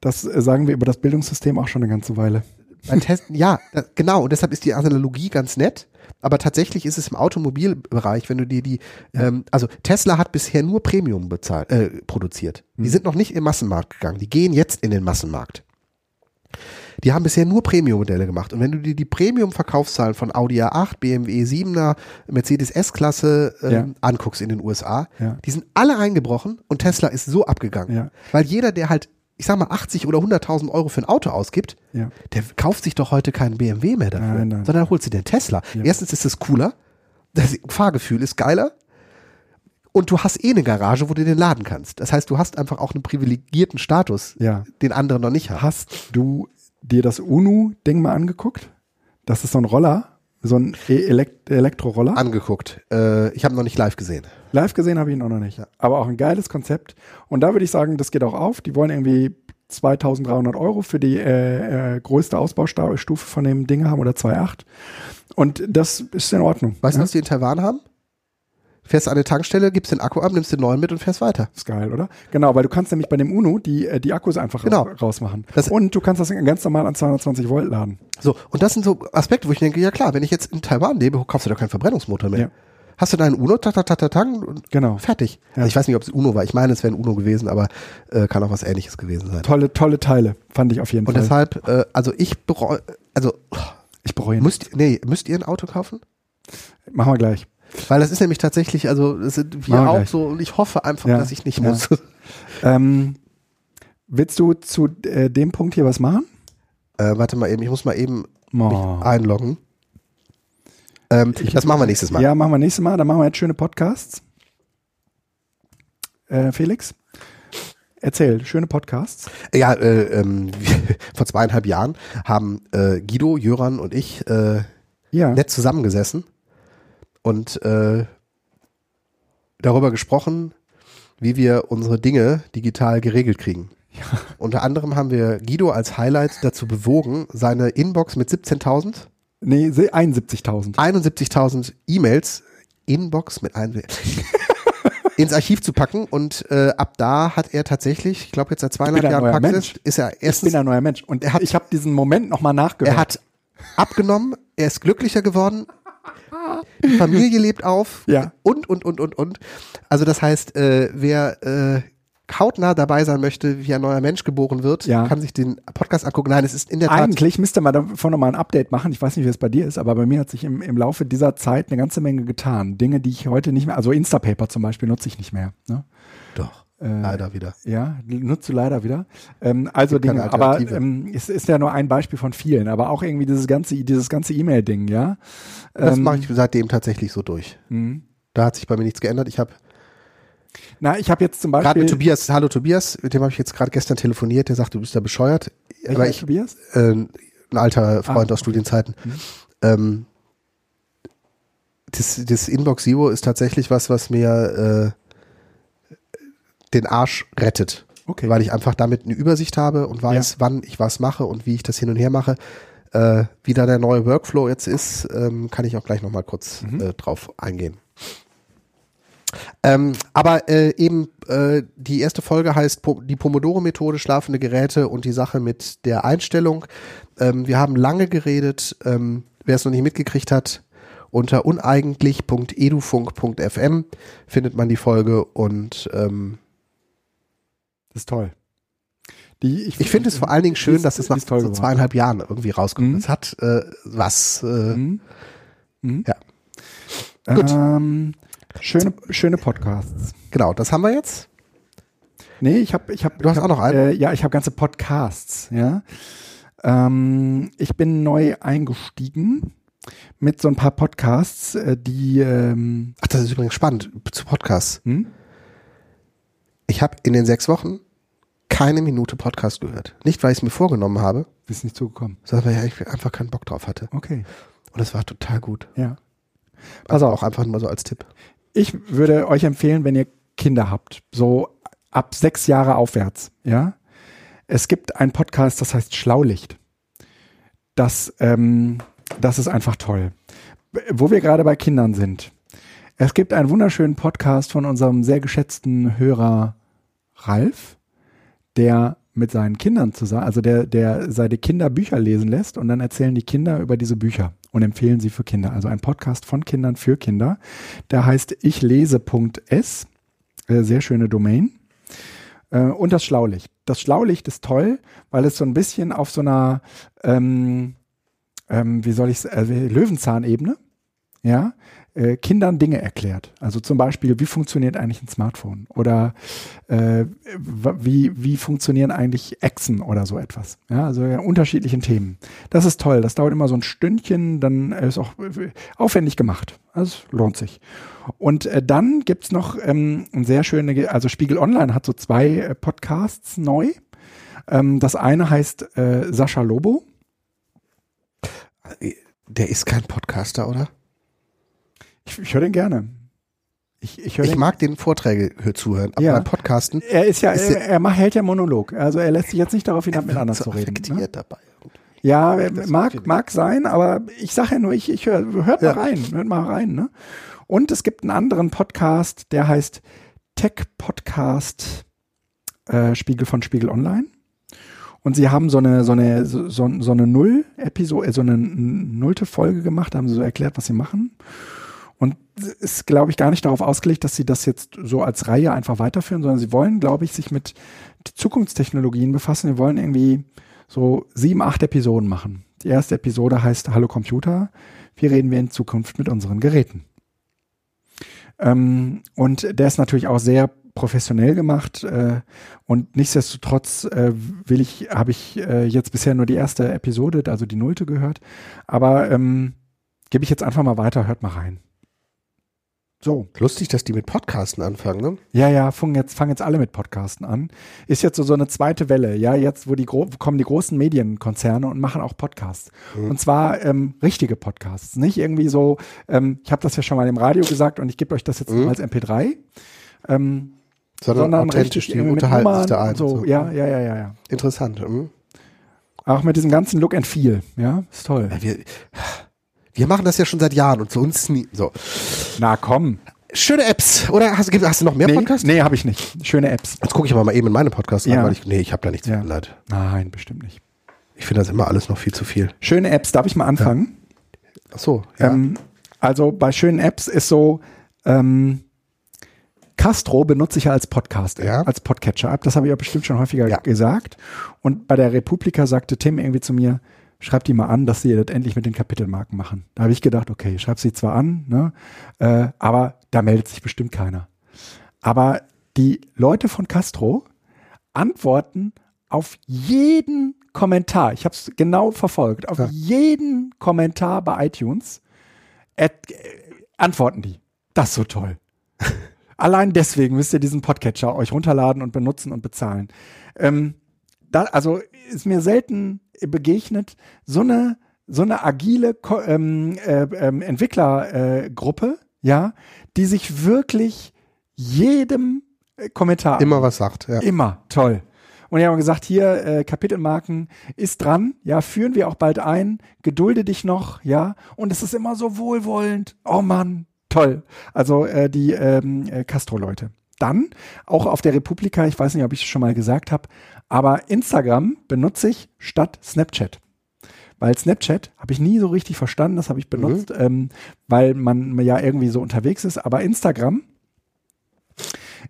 Das äh, sagen wir über das Bildungssystem auch schon eine ganze Weile. Bei Testen, ja, genau. Und deshalb ist die Analogie ganz nett. Aber tatsächlich ist es im Automobilbereich, wenn du dir die, ähm, also Tesla hat bisher nur Premium bezahlt, äh, produziert. Die sind noch nicht im Massenmarkt gegangen. Die gehen jetzt in den Massenmarkt. Die haben bisher nur Premium-Modelle gemacht. Und wenn du dir die Premium-Verkaufszahlen von Audi A8, BMW 7er, Mercedes S-Klasse ähm, Ja. anguckst in den USA, Ja. die sind alle eingebrochen und Tesla ist so abgegangen. Ja. Weil jeder, der halt, ich sag mal, 80 oder 100.000 Euro für ein Auto ausgibt, Ja. der kauft sich doch heute keinen BMW mehr dafür, Nein, nein. sondern holt sich den Tesla. Ja. Erstens ist es cooler, das Fahrgefühl ist geiler und du hast eh eine Garage, wo du den laden kannst. Das heißt, du hast einfach auch einen privilegierten Status, Ja. den andere noch nicht haben. Hast du dir das UNU-Ding mal angeguckt? Das ist so ein Roller, so ein E- Elekt Elektroroller. Angeguckt. Äh, ich habe noch nicht live gesehen. Live gesehen habe ich ihn auch noch nicht. Aber auch ein geiles Konzept. Und da würde ich sagen, das geht auch auf. Die wollen irgendwie 2300 Euro für die äh, äh, größte Ausbaustufe von dem Ding haben oder 2,8. Und das ist in Ordnung. Weißt du, ja? was die in Taiwan haben? Fährst an eine Tankstelle, gibst den Akku ab, nimmst den neuen mit und fährst weiter. Ist geil, oder? Genau, weil du kannst nämlich bei dem UNO die, äh, die Akkus einfach Genau. ra- rausmachen. Das- Und du kannst das ganz normal an 220 Volt laden. So, und das sind so Aspekte, wo ich denke, ja klar, wenn ich jetzt in Taiwan lebe, kaufst du doch keinen Verbrennungsmotor mehr. Ja. Hast du deinen Uno, tak, und Genau. fertig. Ja. Also ich weiß nicht, ob es Uno war. Ich meine, es wäre ein Uno gewesen, aber äh, kann auch was ähnliches gewesen sein. Tolle, tolle Teile, fand ich auf jeden Und Fall. deshalb, äh, also ich bereue, also ich bereue müsst, nee, müsst ihr ein Auto kaufen? Machen wir gleich. Weil das ist nämlich tatsächlich, also das sind wir auch gleich. so und ich hoffe einfach, Ja. dass ich nicht Ja. muss. <laughs> Ähm, willst du zu äh, dem Punkt hier was machen? Äh, warte mal eben, ich muss mal eben Oh. mich einloggen. Ähm, das machen wir nächstes Mal. Ja, machen wir nächstes Mal. Dann machen wir jetzt schöne Podcasts. Äh, Felix, Erzähl, schöne Podcasts. Ja, äh, ähm, <laughs> vor zweieinhalb Jahren haben äh, Guido, Jöran und ich äh, Ja. nett zusammengesessen und äh, darüber gesprochen, wie wir unsere Dinge digital geregelt kriegen. Unter anderem haben wir Guido als Highlight dazu bewogen, seine Inbox mit 17.000, Nee, se- 71.000. 71.000 E-Mails, Inbox mit ein <laughs> ins Archiv zu packen und äh, ab da hat er tatsächlich, ich glaube jetzt seit zweieinhalb Jahren Praxis, Mensch. ist er Ich erstens bin ein neuer Mensch. Und Er hat- ich habe diesen Moment nochmal nachgehört. Er hat abgenommen, er ist glücklicher geworden, Familie lebt auf Ja. und, und, und, und, und. Also das heißt, äh, wer äh, hautnah dabei sein möchte, wie ein neuer Mensch geboren wird, Ja. kann sich den Podcast angucken. Nein, es ist in der Tat Eigentlich müsste man davon nochmal ein Update machen. Ich weiß nicht, wie es bei dir ist, aber bei mir hat sich im, im Laufe dieser Zeit eine ganze Menge getan. Dinge, die ich heute nicht mehr, also Instapaper zum Beispiel nutze ich nicht mehr. Ne? Äh, leider wieder. Ja, nutze du leider wieder. Ähm, also Dinge, aber ähm, es ist ja nur ein Beispiel von vielen, aber auch irgendwie dieses ganze, dieses ganze E-Mail-Ding, ja. Das Ähm, mache ich seitdem tatsächlich so durch. mh. Da hat sich bei mir nichts geändert. Ich habe Na, ich habe jetzt zum gerade Beispiel. mit Tobias, hallo Tobias, mit dem habe ich jetzt gerade gestern telefoniert, der sagt, du bist da bescheuert. Welcher Aber ich, Tobias? äh, ein alter Freund Ah, aus Studienzeiten. Mhm. Ähm, das, das Inbox Zero ist tatsächlich was, was mir äh, den Arsch rettet. Okay. Weil ich einfach damit eine Übersicht habe und weiß, wann ich was mache und wie ich das hin und her mache. Äh, wie da der neue Workflow jetzt ist, ähm, kann ich auch gleich nochmal kurz Mhm. äh, drauf eingehen. Ähm, aber äh, eben äh, die erste Folge heißt po die Pomodoro-Methode, schlafende Geräte und die Sache mit der Einstellung. Ähm, wir haben lange geredet. Ähm, wer es noch nicht mitgekriegt hat, unter uneigentlich.edufunk.fm findet man die Folge und ähm, Das ist toll. Die, ich ich finde es vor allen Dingen schön, ist- dass es nach so geworden. zweieinhalb Jahren irgendwie rauskommt. Mhm. Es hat äh, was. Äh, Mhm. Mhm. Ja. Gut. Ähm, schöne, schöne Podcasts. Genau, das haben wir jetzt. Nee, ich habe, ich habe. Du hast auch noch einen? Äh, ja, ich habe ganze Podcasts. Ja. Ähm, ich bin neu eingestiegen mit so ein paar Podcasts, äh, die. Ähm, Ach, das ist übrigens spannend zu Podcasts. hm? Ich habe in den sechs Wochen keine Minute Podcast gehört. Nicht, weil ich es mir vorgenommen habe, Bist nicht zugekommen. sondern weil ich einfach keinen Bock drauf hatte. Okay. Und es war total gut. Ja. Also auch einfach nur so als Tipp. Ich würde euch empfehlen, wenn ihr Kinder habt, so ab sechs Jahre aufwärts, ja. Es gibt einen Podcast, das heißt Schlaulicht. Das, ähm, das ist einfach toll. Wo wir gerade bei Kindern sind. Es gibt einen wunderschönen Podcast von unserem sehr geschätzten Hörer Ralf, der mit seinen Kindern zusammen, also der, der seine Kinder Bücher lesen lässt und dann erzählen die Kinder über diese Bücher und empfehlen sie für Kinder. Also ein Podcast von Kindern für Kinder. Der heißt ichlese.s. Äh, sehr schöne Domain. Äh, und das Schlaulicht. Das Schlaulicht ist toll, weil es so ein bisschen auf so einer, ähm, ähm, wie soll ich äh, Löwenzahnebene, ja, äh, Kindern Dinge erklärt. Also zum Beispiel, wie funktioniert eigentlich ein Smartphone? Oder äh, wie, wie funktionieren eigentlich Echsen oder so etwas? Ja, also ja, unterschiedlichen Themen. Das ist toll. Das dauert immer so ein Stündchen, dann ist auch äh, aufwendig gemacht. Also es lohnt sich. Und äh, dann gibt's noch ähm, ein sehr schöne, also Spiegel Online hat so zwei äh, Podcasts neu. Ähm, das eine heißt äh, Sascha Lobo. Der ist kein Podcaster, oder? Ich, ich höre den gerne. Ich, ich höre Ich mag den Vorträge hö- zuhören, aber Ja. beim Podcasten Er ist ja, Ist er, er macht, hält ja Monolog. Also er lässt sich jetzt nicht darauf hinab, mit anderen so zu reden. Ne? dabei. Ja, Das mag, mag sein, aber ich sage ja nur, ich, ich hör, hört Ja. mal rein, hört mal rein. Ne? Und es gibt einen anderen Podcast, der heißt Tech Podcast äh, Spiegel von Spiegel Online. Und sie haben so eine, so eine, so, so eine Null-Episode, äh, so eine nullte Folge gemacht, haben sie so erklärt, was sie machen. Und ist, glaube ich, gar nicht darauf ausgelegt, dass sie das jetzt so als Reihe einfach weiterführen, sondern sie wollen, glaube ich, sich mit Zukunftstechnologien befassen. Sie wollen irgendwie so sieben, acht Episoden machen. Die erste Episode heißt Hallo Computer. Wie reden wir in Zukunft mit unseren Geräten? Ähm, und der ist natürlich auch sehr professionell gemacht äh, und nichtsdestotrotz äh, will ich, habe ich äh, jetzt bisher nur die erste Episode, also die nullte gehört, aber ähm, gebe ich jetzt einfach mal weiter, hört mal rein. So. Lustig, dass die mit Podcasten anfangen, ne? Ja, ja, fangen jetzt, fangen jetzt alle mit Podcasten an. Ist jetzt so, so eine zweite Welle, ja, jetzt, wo die kommen die großen Medienkonzerne und machen auch Podcasts. Und zwar ähm, richtige Podcasts, nicht irgendwie so, ähm, ich habe das ja schon mal im Radio gesagt und ich gebe euch das jetzt Mhm. als MP3. Ähm, Sondern, sondern authentisch, richtig die unterhalten sich da ein. so. so. Ja, ja, ja, ja, ja. Interessant. Hm? Auch mit diesem ganzen Look and Feel, ja, ist toll. Ja, wir, wir machen das ja schon seit Jahren und zu uns nie. So. Na komm. Schöne Apps. Oder hast, du- hast du noch mehr Nee, Podcasts? nee habe ich nicht. Schöne Apps. Jetzt gucke ich aber mal eben in meine Podcasts Ja. an, weil ich, nee, ich habe da nichts Ja. verändert. Nein, bestimmt nicht. Ich finde das immer alles noch viel zu viel. Schöne Apps, darf ich mal anfangen? Ach so, ja. Ähm, also bei schönen Apps ist so, ähm, Castro benutze ich ja als Podcast, Ja. als Podcatcher-App. Das habe ich ja bestimmt schon häufiger Ja. gesagt. Und bei der Republika sagte Tim irgendwie zu mir, schreib die mal an, dass sie das endlich mit den Kapitelmarken machen. Da habe ich gedacht, okay, schreib sie zwar an, ne, äh, aber da meldet sich bestimmt keiner. Aber die Leute von Castro antworten auf jeden Kommentar. Ich habe es genau verfolgt. Auf Ja. jeden Kommentar bei iTunes äh, äh, antworten die. Das ist so toll. <laughs> Allein deswegen müsst ihr diesen Podcatcher euch runterladen und benutzen und bezahlen. Ähm, da, also ist mir selten begegnet so eine so eine agile Ko ähm, äh, ähm, Entwicklergruppe, ja, die sich wirklich jedem äh, Kommentar Immer was sagt, ja. Immer, toll. Und die haben gesagt, hier, äh, Kapitelmarken ist dran, ja, führen wir auch bald ein, gedulde dich noch, ja, und es ist immer so wohlwollend, oh Mann, toll. Also äh, die ähm, äh, Castro-Leute. Dann, auch auf der Republika, ich weiß nicht, ob ich es schon mal gesagt habe, aber Instagram benutze ich statt Snapchat. Weil Snapchat habe ich nie so richtig verstanden, das habe ich benutzt, ähm, weil man ja irgendwie so unterwegs ist, aber Instagram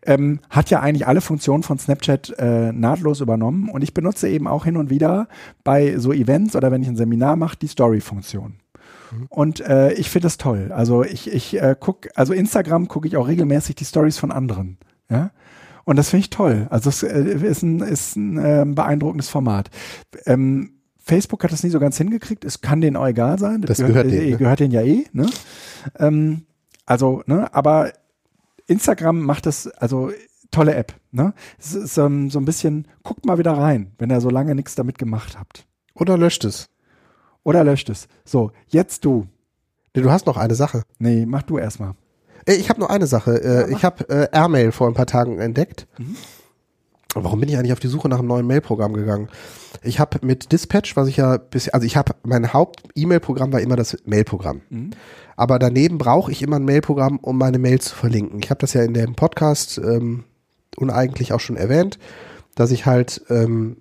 ähm, hat ja eigentlich alle Funktionen von Snapchat äh, nahtlos übernommen und ich benutze eben auch hin und wieder bei so Events oder wenn ich ein Seminar mache, die Story-Funktion. Und äh, ich finde das toll. Also ich, ich äh, gucke, also Instagram gucke ich auch regelmäßig die Stories von anderen. Ja. Und das finde ich toll. Also es äh, ist ein, ist ein äh, beeindruckendes Format. Ähm, Facebook hat das nie so ganz hingekriegt. Es kann denen auch egal sein. Das gehört äh, denen, ne? gehört denen ja eh. Ne? Ähm, also, ne, aber Instagram macht das, also tolle App. Ne? Es ist ähm, so ein bisschen, guckt mal wieder rein, wenn ihr so lange nichts damit gemacht habt. Oder löscht es. Oder löscht es. So, jetzt du. Nee, du hast noch eine Sache. Nee, mach du erstmal. Äh, Ich habe nur eine Sache. Äh, ich habe äh, Airmail vor ein paar Tagen entdeckt. Warum bin ich eigentlich auf die Suche nach einem neuen Mail-Programm gegangen? Ich habe mit Dispatch, was ich ja bis, also ich habe mein Haupt-E-Mail-Programm war immer das Mail-Programm. Aber daneben brauche ich immer ein Mail-Programm, um meine Mails zu verlinken. Ich habe das ja in dem Podcast ähm, uneigentlich auch schon erwähnt, dass ich halt ähm,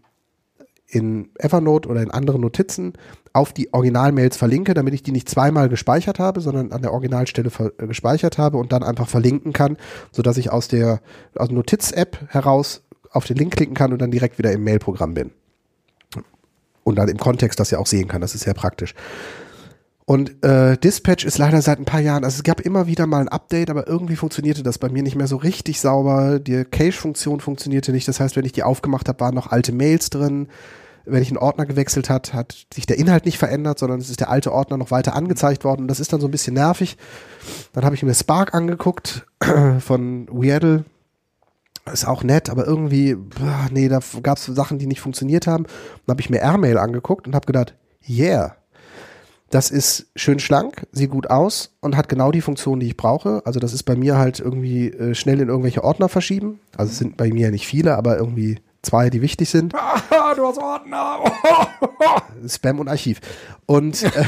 in Evernote oder in anderen Notizen auf die Originalmails verlinke, damit ich die nicht zweimal gespeichert habe, sondern an der Originalstelle äh, gespeichert habe und dann einfach verlinken kann, sodass ich aus der aus der Notiz-App heraus auf den Link klicken kann und dann direkt wieder im Mailprogramm bin. Und dann im Kontext das ja auch sehen kann. Das ist sehr praktisch. Und äh, Dispatch ist leider seit ein paar Jahren, also es gab immer wieder mal ein Update, aber irgendwie funktionierte das bei mir nicht mehr so richtig sauber. Die Cache-Funktion funktionierte nicht. Das heißt, wenn ich die aufgemacht habe, waren noch alte Mails drin. Wenn ich einen Ordner gewechselt hat, hat sich der Inhalt nicht verändert, sondern es ist der alte Ordner noch weiter angezeigt worden. Und das ist dann so ein bisschen nervig. Dann habe ich mir Spark angeguckt <clears throat> von Weardle. Ist auch nett, aber irgendwie, nee, da gab es Sachen, die nicht funktioniert haben. Dann habe ich mir Airmail angeguckt und habe gedacht, yeah, das ist schön schlank, sieht gut aus und hat genau die Funktion, die ich brauche. Also das ist bei mir halt irgendwie äh, schnell in irgendwelche Ordner verschieben. Also es sind bei mir nicht viele, aber irgendwie zwei, die wichtig sind. <laughs> Ah, du hast Ordner. <laughs> Spam und Archiv. Und äh,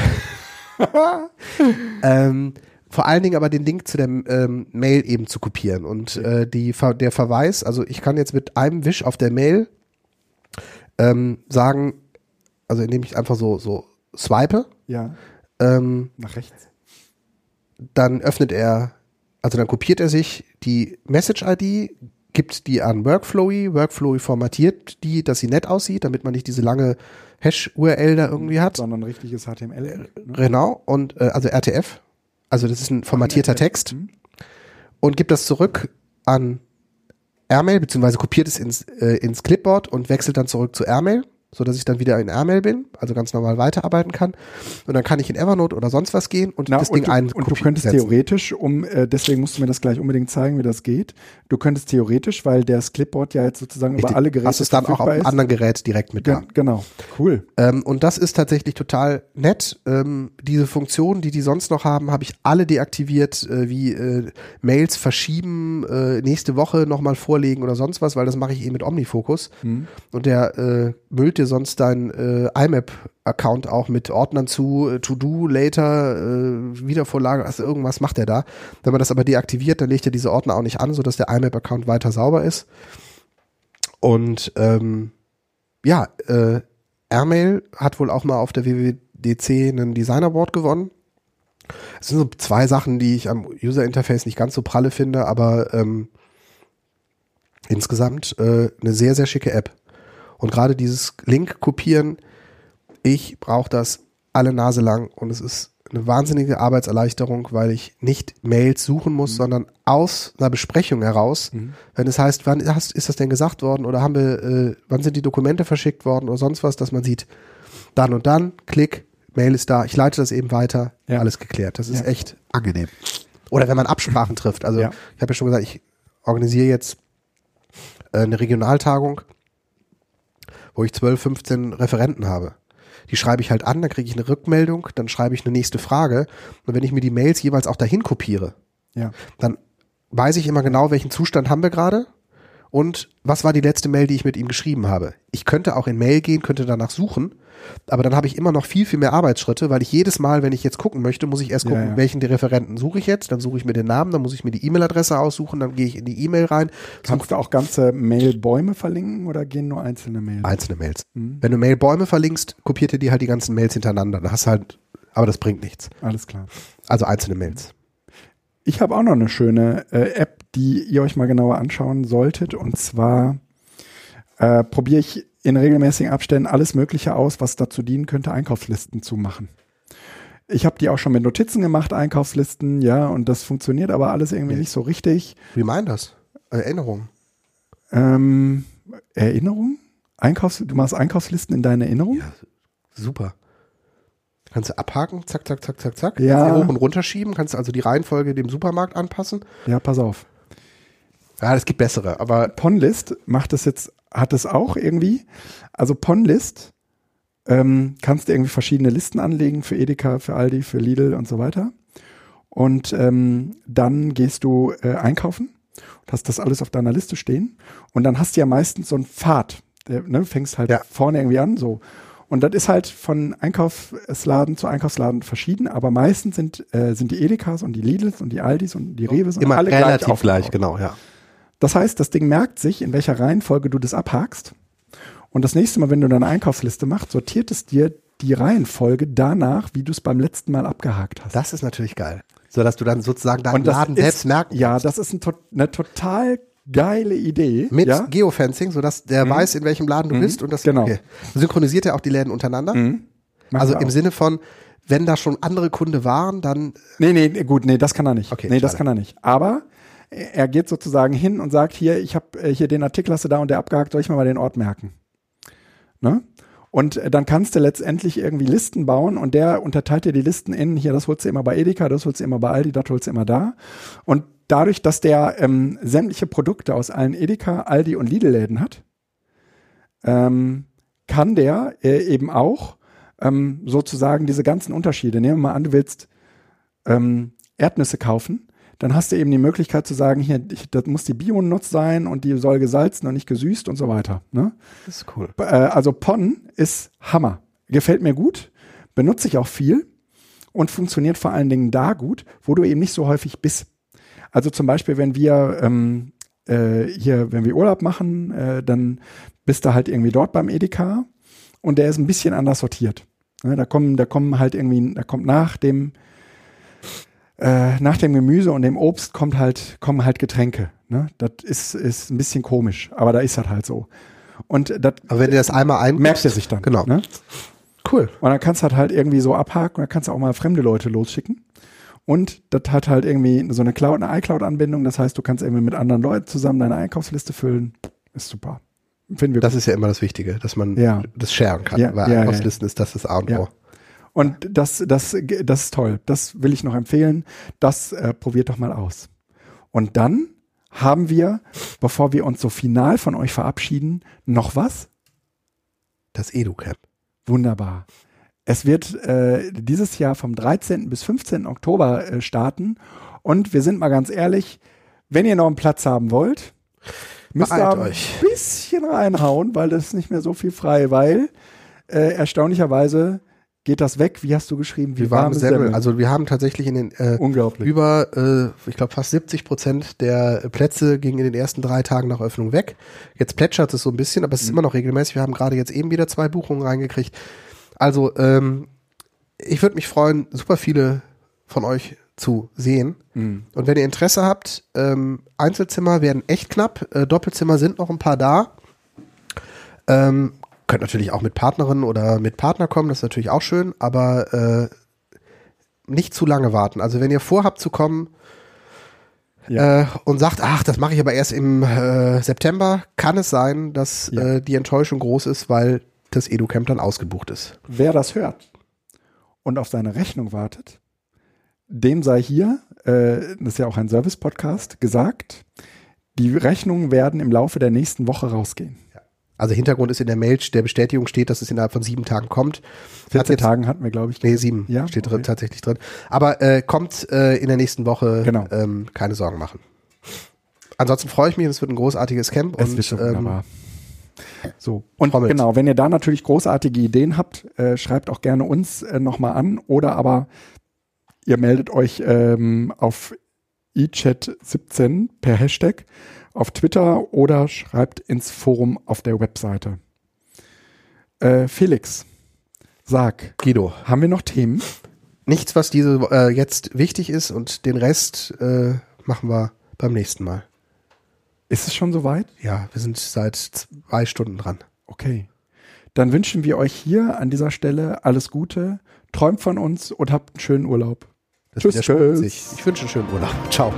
<laughs> ähm, vor allen Dingen aber den Link zu der ähm, Mail eben zu kopieren. Und äh, die, der Verweis, also ich kann jetzt mit einem Wisch auf der Mail ähm, sagen, also indem ich einfach so, so swipe, Ja, ähm, nach rechts. dann öffnet er, also dann kopiert er sich die Message-ID, gibt die an Workflowy, Workflowy formatiert die, dass sie nett aussieht, damit man nicht diese lange Hash-URL da irgendwie hat. Sondern richtiges HTML. Ne? Genau, und äh, also RTF, also das ist ein formatierter Text Mhm. und gibt das zurück an Airmail, beziehungsweise kopiert es ins, äh, ins Clipboard und wechselt dann zurück zu Airmail. So dass ich dann wieder in Airmail bin, also ganz normal weiterarbeiten kann. Und dann kann ich in Evernote oder sonst was gehen und Na, das und Ding du, ein. Und du könntest theoretisch, um, äh, deswegen musst du mir das gleich unbedingt zeigen, wie das geht. Du könntest theoretisch, weil das Clipboard ja jetzt sozusagen über alle Geräte Hast es dann auch auf einem anderen Gerät direkt mit Ge da. genau, cool. Ähm, und das ist tatsächlich total nett. Ähm, diese Funktionen, die die sonst noch haben, habe ich alle deaktiviert, äh, wie äh, Mails verschieben, äh, nächste Woche nochmal vorlegen oder sonst was, weil das mache ich eh mit Omnifocus. Hm. Und der äh, müllt dir sonst dein äh, IMAP-Account auch mit Ordnern zu, äh, To-Do, Later, äh, Wiedervorlage, also irgendwas macht er da. Wenn man das aber deaktiviert, dann legt er diese Ordner auch nicht an, sodass der IMAP-Account weiter sauber ist. Und ähm, ja, äh, Airmail hat wohl auch mal auf der WWDC einen Design Award gewonnen. Es sind so zwei Sachen, die ich am User Interface nicht ganz so pralle finde, aber ähm, insgesamt äh, eine sehr, sehr schicke App. Und gerade dieses Link kopieren, ich brauche das alle Nase lang und es ist eine wahnsinnige Arbeitserleichterung, weil ich nicht Mails suchen muss, sondern aus einer Besprechung heraus, wenn es heißt, wann hast, ist das denn gesagt worden oder haben wir, äh, wann sind die Dokumente verschickt worden oder sonst was, dass man sieht, dann und dann, Klick, Mail ist da, ich leite das eben weiter, Ja. alles geklärt. Das ist Ja. echt angenehm. Oder wenn man Absprachen trifft. Also Ja. ich habe ja schon gesagt, ich organisiere jetzt äh, eine Regionaltagung, wo ich 12, 15 Referenten habe. Die schreibe ich halt an, dann kriege ich eine Rückmeldung, dann schreibe ich eine nächste Frage. Und wenn ich mir die Mails jeweils auch dahin kopiere, Ja. dann weiß ich immer genau, welchen Zustand haben wir gerade und was war die letzte Mail, die ich mit ihm geschrieben habe. Ich könnte auch in Mail gehen, könnte danach suchen, aber dann habe ich immer noch viel, viel mehr Arbeitsschritte, weil ich jedes Mal, wenn ich jetzt gucken möchte, muss ich erst Ja, gucken, ja. welchen der Referenten suche ich jetzt, dann suche ich mir den Namen, dann muss ich mir die E-Mail-Adresse aussuchen, dann gehe ich in die E-Mail rein, Kannst du auch ganze Mailbäume verlinken oder gehen nur einzelne Mails? einzelne Mails. Wenn du Mailbäume verlinkst, kopiert er dir halt die ganzen Mails hintereinander. Dann hast halt, aber das bringt nichts. Alles klar. Also einzelne Mails. Ich habe auch noch eine schöne äh, App, die ihr euch mal genauer anschauen solltet. Und zwar äh, probiere ich in regelmäßigen Abständen alles Mögliche aus, was dazu dienen könnte, Einkaufslisten zu machen. Ich habe die auch schon mit Notizen gemacht, Einkaufslisten, ja, und das funktioniert aber alles irgendwie nicht so richtig. Reminders, Erinnerungen. Ähm, Erinnerung? Einkaufs du machst Einkaufslisten in deine Erinnerung? Ja, super. Kannst du abhaken, zack, zack, zack, zack, zack. Ja. Kannst du hoch und runter schieben, kannst du also die Reihenfolge dem Supermarkt anpassen. Ja, pass auf. Ja, es gibt bessere, aber Ponlist macht das jetzt, hat es auch irgendwie. Also Ponlist ähm, kannst du irgendwie verschiedene Listen anlegen für Edeka, für Aldi, für Lidl und so weiter. Und ähm, dann gehst du äh, einkaufen und hast das alles auf deiner Liste stehen. Und dann hast du ja meistens so einen Pfad. Der, ne, fängst halt Ja. vorne irgendwie an, so. Und das ist halt von Einkaufsladen zu Einkaufsladen verschieden, aber meistens sind, äh, sind die Edekas und die Lidls und die Aldis und die Reves und immer alle relativ gleich, gleich, genau, ja. Das heißt, das Ding merkt sich, in welcher Reihenfolge du das abhakst. Und das nächste Mal, wenn du deine Einkaufsliste machst, sortiert es dir die Reihenfolge danach, wie du es beim letzten Mal abgehakt hast. Das ist natürlich geil. So dass du dann sozusagen deinen Laden ist- selbst merken Ja, kannst. das ist ein, eine total geile Idee. Mit ja? Geofencing, sodass der weiß, in welchem Laden du bist und das Genau. okay. synchronisiert ja auch die Läden untereinander. Mhm. Also im auch. Sinne von, wenn da schon andere Kunde waren, dann Nee, nee, nee, gut, nee, das kann er nicht. Okay, nee, das schade. kann er nicht. Aber er geht sozusagen hin und sagt, hier, ich habe äh, hier den Artikel hast du da und der abgehakt, soll ich mir mal den Ort merken? Ne? Und äh, dann kannst du letztendlich irgendwie Listen bauen und der unterteilt dir die Listen in, hier, das holst du immer bei Edeka, das holst du immer bei Aldi, das holst du immer da. Und dadurch, dass der ähm, sämtliche Produkte aus allen Edeka, Aldi und Lidl-Läden hat, ähm, kann der äh, eben auch ähm, sozusagen diese ganzen Unterschiede, nehmen wir mal an, du willst ähm, Erdnüsse kaufen, dann hast du eben die Möglichkeit zu sagen, hier, ich, das muss die Bio-Nutz sein und die soll gesalzen und nicht gesüßt und so weiter. Ne? das ist cool. Äh, also Pon ist Hammer. Gefällt mir gut, benutze ich auch viel und funktioniert vor allen Dingen da gut, wo du eben nicht so häufig bist. Also zum Beispiel, wenn wir ähm, äh, hier, wenn wir Urlaub machen, äh, dann bist du halt irgendwie dort beim Edeka und der ist ein bisschen anders sortiert. Ne, da kommen, da kommen halt irgendwie, da kommt nach dem äh, nach dem Gemüse und dem Obst kommt halt, kommen halt Getränke. Ne? Das ist, ist ein bisschen komisch, aber da ist das halt so. Und das Aber wenn du das einmal ein merkt er sich dann. Genau. Ne? Cool. Und dann kannst du halt, halt irgendwie so abhaken, dann kannst du auch mal fremde Leute losschicken. Und das hat halt irgendwie so eine Cloud, eine iCloud-Anbindung. Das heißt, du kannst irgendwie mit anderen Leuten zusammen deine Einkaufsliste füllen. Ist super. finden wir Das ist ja immer das Wichtige, dass man Ja. das sharen kann, Ja, weil ja. Einkaufslisten ist das das A und. O. Und das, das, das ist toll. Das will ich noch empfehlen. Das äh, probiert doch mal aus. Und dann haben wir, bevor wir uns so final von euch verabschieden, noch was? Das EduCamp. Wunderbar. Es wird äh, dieses Jahr vom 13. bis 15. Oktober äh, starten. Und wir sind mal ganz ehrlich, wenn ihr noch einen Platz haben wollt, müsst ihr ein bisschen reinhauen, weil das ist nicht mehr so viel frei, weil äh, erstaunlicherweise geht das weg. Wie hast du geschrieben? Wie Wie warme warme Semmel. Semmel. Also wir haben tatsächlich in den äh, Unglaublich. über, äh, ich glaube fast 70 Prozent der Plätze gingen in den ersten drei Tagen nach Öffnung weg. Jetzt plätschert es so ein bisschen, aber es ist Mhm. immer noch regelmäßig. Wir haben gerade jetzt eben wieder zwei Buchungen reingekriegt. Also ähm, ich würde mich freuen, super viele von euch zu sehen. Mhm. Und wenn ihr Interesse habt, ähm, Einzelzimmer werden echt knapp, äh, Doppelzimmer sind noch ein paar da. Ähm, könnt natürlich auch mit Partnerin oder mit Partner kommen, das ist natürlich auch schön, aber äh, nicht zu lange warten. Also wenn ihr vorhabt zu kommen Ja. äh, und sagt, ach, das mache ich aber erst im äh, September, kann es sein, dass Ja. äh, die Enttäuschung groß ist, weil das EduCamp dann ausgebucht ist. Wer das hört und auf seine Rechnung wartet, dem sei hier, äh, das ist ja auch ein Service-Podcast, gesagt, die Rechnungen werden im Laufe der nächsten Woche rausgehen. Also Hintergrund ist in der Mail der Bestätigung steht, dass es innerhalb von sieben Tagen kommt. Hat 14 jetzt- Tagen hatten wir, glaube ich. Nee, sieben Ja, steht okay. drin, tatsächlich drin. Aber äh, kommt äh, in der nächsten Woche, Genau. ähm, keine Sorgen machen. Ansonsten freue ich mich, es wird ein großartiges Camp. Es und, wird schon ähm, wunderbar. So, und Trommelt. genau, wenn ihr da natürlich großartige Ideen habt, äh, schreibt auch gerne uns äh, nochmal an oder aber ihr meldet euch ähm, auf eChat17 per Hashtag auf Twitter oder schreibt ins Forum auf der Webseite. Äh, Felix, sag, Guido, haben wir noch Themen? nichts, was diese äh, jetzt wichtig ist und den Rest äh, machen wir beim nächsten Mal. Ist es schon soweit? Ja, wir sind seit zwei Stunden dran. Okay. Dann wünschen wir euch hier an dieser Stelle alles Gute, träumt von uns und habt einen schönen Urlaub. Das Tschüss, tschüss. Ich wünsche einen schönen Urlaub. Ciao.